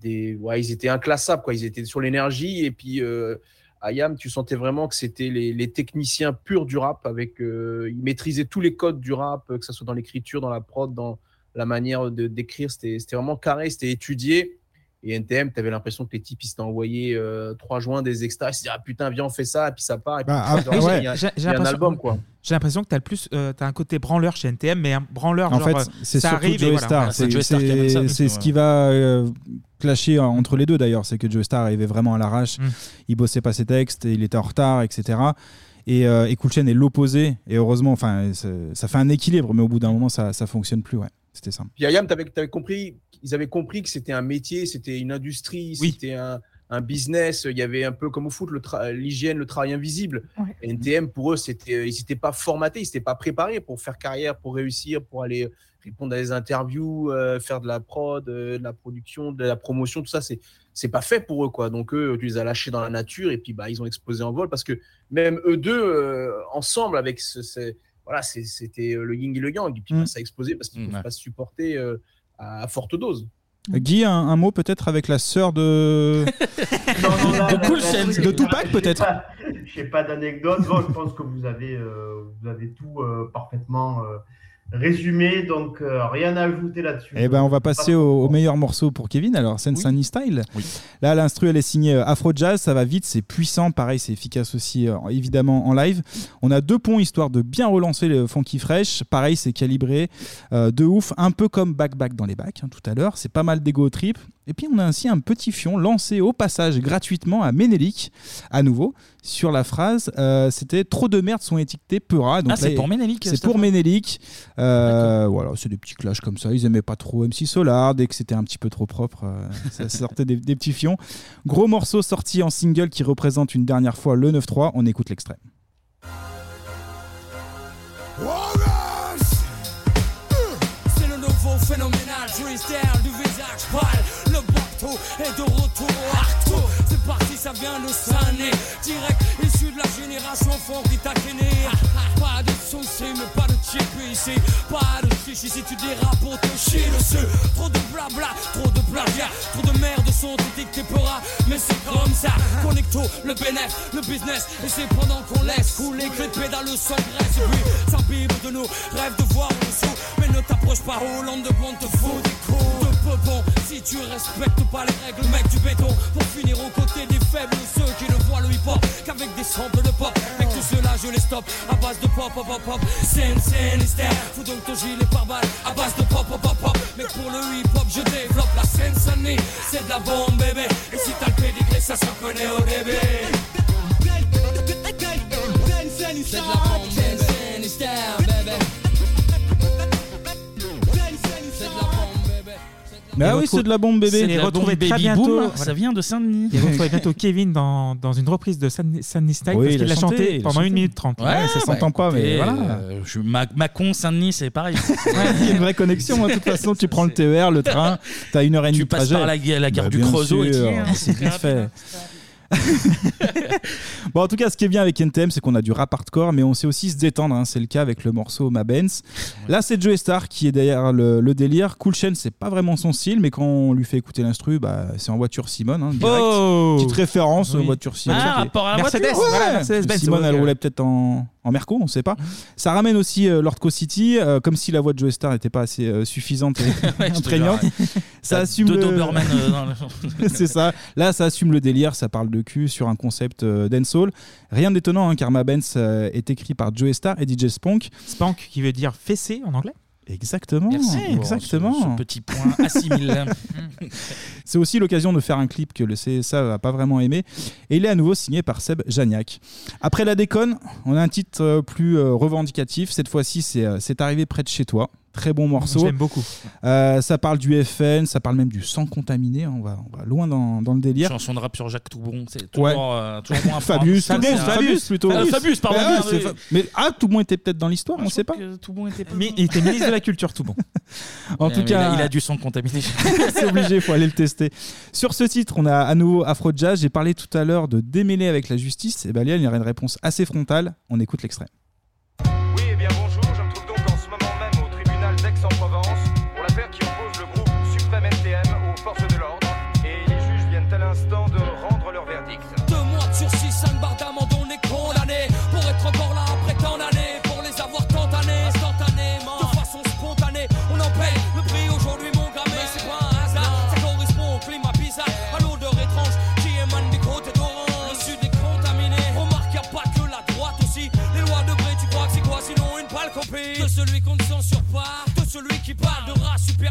des, ouais, ils étaient inclassables, quoi. Ils étaient sur l'énergie et puis. euh, Ayam, tu sentais vraiment que c'était les, techniciens purs du rap. Avec, euh, ils maîtrisaient tous les codes du rap, euh, que ce soit dans l'écriture, dans la prod, dans la manière de d'écrire. C'était vraiment carré, c'était étudié. Et NTM, tu avais l'impression que les types, ils s'étaient envoyés euh, trois joints des extras. Ils se disaient, ah putain, viens, on fait ça. Et puis ça part. Et puis Bah, tu ah, sors, ouais. il y a, J'ai- il j'ai y a un l'impression- album, quoi. J'ai l'impression que tu as, plus, euh, t'as un côté branleur chez NTM, mais un branleur, En genre, fait, euh, c'est ça surtout arrive Joey. Star. C'est ce qui va euh, clasher entre les deux d'ailleurs. C'est que Joey Star arrivait vraiment à l'arrache. Mm. Il bossait pas ses textes, et il était en retard, etc. Et, euh, et Cool Chain est l'opposé. Et heureusement, enfin, ça fait un équilibre, mais au bout d'un moment, ça, ça fonctionne plus. Ouais, c'était ça. Puis Ayam, t'avais, t'avais compris, ils avaient compris que c'était un métier, c'était une industrie, c'était un, un business. Il y avait un peu comme au foot, le tra- l'hygiène, le travail invisible. NTM, pour eux, c'était, euh, ils n'étaient pas formatés, ils n'étaient pas préparés pour faire carrière, pour réussir, pour aller répondre à des interviews, euh, faire de la prod, euh, de la production, de la promotion, tout ça, c'est c'est pas fait pour eux quoi. Donc eux, tu les as lâchés dans la nature et puis bah ils ont explosé en vol parce que même eux deux euh, ensemble avec ce, ce- voilà, c'était le yin et le yang et puis bah, ça a explosé parce qu'ils ne peuvent pas supporter euh, à, forte dose. Guy, un, un mot peut-être avec la sœur de. De Cool de Tupac peut-être. Je n'ai pas d'anecdote. Bon, je pense que vous avez, euh, vous avez tout euh, parfaitement euh, résumé, donc euh, rien à ajouter là-dessus. Eh ben, on va passer au, au meilleur morceau pour Kevin. Alors, Sense Sunny Style. Là, l'instru, elle est signée euh, Afro Jazz. Ça va vite, c'est puissant. Pareil, c'est efficace aussi, euh, évidemment, en live. On a deux ponts histoire de bien relancer le funky fresh. Pareil, c'est calibré euh, de ouf, un peu comme Back Back dans les bacs hein, tout à l'heure. C'est pas mal d'ego trip. Et puis, on a ainsi un petit fion lancé au passage gratuitement à Ménélique, à nouveau, sur la phrase euh, c'était trop de merde sont étiquetés Peura. Donc Ah, c'est pour Ménélique, C'est pour Ménélique. Euh, voilà, c'est des petits clashs comme ça. Ils aimaient pas trop MC Solar. Dès que c'était un petit peu trop propre, euh, ça sortait des, des petits fions. Gros morceau sorti en single qui représente une dernière fois le 9-3. On écoute l'extrait. C'est le nouveau phénoménal freestyle. Est de retour. C'est parti, ça vient de Sané. Direct issu de la génération fond qui t'a. Pas de soucis, mais pas de chip ici. Pas de chichi si tu diras pour te chier dessus. Trop de blabla, trop de plagiat. Trop de merde sont étiquetés peuras. Mais c'est comme ça. Connecto, le bénéf, le business. Et c'est pendant qu'on laisse couler que de pédale sans graisse. Et puis, s'imbibe de nous, rêve de voir en dessous. Mais ne t'approche pas, Hollande de bon te fout des coups de peu bon. Si tu respectes pas les règles, mec du béton. Pour finir aux côtés des faibles, ceux qui ne voient le hip-hop qu'avec des samples de pop. Mec, tout cela, je les stoppe à base de pop, pop, pop, pop. Scène, scène, hystère. Fous donc ton gilet par balle à base de pop, pop, pop, pop. Mec, pour le hip-hop, je développe la scène. C'est de la bombe, bébé. Et si t'as le pédigré, ça se connaît au début. C'est de la bombe, scène, scène, hystère, Bah oui, c'est de la bombe bébé. Et retrouver très bientôt. Boom, voilà. ça vient de Saint-Denis. Et retrouver bientôt Kevin dans, dans une reprise de Sunny Style Oui, parce il qu'il a l'a chanté, pendant chanté. 1 minute 30. Ouais, ça s'entend pas, mais voilà. euh, je- Ma- Mâcon, Saint-Denis, c'est pareil. Il y a une vraie connexion. hein. De toute façon, tu prends le TER, le train, t'as une heure et demie Tu de passes trajet. par la gu- la gare Bah, du Creusot et hein. C'est vite fait. bon, en tout cas, ce qui est bien avec NTM, c'est qu'on a du rap hardcore, mais on sait aussi se détendre. hein. C'est le cas avec le morceau Ma Benz. Là, c'est Joey Star qui est derrière le, le délire. Cool Chain, c'est pas vraiment son style, mais quand on lui fait écouter l'instru, bah, c'est en voiture Simone. hein, direct. Oh Petite référence voitures Simone. Ah, rapport à la Mercedes, Ouais, voilà, Mercedes-Benz, Simone, ouais, elle ok. roulait peut-être en, en Merco, on sait pas. Ça ramène aussi euh, Lord Co City, euh, comme si la voix de Joey Star n'était pas assez euh, suffisante et Ouais, je te imprégnante. jure, ouais. Ça T'as assume deux le- Doberman, euh, dans le- c'est ça. Là, ça assume le délire, ça parle de cul sur un concept euh, dancehall. Rien d'étonnant, hein, car Ma Benz euh, est écrit par Joey Star et DJ Spunk. Spank qui veut dire fessé en anglais? Exactement. Merci exactement. ce- ce petit point assimile. C'est aussi l'occasion de faire un clip que le CSA va pas vraiment aimer. Et il est à nouveau signé par Seb Janiak. Après la déconne, on a un titre euh, plus euh, revendicatif. Cette fois-ci, c'est euh, C'est arrivé près de chez toi. Très bon morceau. Je l'aime beaucoup. Euh, ça parle du FN, ça parle même du sang contaminé. On va, on va loin dans, dans le délire. Chanson de rap sur Jacques Toubon, c'est toujours, Ouais. euh, toujours Fabius, prendre. Toubon, C'est un- Fabius plutôt. Ah, Fabius, pardon. Mais, ouais, c'est. Fa- mais ah, Toubon était peut-être dans l'histoire, on ne sait pas. Toubon était pas Mais il était ministre de la Culture, tout bon. En tout mais cas, il a- il a du sang contaminé. c'est obligé, il faut aller le tester. Sur ce titre, on a à nouveau Afro Jazz. J'ai parlé tout à l'heure de démêler avec la justice. Et ben là, il y aura une réponse assez frontale. On écoute l'extrait.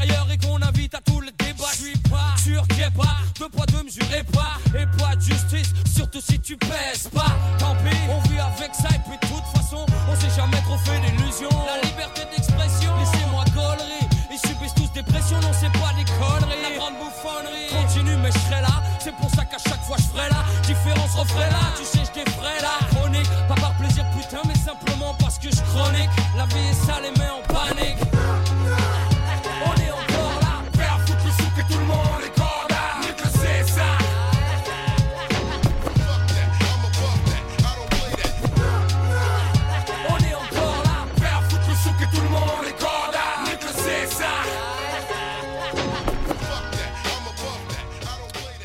De et qu'on invite à tout le débat. Je suis pas sûr qu'il y ait pas deux poids deux mesures et pas et pas de justice, surtout si tu pèses pas. Tant pis, on vit avec ça et puis de toute façon, on s'est jamais trop fait d'illusions. La liberté d'expression, laissez-moi gaulerie. Ils subissent tous des pressions, non c'est pas des conneries. La grande bouffonnerie continue, mais je serai là. C'est pour ça qu'à chaque fois je ferai là. Différence referai là, tu sais, je défrais là. Chronique, pas par plaisir, putain, mais simplement parce que je chronique. La vie est sale et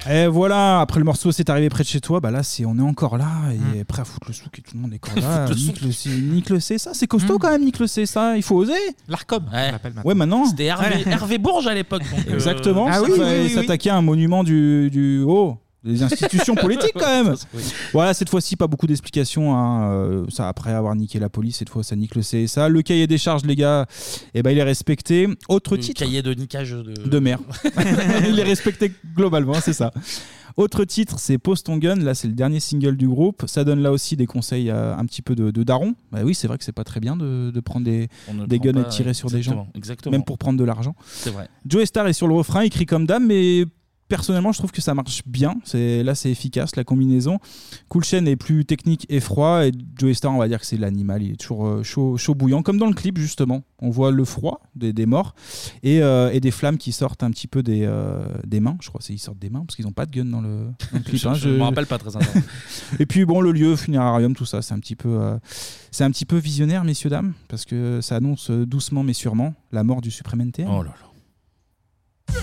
Et voilà, après le morceau C'est arrivé près de chez toi, bah là c'est on est encore là et prêt à foutre le souk et tout le monde est encore là. Foutre le Nique le, C- nique le C, ça c'est costaud quand même, nique le C, ça, il faut oser. L'ARCOM, Ouais. Ouais, maintenant. C'était Hervé, Hervé Bourges à l'époque. donc, euh, Exactement, ça ça fallait fallait s'attaquer à un monument du, du haut. Des institutions politiques quand même. Oui. Voilà, cette fois-ci, pas beaucoup d'explications. hein. Euh, ça, après avoir niqué la police, cette fois, ça nique le CSA. Le cahier des charges, les gars, eh ben, il est respecté. Autre Le titre cahier de niquage de, de mer. il est respecté globalement, c'est ça. Autre titre, c'est Pose ton gun. Là, c'est le dernier single du groupe. Ça donne là aussi des conseils euh, un petit peu de, de daron. Bah oui, c'est vrai que c'est pas très bien de, de prendre des, On des guns et de tirer sur des gens. exactement. Même pour prendre de l'argent. C'est vrai. Joe Star est sur le refrain, il crie comme dame, mais personnellement, je trouve que ça marche bien. C'est là, c'est efficace la combinaison. Cool Chain est plus technique et froid, et Joe Star, on va dire que c'est l'animal. Il est toujours euh, chaud, chaud bouillant, comme dans le clip justement. On voit le froid des, des morts et, euh, et des flammes qui sortent un petit peu des, euh, des mains. Je crois qu'ils sortent des mains parce qu'ils n'ont pas de gun dans le, dans le clip. Je- hein. je me rappelle pas très et puis bon, le lieu, funérarium, tout ça, c'est un petit peu, euh, c'est un petit peu visionnaire, messieurs dames, parce que ça annonce doucement mais sûrement la mort du suprême NTM. Oh là là.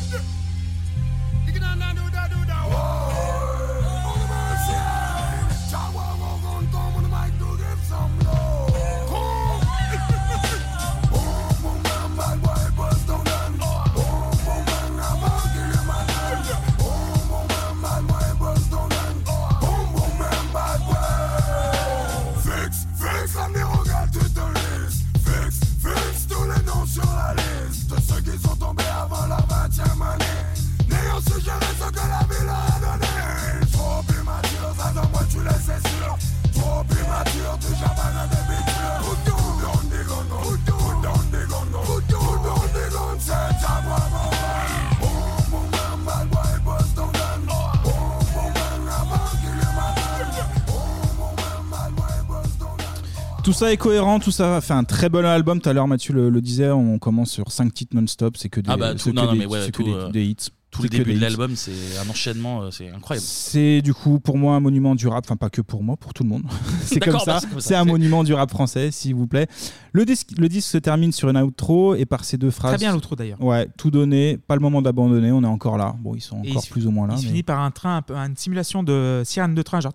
Tout ça est cohérent, tout ça fait un très bon album. Tout à l'heure, Mathieu le, le disait, on commence sur 5 titres non-stop. C'est que des, Ah bah, c'est tout, que non, non, des- mais ouais, c'est que tout, des- euh, des hits. Tout le début de l'album, c'est un enchaînement, euh, c'est incroyable. C'est du coup pour moi un monument du rap, enfin pas que pour moi, pour tout le monde. c'est comme D'accord, ça. bah, c'est comme ça. C'est un monument du rap français, s'il vous plaît. Le disque, le disque se termine sur une outro et par ces deux phrases. Très bien l'outro, d'ailleurs. Ouais, tout donné, pas le moment d'abandonner, on est encore là. Bon, ils sont encore il plus ou moins là. Il se mais- finit par un train, un peu, une simulation de sirène de train, genre.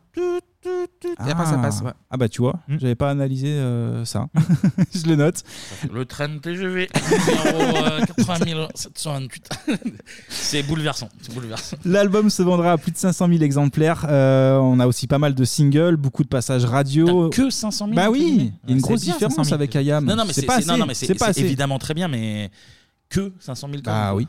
Et après ça passe. ouais. Ah bah tu vois, Mm. j'avais pas analysé euh, ça. Je le note. Le train TGV euh, 80 728. c'est bouleversant, c'est bouleversant. L'album se vendra à plus de 500 000 exemplaires. Euh, on a aussi pas mal de singles, beaucoup de passages radio. Que 500 000 Bah oui, il y a une grosse différence 500 000. avec Ayam. Non, non, mais c'est pas c'est- non, assez. non, mais c'est- C'est pas c'est assez. évidemment très bien, mais que 500 000 quand Bah oui.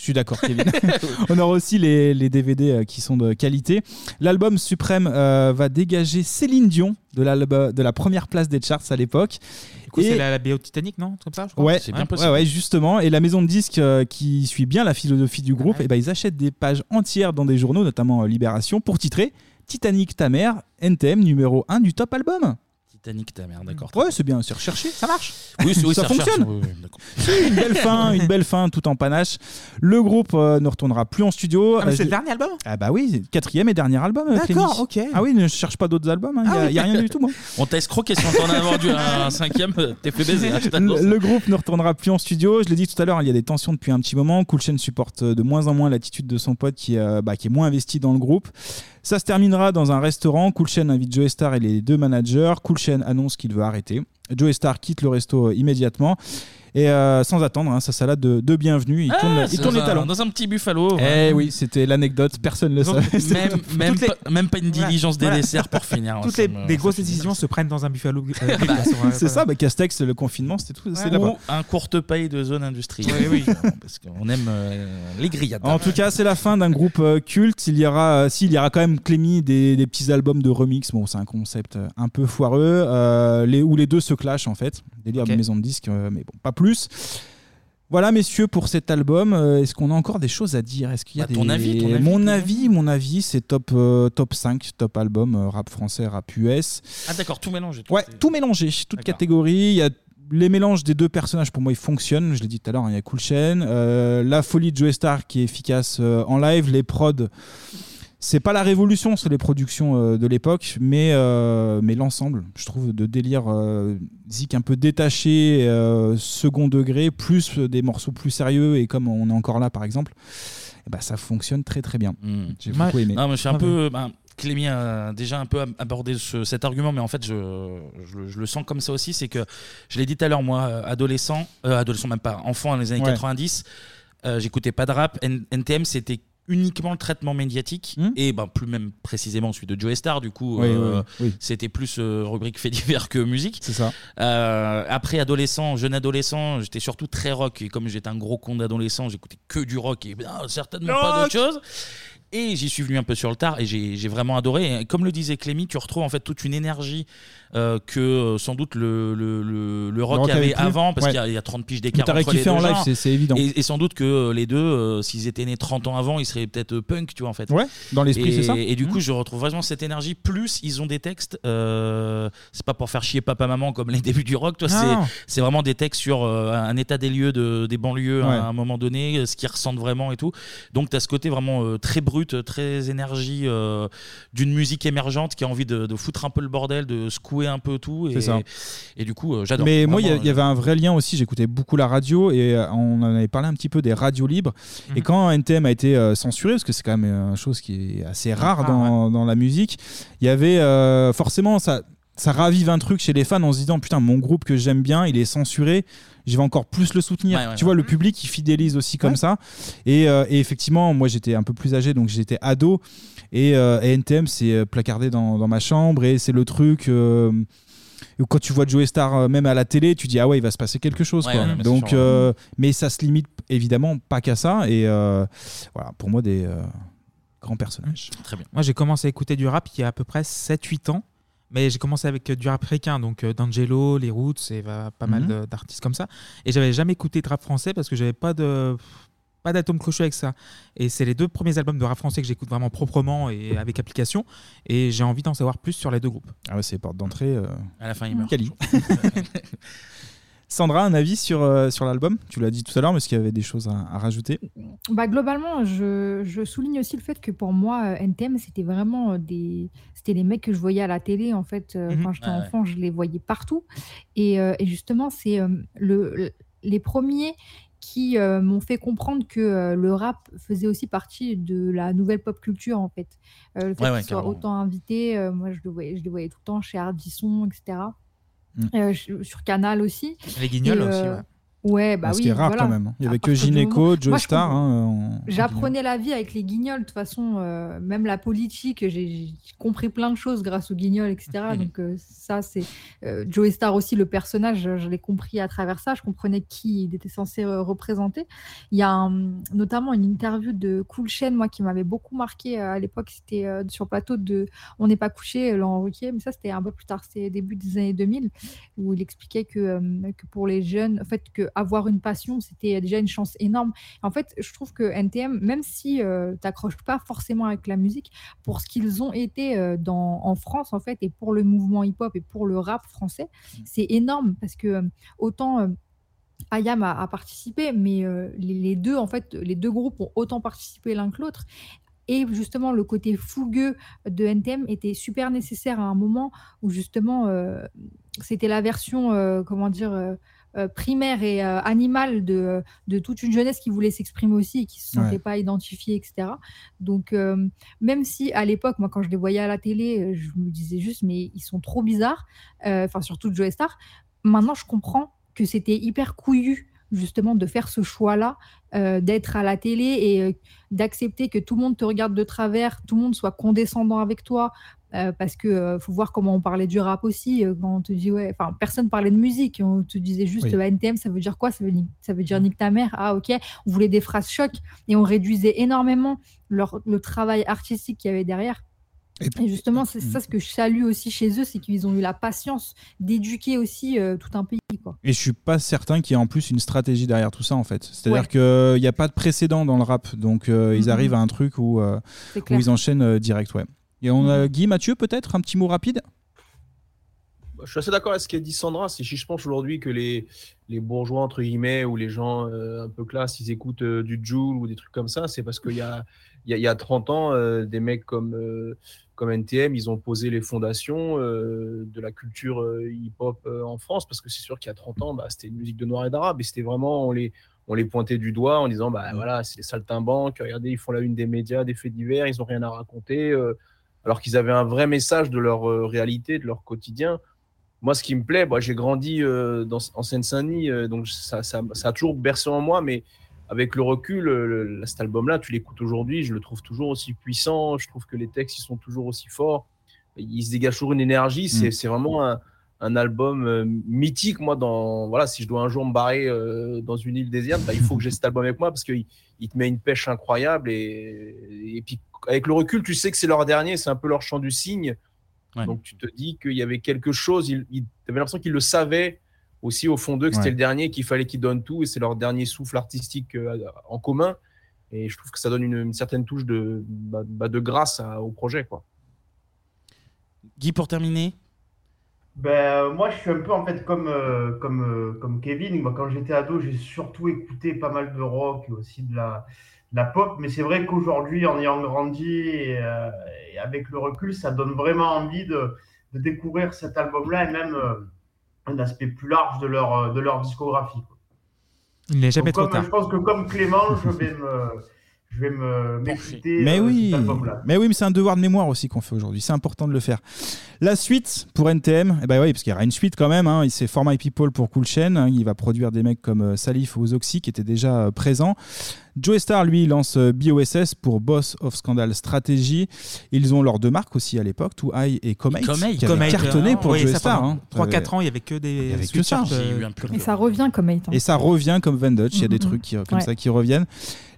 Je suis d'accord, Kevin. On aura aussi les, les DVD euh, qui sont de qualité. L'album Suprême euh, va dégager Céline Dion de, l'album- de la première place des charts à l'époque. Du coup, Et- c'est la, la BO Titanic, non? Comme ça, je crois. Ouais, ouais, ouais, justement. Et la maison de disques euh, qui suit bien la philosophie du groupe, eh ben, ils achètent des pages entières dans des journaux, notamment euh, Libération, pour titrer Titanic ta mère, NTM numéro 1 du top album. Titanic, ta mère, d'accord. Ouais, c'est bien, c'est recherché, ça marche. Oui, ça fonctionne. oui, oui, une belle fin, une belle fin, tout en panache. Le groupe euh, ne retournera plus en studio. Ah, mais Euh, c'est le dernier album Ah bah oui, quatrième et dernier album. euh, D'accord, ok. Ah oui, ne cherche pas d'autres albums. Il Ah n'y oui. a, rien du tout. moi. On t'a escroqué si on t'en a vendu un cinquième, t'es fait baiser. hein, je t'annonce. Le, le groupe ne retournera plus en studio. Je l'ai dit tout à l'heure, il y a des tensions depuis un petit moment. Cool Chain supporte de moins en moins l'attitude de son pote qui, euh, bah, qui est moins investi dans le groupe. Ça se terminera dans un restaurant. Cool Chain invite Joe Star et les deux managers. Cool Chain annonce qu'il veut arrêter. Joe Star quitte le resto immédiatement. Et euh, sans attendre, hein, sa salade de, de bienvenue, il Ah, tourne, il c'est tourne les talons. Dans un petit buffalo. Eh oui, c'était l'anecdote, personne ne le savait. Même, même, Toutes les- pas, même pas une diligence des Voilà. desserts pour finir. Toutes les, grosses décisions se prennent dans un buffalo. euh, Bah, Grill, de ouais, C'est voilà. ça, bah, Castex, le confinement, c'était tout. C'est Ou un courte paille de zone industrielle. Oui, oui. Parce qu'on aime euh, les grillades. En tout cas, c'est la fin d'un groupe euh, culte. Il y aura, euh, si, il y aura quand même Clémy des, des petits albums de remix. Bon, c'est un concept euh, un peu foireux, euh, les, où les deux se clashent en fait. Délire de Ok. maison de disques, euh, mais bon, pas plus. Voilà, messieurs, pour cet album, euh, est-ce qu'on a encore des choses à dire? Est-ce qu'il y a Bah, ton des... avis, ton avis, Mon ton avis, mon avis, c'est top, euh, top 5, top album, euh, rap français, rap US. Ah d'accord, tout mélangé. tout Ouais, tout mélangé, toute catégorie. Il y a les mélanges des deux personnages pour moi ils fonctionnent. Je l'ai dit tout à l'heure, hein, il y a Cool Chain, euh, la folie de Joe Star qui est efficace euh, en live, les prods. C'est pas la révolution sur les productions euh, de l'époque, mais, euh, mais l'ensemble, je trouve, de délire euh, zik un peu détaché, euh, second degré, plus des morceaux plus sérieux, et comme on est encore là par exemple, ben, ça fonctionne très très bien. J'ai beaucoup aimé. Non, mais je suis un peu. ben, Clémy a déjà un peu ab- abordé ce- cet argument, mais en fait, je, je le- je le sens comme ça aussi. C'est que, je l'ai dit tout à l'heure, moi, adolescent, euh, adolescent même pas, enfant dans les années Ouais. 90, euh, j'écoutais pas de rap. N- NTM, c'était uniquement le traitement médiatique et ben plus même précisément celui de Joe Star du coup Hmm. Oui, euh, oui, oui. c'était plus euh, rubrique fait divers que musique c'est ça Euh, après adolescent jeune adolescent j'étais surtout très rock et comme j'étais un gros con d'adolescent j'écoutais que du rock et ben, certainement pas d'autre chose et j'y suis venu un peu sur le tard et j'ai j'ai vraiment adoré. Et comme le disait Clémy, tu retrouves en fait toute une énergie euh, que euh, sans doute le, le, le, le rock rock avait avait plus. avant, parce Ouais. qu'il y a- il y, a 30 piges d'écart t'as entre les deux en live, genres. c'est- c'est évident. Et, et sans doute que euh, les deux, euh, s'ils étaient nés 30 ans avant, ils seraient peut-être euh, punk, tu vois, en fait. Ouais, dans l'esprit, Et- c'est ça. Et du Mhm. coup, je retrouve vraiment cette énergie. Plus, ils ont des textes. euh, c'est pas pour faire chier papa-maman comme les débuts du rock, toi. Non. C'est c'est vraiment des textes sur euh, un état des lieux de, des banlieues Ouais. à un moment donné, euh, ce qu'ils ressentent vraiment et tout. Donc, tu as ce côté vraiment euh, très brut, très énergie euh, d'une musique émergente qui a envie de, de foutre un peu le bordel, de secouer un peu tout. Et, C'est ça. et du coup, euh, j'adore. Mais moi, il y avait un vrai lien aussi. J'écoutais beaucoup la radio et euh, on en avait parlé un petit peu des radios libres. Mhm. Et quand NTM a été euh, censuré, parce que c'est quand même une chose qui est assez rare dans, dans la musique, il y avait euh, forcément ça. Ça ravive un truc chez les fans en se disant putain mon groupe que j'aime bien il est censuré je vais encore plus le soutenir Ouais, ouais, tu vois le public il fidélise aussi comme Ouais. ça et, euh, et effectivement moi j'étais un peu plus âgé donc j'étais ado et, euh, et NTM c'est euh, placardé dans, dans ma chambre et c'est le truc euh, où quand tu vois Joe Star euh, même à la télé, tu dis ah ouais il va se passer quelque chose Ouais, quoi. ouais, mais c'est Donc euh, mais ça se limite évidemment pas qu'à ça et euh, voilà pour moi des euh, grands personnages. Très bien. Moi, j'ai commencé à écouter du rap il y a à peu près 7-8 ans. Mais j'ai commencé avec du rap ricain, donc D'Angelo, les Roots et euh, pas mal Mhm. de- d'artistes comme ça. Et j'avais jamais écouté de rap français parce que j'avais pas de pas d'atome crochu avec ça. Et c'est les deux premiers albums de rap français que j'écoute vraiment proprement et avec application. Et j'ai envie d'en savoir plus sur les deux groupes. Ah ouais c'est porte d'entrée. euh, À la fin, il meurt. Cali. Sandra, un avis sur, euh, sur l'album? Tu l'as dit tout à l'heure, mais est-ce qu'il y avait des choses à, à rajouter? Bah, globalement, je, je souligne aussi le fait que pour moi, euh, NTM, c'était vraiment des. C'était les mecs que je voyais à la télé, en fait. euh, Mhm. Quand j'étais ouais. enfant, je les voyais partout. Et, euh, et justement, c'est euh, le, le- les premiers qui euh, m'ont fait comprendre que euh, le rap faisait aussi partie de la nouvelle pop culture, en fait. Euh, le fait Ouais, autant invités, euh, moi, je, le voyais, je les voyais tout le temps chez Ardisson, etc. Mm. Sur Canal aussi. Les Guignols Et, aussi, ouais. Ouais, bah Ce oui. qui est rare voilà. quand même. hein. Il y À avait que moment- Joe Star. hein, en- en J'apprenais la vie avec les guignols. De toute façon, euh, même la politique, j'ai compris plein de choses grâce aux guignols, etc. Donc euh, ça, c'est euh, Joe Star aussi, le personnage, je, je l'ai compris à travers ça. Je comprenais qui il était censé euh, représenter. Il y a un- notamment une interview de Cool Chain, moi, qui m'avait beaucoup marqué à l'époque. C'était sur le plateau de On n'est pas couché, Laurent Ruquier. Mais ça, c'était un peu plus tard, c'était début des années 2000, où il expliquait que, que pour les jeunes, en fait, que avoir une passion, c'était déjà une chance énorme. En fait, je trouve que NTM, même si tu t'accroches pas forcément avec la musique, pour ce qu'ils ont été euh, dans, en France, en fait, et pour le mouvement hip-hop et pour le rap français, c'est énorme parce que euh, autant. euh, Ayam a, a participé, mais euh, les, les deux, en fait, les deux groupes ont autant participé l'un que l'autre. Et justement, le côté fougueux de NTM était super nécessaire à un moment où justement, euh, c'était la version, euh, comment dire, euh, primaire et euh, animale de, de toute une jeunesse qui voulait s'exprimer aussi et qui se sentait Ouais. pas identifiée, etc. Donc, euh, même si à l'époque, moi, quand je les voyais à la télé, euh, je me disais juste, mais ils sont trop bizarres, enfin, surtout Joe Star, maintenant, je comprends que c'était hyper couillu justement de faire ce choix-là, euh, d'être à la télé et euh, d'accepter que tout le monde te regarde de travers, tout le monde soit condescendant avec toi, euh, parce que faut voir comment on parlait du rap aussi, quand on te dit ouais, enfin personne parlait de musique, on te disait juste Oui. NTM, ça veut dire quoi? Ça veut dire ça veut dire nique ta mère. Ah ok, on voulait des phrases choc et on réduisait énormément leur, le travail artistique qu'il y avait derrière. Et justement, c'est ça ce que je salue aussi chez eux, c'est qu'ils ont eu la patience d'éduquer aussi euh, tout un pays. Quoi. Et je suis pas certain qu'il y ait en plus une stratégie derrière tout ça en fait. C'est-à-dire Ouais. qu'il n'y a pas de précédent dans le rap, donc euh, ils Mhm. arrivent à un truc où, euh, où ils enchaînent euh, direct, ouais. Et on a Guy, Mathieu peut-être un petit mot rapide? Bah, Je suis assez d'accord avec ce qu'a dit Sandra. C'est si je pense aujourd'hui que les, les bourgeois, entre guillemets, ou les gens euh, un peu classe, ils écoutent euh, du Joule ou des trucs comme ça, c'est parce qu'il y a, il y, a, il y a 30 ans, euh, des mecs comme, euh, comme NTM, ils ont posé les fondations euh, de la culture hip-hop en France. Parce que c'est sûr qu'il y a 30 ans, bah, c'était une musique de noir et d'arabe. Et c'était vraiment, on les, on les pointait du doigt en disant, bah voilà, c'est les saltimbanques, regardez, ils font la une des médias, des faits divers, ils n'ont rien à raconter. alors qu'ils avaient un vrai message de leur réalité, de leur quotidien moi, ce qui me plaît, moi, j'ai grandi dans, en Seine-Saint-Denis, donc ça, ça, ça a toujours bercé en moi, mais avec le recul, euh, le- cet album-là, tu l'écoutes aujourd'hui, je le trouve toujours aussi puissant, je trouve que les textes, ils sont toujours aussi forts, il se dégage toujours une énergie, c'est Mm. c'est vraiment un, un album euh, mythique, moi, dans, voilà, si je dois un jour me barrer euh, dans une île déserte, bah, il faut que j'ai cet album avec moi, parce qu'il il te met une pêche incroyable, et, et puis avec le recul, tu sais que c'est leur dernier, c'est un peu leur chant du cygne, donc tu te dis qu'il y avait quelque chose, il, il, tu avais l'impression qu'ils le savaient aussi au fond d'eux que c'était Ouais. le dernier, qu'il fallait qu'ils donnent tout et c'est leur dernier souffle artistique euh, en commun. Et je trouve que ça donne une, une certaine touche de, bah, bah, de grâce à- au projet. Quoi. Guy, pour terminer? Ben, moi, je suis un peu en fait comme, euh, comme, euh, comme Kevin. Moi, quand j'étais ado, j'ai surtout écouté pas mal de rock et aussi de la, de la pop. Mais c'est vrai qu'aujourd'hui, en ayant grandi et, euh, et avec le recul, ça donne vraiment envie de, de découvrir cet album-là et même euh, un aspect plus large de leur, euh, de leur discographie. quoi. Il n'est jamais Donc, trop comme- tard. Je pense que comme Clément, je vais me, je vais me Mais euh, oui, cet album-là. mais oui, mais c'est un devoir de mémoire aussi qu'on fait aujourd'hui. C'est important de le faire. La suite pour NTM, eh ben oui, parce qu'il y aura une suite quand même. Hein. C'est For My People pour Cool Chain. hein. Il va produire des mecs comme euh, Salif ou Zoxy qui étaient déjà présents. Joe Star, lui, lance euh, BOSS pour Boss of Scandal Strategy. Ils ont leurs deux marques aussi à l'époque, Too High et Comate, Comate. qui avaient Comate, cartonné euh, pour oui, Joe Star. hein. 3-4 ans, il y avait que des Il y avait que ça. euh, Et ça revient comme étant. Et ça revient comme Van Dutch, il y a des Mhm. trucs qui, comme Ouais. ça qui reviennent.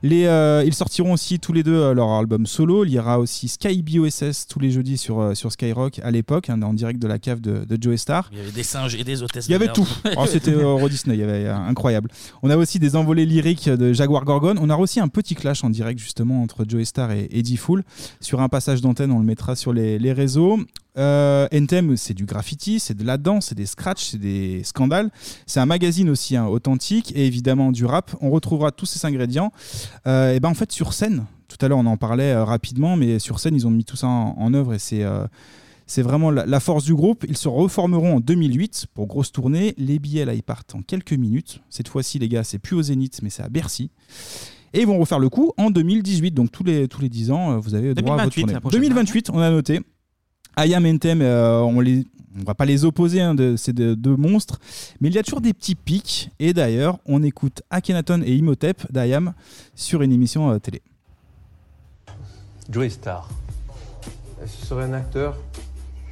Les, euh, ils sortiront aussi tous les deux euh, leur album solo. Il y aura aussi Sky BOSS tous les jeudis sur, euh, sur Skyrock à l'époque, hein, en direct de la cave de, de Joe Star. Il y avait des singes et des hôtesses. Il y avait tout. Oh, C'était euh, Euro Disney, il y avait euh, incroyable. On a aussi des envolées lyriques de Jaguar Gorgon. On a aussi un petit clash en direct justement entre Joe Star et Eddie Fool. Sur un passage d'antenne, on le mettra sur les, réseaux. Euh, c'est du graffiti, c'est de la danse, c'est des scratchs, c'est des scandales. C'est un magazine aussi hein, authentique et évidemment du rap. On retrouvera tous ces ingrédients. Euh, et ben en fait sur scène, tout à l'heure on en parlait euh, rapidement, mais sur scène ils ont mis tout ça en, œuvre et c'est euh, c'est vraiment la force du groupe. Ils se reformeront en 2008 pour grosse tournée. Les billets là ils partent en quelques minutes. Cette fois-ci les gars c'est plus au Zénith mais c'est à Bercy. Et ils vont refaire le coup en 2018. Donc tous les, tous les 10 ans, euh, vous avez droit à votre 2028, tournée. la prochaine 2028, on a noté. Ayam NTM, euh, on, les, On va pas les opposer, hein, de, c'est de- deux monstres, mais il y a toujours des petits pics. Et d'ailleurs, on écoute Akhenaton et Imhotep d'Ayam sur une émission euh, télé. Joey Star. Ce serait un acteur,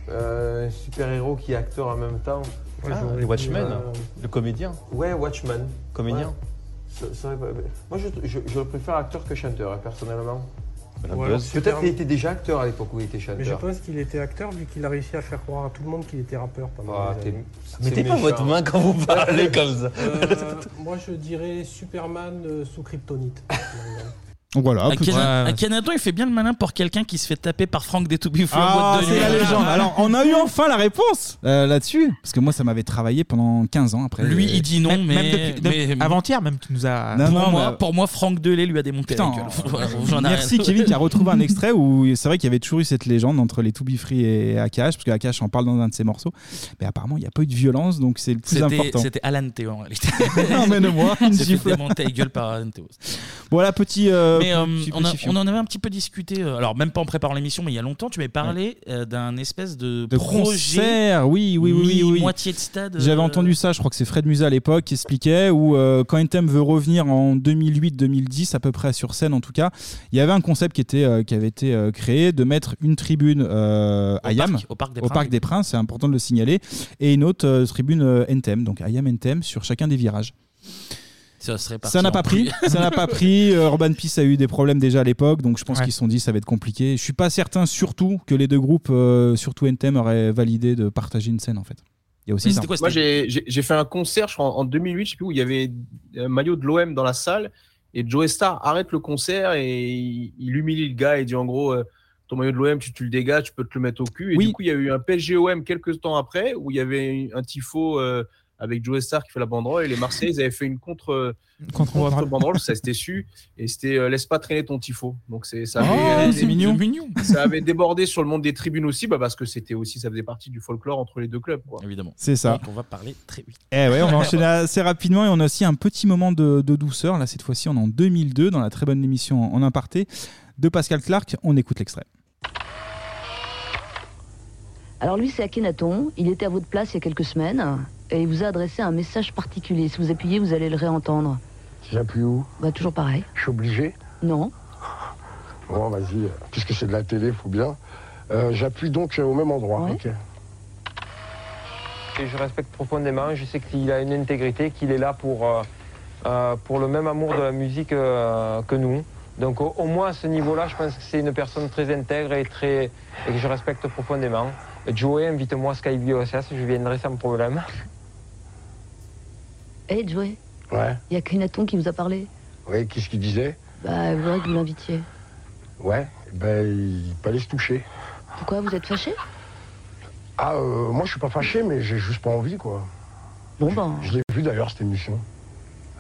euh, un super-héros qui est acteur en même temps? Ah, j'aurais Watchmen, euh, le comédien. Ouais, Watchman. Comédien. Ouais. Moi, je, je- je le préfère acteur que chanteur, hein, personnellement. Peut-être qu'il était déjà acteur à l'époque où il était chanteur. Mais je pense qu'il était acteur vu qu'il a réussi à faire croire à tout le monde qu'il était rappeur pendant Ah, des années. Mettez pas votre main quand vous parlez comme ça. Euh, moi je dirais Superman euh, sous kryptonite. Donc voilà. Akhenaton, Akhenaton, il fait bien le malin pour quelqu'un qui se fait taper par Franck des To Be Free en Ah, boîte de c'est nuit. la légende. Alors, on a eu enfin la réponse euh, là-dessus. Parce que moi, ça m'avait travaillé pendant 15 ans après. Lui, il dit non, Même- mais, même depuis- de- mais- avant-hier, même, tu nous as. Non, pour, non, moi, mais- pour moi, Franck Delay lui a démonté Putain, la gueule. Voilà, j'en ai Merci rien. Kevin qui a retrouvé un extrait où c'est vrai qu'il y avait toujours eu cette légende entre les To Be Free et Akash, parce que Akash en parle dans un de ses morceaux. Mais apparemment, il n'y a pas eu de violence, donc c'est le plus C'était- important. C'était Alan Théo en réalité. Emmène-moi, une Il s'est fait gifle. démonter la gueule par Alan Théo. Voilà, petit. euh, mais euh, petit- on, a- en avait un petit peu discuté, euh, alors même pas en préparant l'émission, mais il y a longtemps, tu m'avais parlé euh, d'un espèce de, de projet. concert, oui, oui, oui. Moitié de stade. J'avais euh, entendu ça, je crois que c'est Fred Musa à l'époque qui expliquait, où euh, quand NTM veut revenir en 2008-2010, à peu près sur scène en tout cas, il y avait un concept qui, était, euh, qui avait été euh, créé de mettre une tribune euh, à Yam, parc- au Parc des Princes. des Princes, c'est important de le signaler, et une autre euh, tribune euh, NTM, donc Ayam NTM sur chacun des virages. Ça serait parti Ça n'a en pas pris, couille. ça n'a pas pris. Euh, Urban Peace a eu des problèmes déjà à l'époque, donc je pense Ouais. qu'ils se sont dit ça va être compliqué. Je suis pas certain surtout que les deux groupes, euh, surtout NTM, auraient validé de partager une scène en fait. Il y a aussi ça. Moi, j'ai j'ai- j'ai fait un concert, je crois, en en 2008, je sais plus où il y avait un maillot de l'OM dans la salle et Joe Star arrête le concert et il, il humilie le gars et dit en gros euh, ton maillot de l'OM, tu, tu le dégages, tu peux te le mettre au cul. Et Oui. du coup, il y a eu un PSG-OM quelques temps après où il y avait un tifo euh, avec Joe Star qui fait la banderole et les Marseillais ils avaient fait une contre Contre-banderole. banderole, ça s'était su et c'était euh, laisse pas traîner ton tifo. Donc c'est ça Oh, avait, c'est mignon. ça avait débordé sur le monde des tribunes aussi bah, parce que c'était aussi ça faisait partie du folklore entre les deux clubs. quoi. Évidemment. C'est ça. Donc on va parler très vite. Eh ouais, on va enchaîner assez rapidement et on a aussi un petit moment de, de douceur. Là, cette fois-ci, on est en 2002 dans la très bonne émission en aparté de Pascal Clark. On écoute l'extrait. Alors lui, c'est Akhenaton. Il était à votre place il y a quelques semaines et il vous a adressé un message particulier. Si vous appuyez, vous allez le réentendre. J'appuie où? Bah toujours pareil. Je suis obligé? Non. Bon, vas-y, euh, puisque c'est de la télé, faut bien. Euh, J'appuie donc euh, au même endroit. ok. Et je respecte profondément. Je sais qu'il a une intégrité, qu'il est là pour, euh, pour le même amour de la musique euh, que nous. Donc au, au moins à ce niveau-là, je pense que c'est une personne très intègre et, très, et que je respecte profondément. Joey, invite-moi à Skype OSS, je viendrai sans problème. Hé, Joey, Ouais. il y a Akhenaton qui vous a parlé. Oui, qu'est-ce qu'il disait Bah, il voudrait que vous l'invitiez. Ouais, ben, il fallait se toucher. Pourquoi vous êtes fâché? Ah, euh, moi, je suis pas fâché, mais j'ai juste pas envie, quoi. Bon, ben. Je l'ai vu d'ailleurs, cette émission.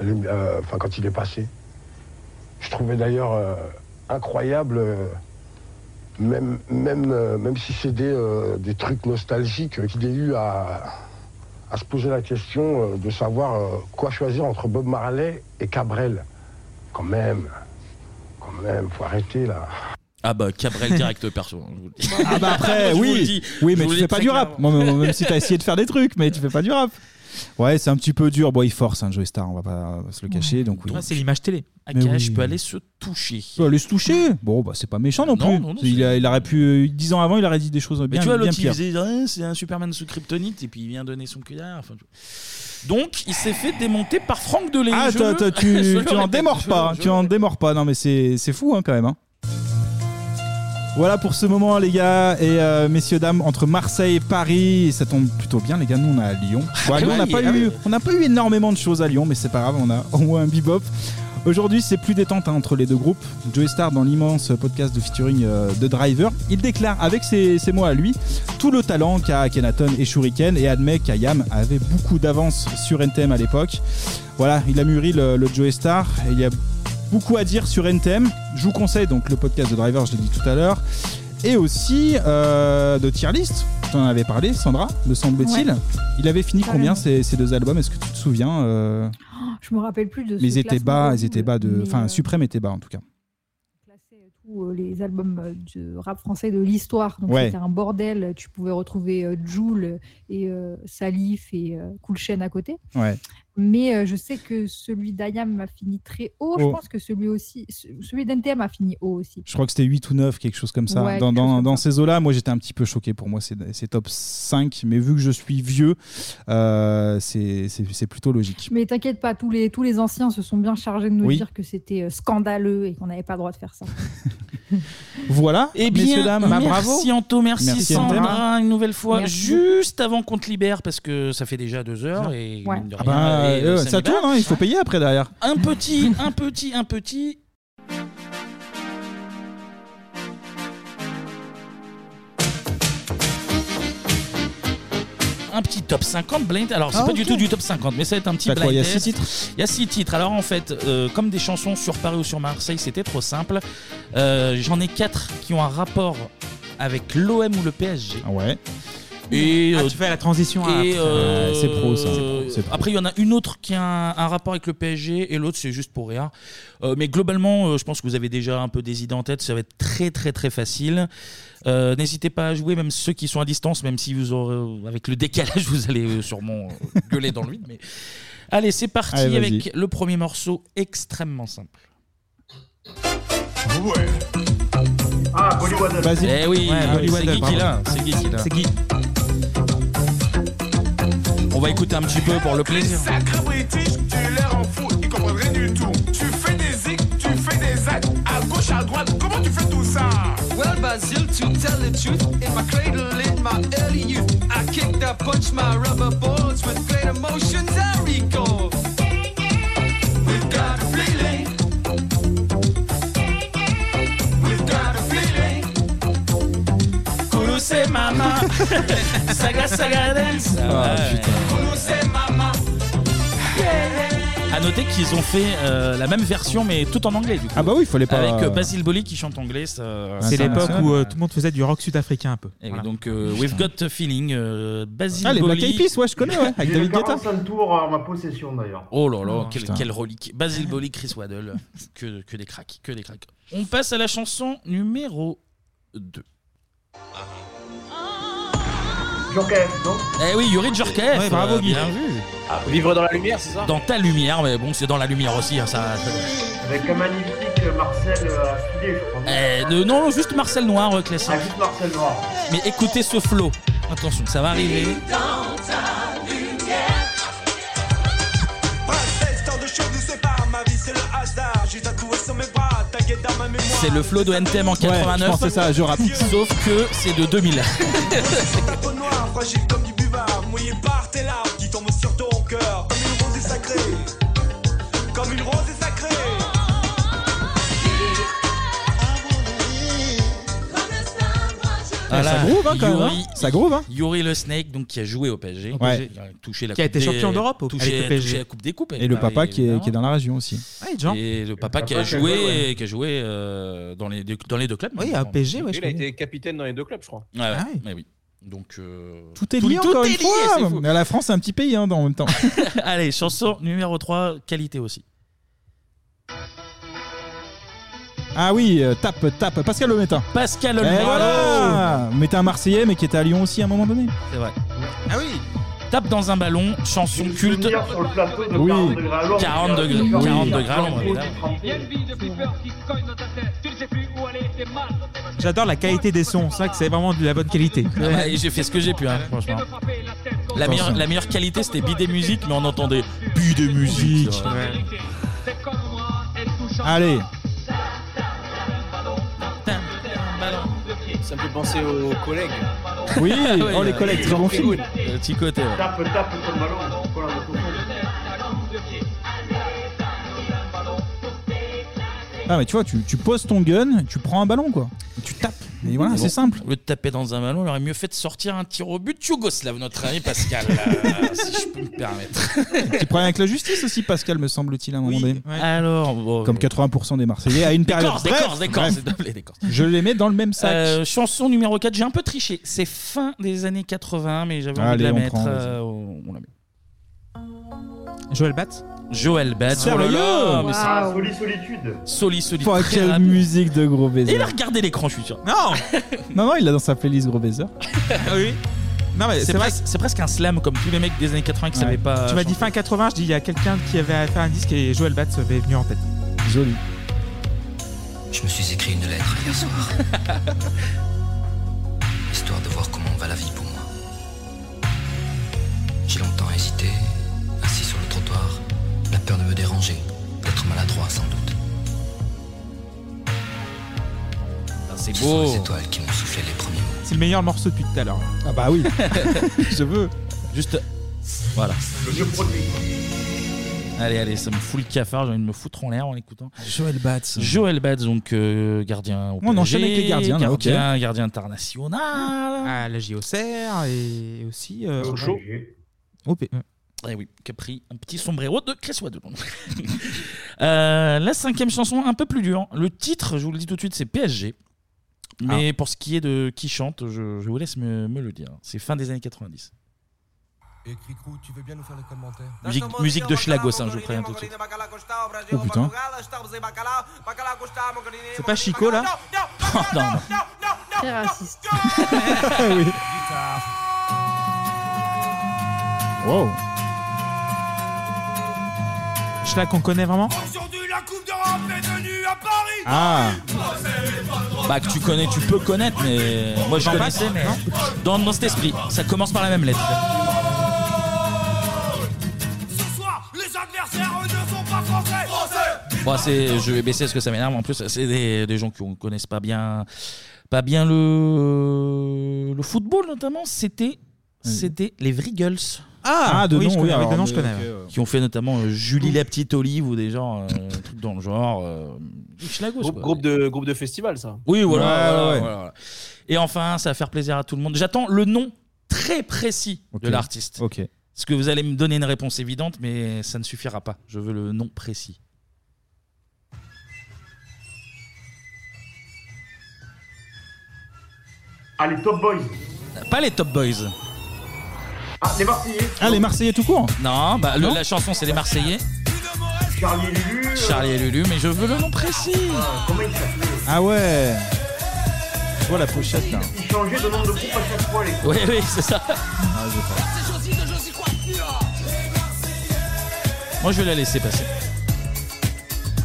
Euh, Enfin, quand il est passé. Je trouvais d'ailleurs euh, incroyable, même, même, même si c'est des, des trucs nostalgiques, qu'il ait eu à, à se poser la question euh, de savoir euh, quoi choisir entre Bob Marley et Cabrel. Quand même, quand même, faut arrêter là. Ah bah Cabrel direct perso. hein, je vous le dis. Ah bah après, Je vous le oui, dis. oui, mais tu fais pas du rap. Moi, même si t'as essayé de faire des trucs, mais tu fais pas du rap. Ouais, c'est un petit peu dur. Bon, il force, hein, Joey Star, on va pas se le cacher. Donc oui. C'est l'image télé. Mais Akash oui. peut aller se toucher. Il peut aller se toucher. Bon, bah c'est pas méchant non, Non, plus. non, non, il, a- il aurait pu, euh, dix ans avant, il aurait dit des choses Mais bien, tu vois, bien l'autre il pires. faisait c'est un Superman sous kryptonite et puis il vient donner son cuillère. Enfin, tu- Donc il s'est fait démonter par Franck Delay. Ah, je t'as- le- je tu, le tu en répète, démords je- pas. je- Tu en démords pas. Non, mais c'est c'est fou hein, quand même. hein. Voilà pour ce moment, les gars et euh, messieurs dames, entre Marseille et Paris, ça tombe plutôt bien, les gars. Nous, on est à Lyon. On n'a pas eu, oui. on n'a pas eu énormément de choses à Lyon, mais c'est pas grave. On a au moins un bebop. Aujourd'hui, c'est plus détente hein, entre les deux groupes. Joey Star, dans l'immense podcast de featuring euh, de Driver, il déclare avec ses, ses mots à lui tout le talent qu'a Kenaton et Shuriken et admet qu'Ayam avait beaucoup d'avance sur NTM à l'époque. Voilà, il a mûri le, le Joey Star et il y a beaucoup à dire sur NTM. Je vous conseille donc le podcast de Driver, je l'ai dit tout à l'heure. Et aussi euh, de tier list, tu en avais parlé, Sandra, me semble-t-il. Ouais. Il avait fini Carrément. combien ces, ces deux albums? Est-ce que tu te souviens euh, Je me rappelle plus de. Mais ils étaient bas, ils étaient bas de. Enfin, euh, Suprême était bas en tout cas. tous euh, les albums euh, de rap français de l'histoire. Donc Ouais. c'était un bordel. Tu pouvais retrouver Jul et Salif et Cool Chain à côté. Ouais. Mais euh, je sais que celui d'Ayam a fini très haut. Je Haut. pense que celui aussi, ce- celui d'NTM a fini haut aussi. Je crois que c'était 8 ou 9, quelque chose comme ça. Ouais, dans ces eaux-là, moi j'étais un petit peu choqué. Pour moi, c'est top 5. Mais vu que je suis vieux, euh, c'est plutôt logique. Mais t'inquiète pas, tous les, tous les anciens se sont bien chargés de nous Oui. dire que c'était euh, scandaleux et qu'on n'avait pas le droit de faire ça. Voilà, Eh messieurs, bien, dames. Bah, bravo. merci Anto, merci, Merci, Sandra, une nouvelle fois, Merci. juste avant qu'on te libère, parce que ça fait déjà deux heures et Ouais. mine de Ah rien, et, euh, ça tourne, hein, il faut payer après derrière. Un petit, un petit, un petit. Un petit top 50 blind. Alors, c'est Ah, pas du ok. tout du top 50, mais ça va être un petit blind. quoi, il y a test. six titres Il y a 6 titres. Alors, en fait, euh, comme des chansons sur Paris ou sur Marseille, c'était trop simple. Euh, J'en ai 4 qui ont un rapport avec l'OM ou le PSG. Ouais. Et, Ah, euh, tu fais la transition à- et, euh, Ouais, c'est pro, ça. C'est pro. Après, il y en a une autre qui a un, un rapport avec le PSG et l'autre, c'est juste pour rien. Euh, mais globalement, euh, je pense que vous avez déjà un peu des idées en tête. Ça va être très, très, très facile. Euh, N'hésitez pas à jouer, même ceux qui sont à distance, même si vous aurez, avec le décalage, vous allez sûrement gueuler dans le vide. Mais... Allez, c'est parti Allez, avec le premier morceau extrêmement simple. Ah, Bollywood. Vas-y. Eh oui, Ouais, ah oui, Bollywood, c'est Guy qui l'a. C'est Guy qui l'a. C'est Guy. On va écouter un petit peu pour le plaisir. Sacré british, tu les rends fous, ils comprennent rien du tout. Tu fais des zigs, tu fais des actes, à gauche, à droite, comment tu fais tout ça? Well, Basil, to tell the truth, in my cradle in my early youth, I kicked, I punched my rubber balls with great emotions c'est mama. saga saga dance. Ah, Ouais. putain. C'est. À noter qu'ils ont fait euh, la même version, mais tout en anglais, du coup. Ah bah oui, il fallait pas. Avec euh, Basil Boli qui chante anglais. ça- C'est l'époque où euh, tout le monde faisait du rock sud-africain un peu. Et oui, Voilà. donc, euh, We've Got a Feeling, euh, Basil Ah, les Black Boli. Eyed Peas, ouais, je connais, ouais, avec J'ai le David Guetta. 45 tours en ma possession d'ailleurs. Oh là là, Oh, quel, putain. quelle relique. Basil Boli, Chris Waddle. que, que des cracks, que des cracks. On passe à la chanson numéro 2. Joker, non Eh oui, Yuri Djorkaeff. Ouais, bravo, euh, Guy. Bien vu. Vivre dans la lumière, c'est ça Dans ta lumière, mais bon, c'est dans la lumière aussi. hein, ça... Avec un magnifique Marcel euh, affilé, je crois. Eh, de- non, juste Marcel Noir, euh, classique. Ah, juste Marcel Noir. Mais écoutez ce flow. Attention, ça va arriver. C'est le flow de NTM en Ouais, 89. je pensais ça, je rappe. Sauf que c'est de 2000. Ta peau noire, fragile comme du buvard, mouillé par tes larmes qui tombent sur ton cœur. Comme une rose est sacrée, comme une rose Ah, ça groove, hein, quand même, hein. Ça groove, hein. Yuri le Snake, donc qui a joué au PSG. Ouais. Il a touché la Qui a coupe été des- champion d'Europe au- touché, avec le PSG. touché la Coupe des Coupes. Et le papa qui est, qui est dans la région aussi. Et le papa qui a papa qui a joué, qui a joué euh, dans, les deux, dans les deux clubs. Oui, à PSG, ouais, je Il a connais. été capitaine dans les deux clubs, je crois. Ouais, ouais, Ah oui. mais oui. Donc, euh, Tout est lié encore est une lié, fois. Mais la France, c'est un petit pays hein, dans, en même temps. Allez, chanson numéro 3, qualité aussi. Ah oui, euh, tape, tape. Pascal Ometin. Pascal Et Olmo. voilà On mettait un Marseillais, mais qui était à Lyon aussi à un moment donné. C'est vrai. Ah oui Tape dans un ballon, chanson culte. souvenir sur le plateau de Oui. 40 degrés à l'ombre. 40 degrés- sur- 40 sur- degrés à sur- l'ombre, sur- évidemment. J'adore la qualité des sons, c'est vrai que c'est vraiment de la bonne qualité. Ah bah, et j'ai fait ce que j'ai pu, hein, franchement. La meilleure, la meilleure qualité, c'était Bidet Musique, mais on entendait Bidet Musique. Allez. Ça me fait penser aux collègues. Oui, Ah oh les collègues, très bon film. Euh, Petit côté. ouais. Ah mais tu vois, tu, tu poses ton gun, tu prends un ballon quoi. Tu tapes. Et voilà, c'est bon, simple. Au lieu de taper dans un ballon, il aurait mieux fait de sortir un tir au but yougoslave, notre ami Pascal, euh, si je peux me permettre. Petit problème avec la justice aussi, Pascal, me semble-t-il, à un moment donné. Alors, bon, Comme 80% des Marseillais à une période. Décorce, Bref, décorce, décorce, bref. s'il te plaît, décorce. Je les mets dans le même sac. Euh, chanson numéro 4, j'ai un peu triché. C'est fin des années 80, mais j'avais envie Allez, de la on mettre. prend, vas-y. euh, on la met. Joël Batz? Joël Bad. Oh là là, mais c'est- Ah, Soli Solitude. Soli Solitude. Oh, très quelle rapide. musique de gros baiser. Et il a regardé l'écran, je suis sûr. Non Non, non, il l'a dans sa playlist gros baiser. Oui. Non, mais C'est c'est vrai. presque, c'est presque un slam comme tous les mecs des années 80 qui Ouais. savaient pas. Tu m'as dit chanter. fin 80, je dis il y a quelqu'un qui avait fait un disque et Joël Batz m'est venu en tête. Joli. Je me suis écrit une lettre hier soir. Histoire de voir comment va la vie pour moi. J'ai longtemps hésité, peur de me déranger, d'être maladroit sans doute. Ah, C'est Ce sont beau. les étoiles qui m'ont soufflé les premiers mots. C'est le meilleur morceau depuis tout à l'heure. Ah bah oui. Je veux. Juste. Voilà. Le vieux produit. Allez, allez, ça me fout le cafard, j'ai envie de me foutre en l'air en l'écoutant. Joël Batz. Joël Batz, donc euh, gardien au On PSG, enchaîne avec les gardiens, là, ok. gardien, gardien international. À la JOCR et aussi. euh, Au chaud. au P- Eh oui, qui a pris un petit sombrero de Chris Waddle. Euh, la cinquième chanson, un peu plus dure. Le titre, je vous le dis tout de suite, c'est PSG. Mais pour ce qui est de qui chante, je, je vous laisse me, me le dire. C'est fin des années 90. Et Cricrou, tu veux bien nous faire le commentaire Musique, musique de Schlagos, hein, je vous préviens tout de suite. Oh putain. C'est pas Chico là Oh, non, non. Très raciste. oui. Wow. Schlag qu'on connaît vraiment Ah. Bah que tu connais, tu peux connaître, mais moi je connaissais, mais non dans, dans cet esprit, ça commence par la même lettre. Bon, c'est, je vais baisser parce que ça m'énerve. En plus, c'est des, des gens qui ne connaissent pas bien, pas bien le, le football notamment. C'était, c'était les Vrigels. Ah, de oui, nom, je oui, connais, avec alors, de nom, je connais. ouais. Qui ont fait notamment euh, Julie la petite olive ou des gens, euh, un truc dans le genre. euh, Schlagos, Groupe, quoi. groupe de, groupe de festival, ça. Oui, voilà, Ouais, voilà, ouais. voilà, voilà. Et enfin, ça va faire plaisir à tout le monde. J'attends le nom très précis de l'artiste. Ok. Parce que vous allez me donner une réponse évidente, mais ça ne suffira pas. Je veux le nom précis. Ah, les Top Boys. Pas les Top Boys. Ah, les Marseillais. Ah, les Marseillais tout court Non, bah, le- Non la chanson c'est les Marseillais. Charlie et Lulu. euh, Charlie et Lulu, mais je veux le nom précis. Comment il s'appelait Ah ouais. Je vois la pochette là. Ils changeaient de nom de groupe à chaque fois, les Oui, oui, c'est ça. Ah, je sais pas. Moi, je vais la laisser passer.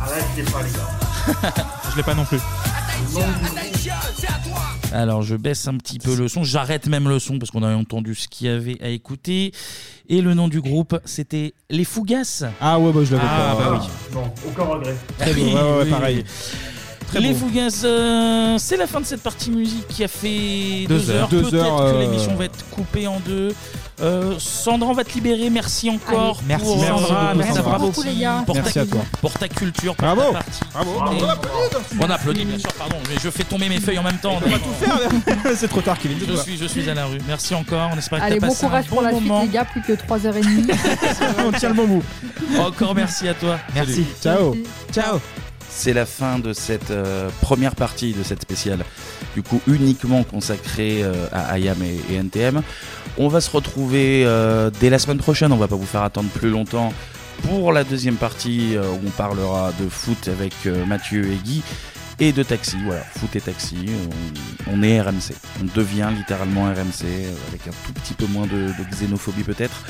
Ah là, je sais pas, les gars. Je l'ai pas non plus. Alors, je baisse un petit peu le son. J'arrête même le son parce qu'on avait entendu ce qu'il y avait à écouter. Et le nom du groupe, c'était Les Fougasses. Ah ouais, bah je l'avais Ah, pas. bah oui. Non, aucun regret. Très beau. Ouais, ouais, ouais, pareil. Très les beau. Fougasses, euh, c'est la fin de cette partie musique qui a fait Deux deux, heures. heures. Deux Peut-être heures, que euh, l'émission va être coupée en deux. Euh, Sandra, on va te libérer. Merci encore. Allez. Merci, pour, merci Sandra. beaucoup, Merci, Sandra. bravo beaucoup, les gars. Pour, Merci ta, à toi. pour ta culture, pour Bravo. ta partie. Bravo. Et- On applaudit. On applaudit, bien sûr, pardon. Mais je fais tomber mes feuilles en même temps. On va tout faire. C'est trop tard, Kevin. Je suis, je suis à la rue. Merci encore. On espère que Allez, t'as bon passé courage un pour bon la suite, moment. les gars. Plus que 3h30. On tient le bon bout. Encore merci à toi. Merci. Ciao. Ciao. C'est la fin de cette euh, première partie de cette spéciale, du coup uniquement consacrée euh, à IAM et, et NTM. On va se retrouver euh, dès la semaine prochaine, on va pas vous faire attendre plus longtemps pour la deuxième partie où on parlera de foot avec Mathieu et Guy et de taxi. Voilà, foot et taxi, on, est RMC. On devient littéralement RMC avec un tout petit peu moins de xénophobie peut-être.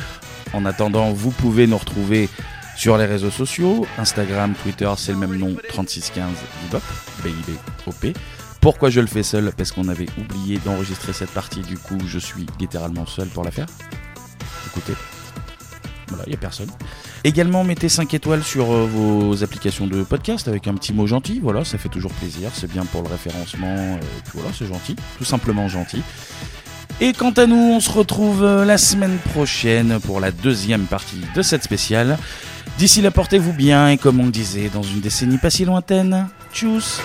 En attendant, vous pouvez nous retrouver sur les réseaux sociaux, Instagram, Twitter, c'est le même nom, 3615 Bibop, B-I-B-O-P. Pourquoi je le fais seul? Parce qu'on avait oublié d'enregistrer cette partie, du coup je suis littéralement seul pour la faire. Écoutez, voilà, il n'y a personne. Également, mettez 5 étoiles sur euh, vos applications de podcast avec un petit mot gentil, voilà, ça fait toujours plaisir, c'est bien pour le référencement, euh, voilà, c'est gentil, tout simplement gentil. Et quant à nous, on se retrouve euh, la semaine prochaine pour la deuxième partie de cette spéciale. D'ici là, portez-vous bien et comme on le disait dans une décennie pas si lointaine, tchuss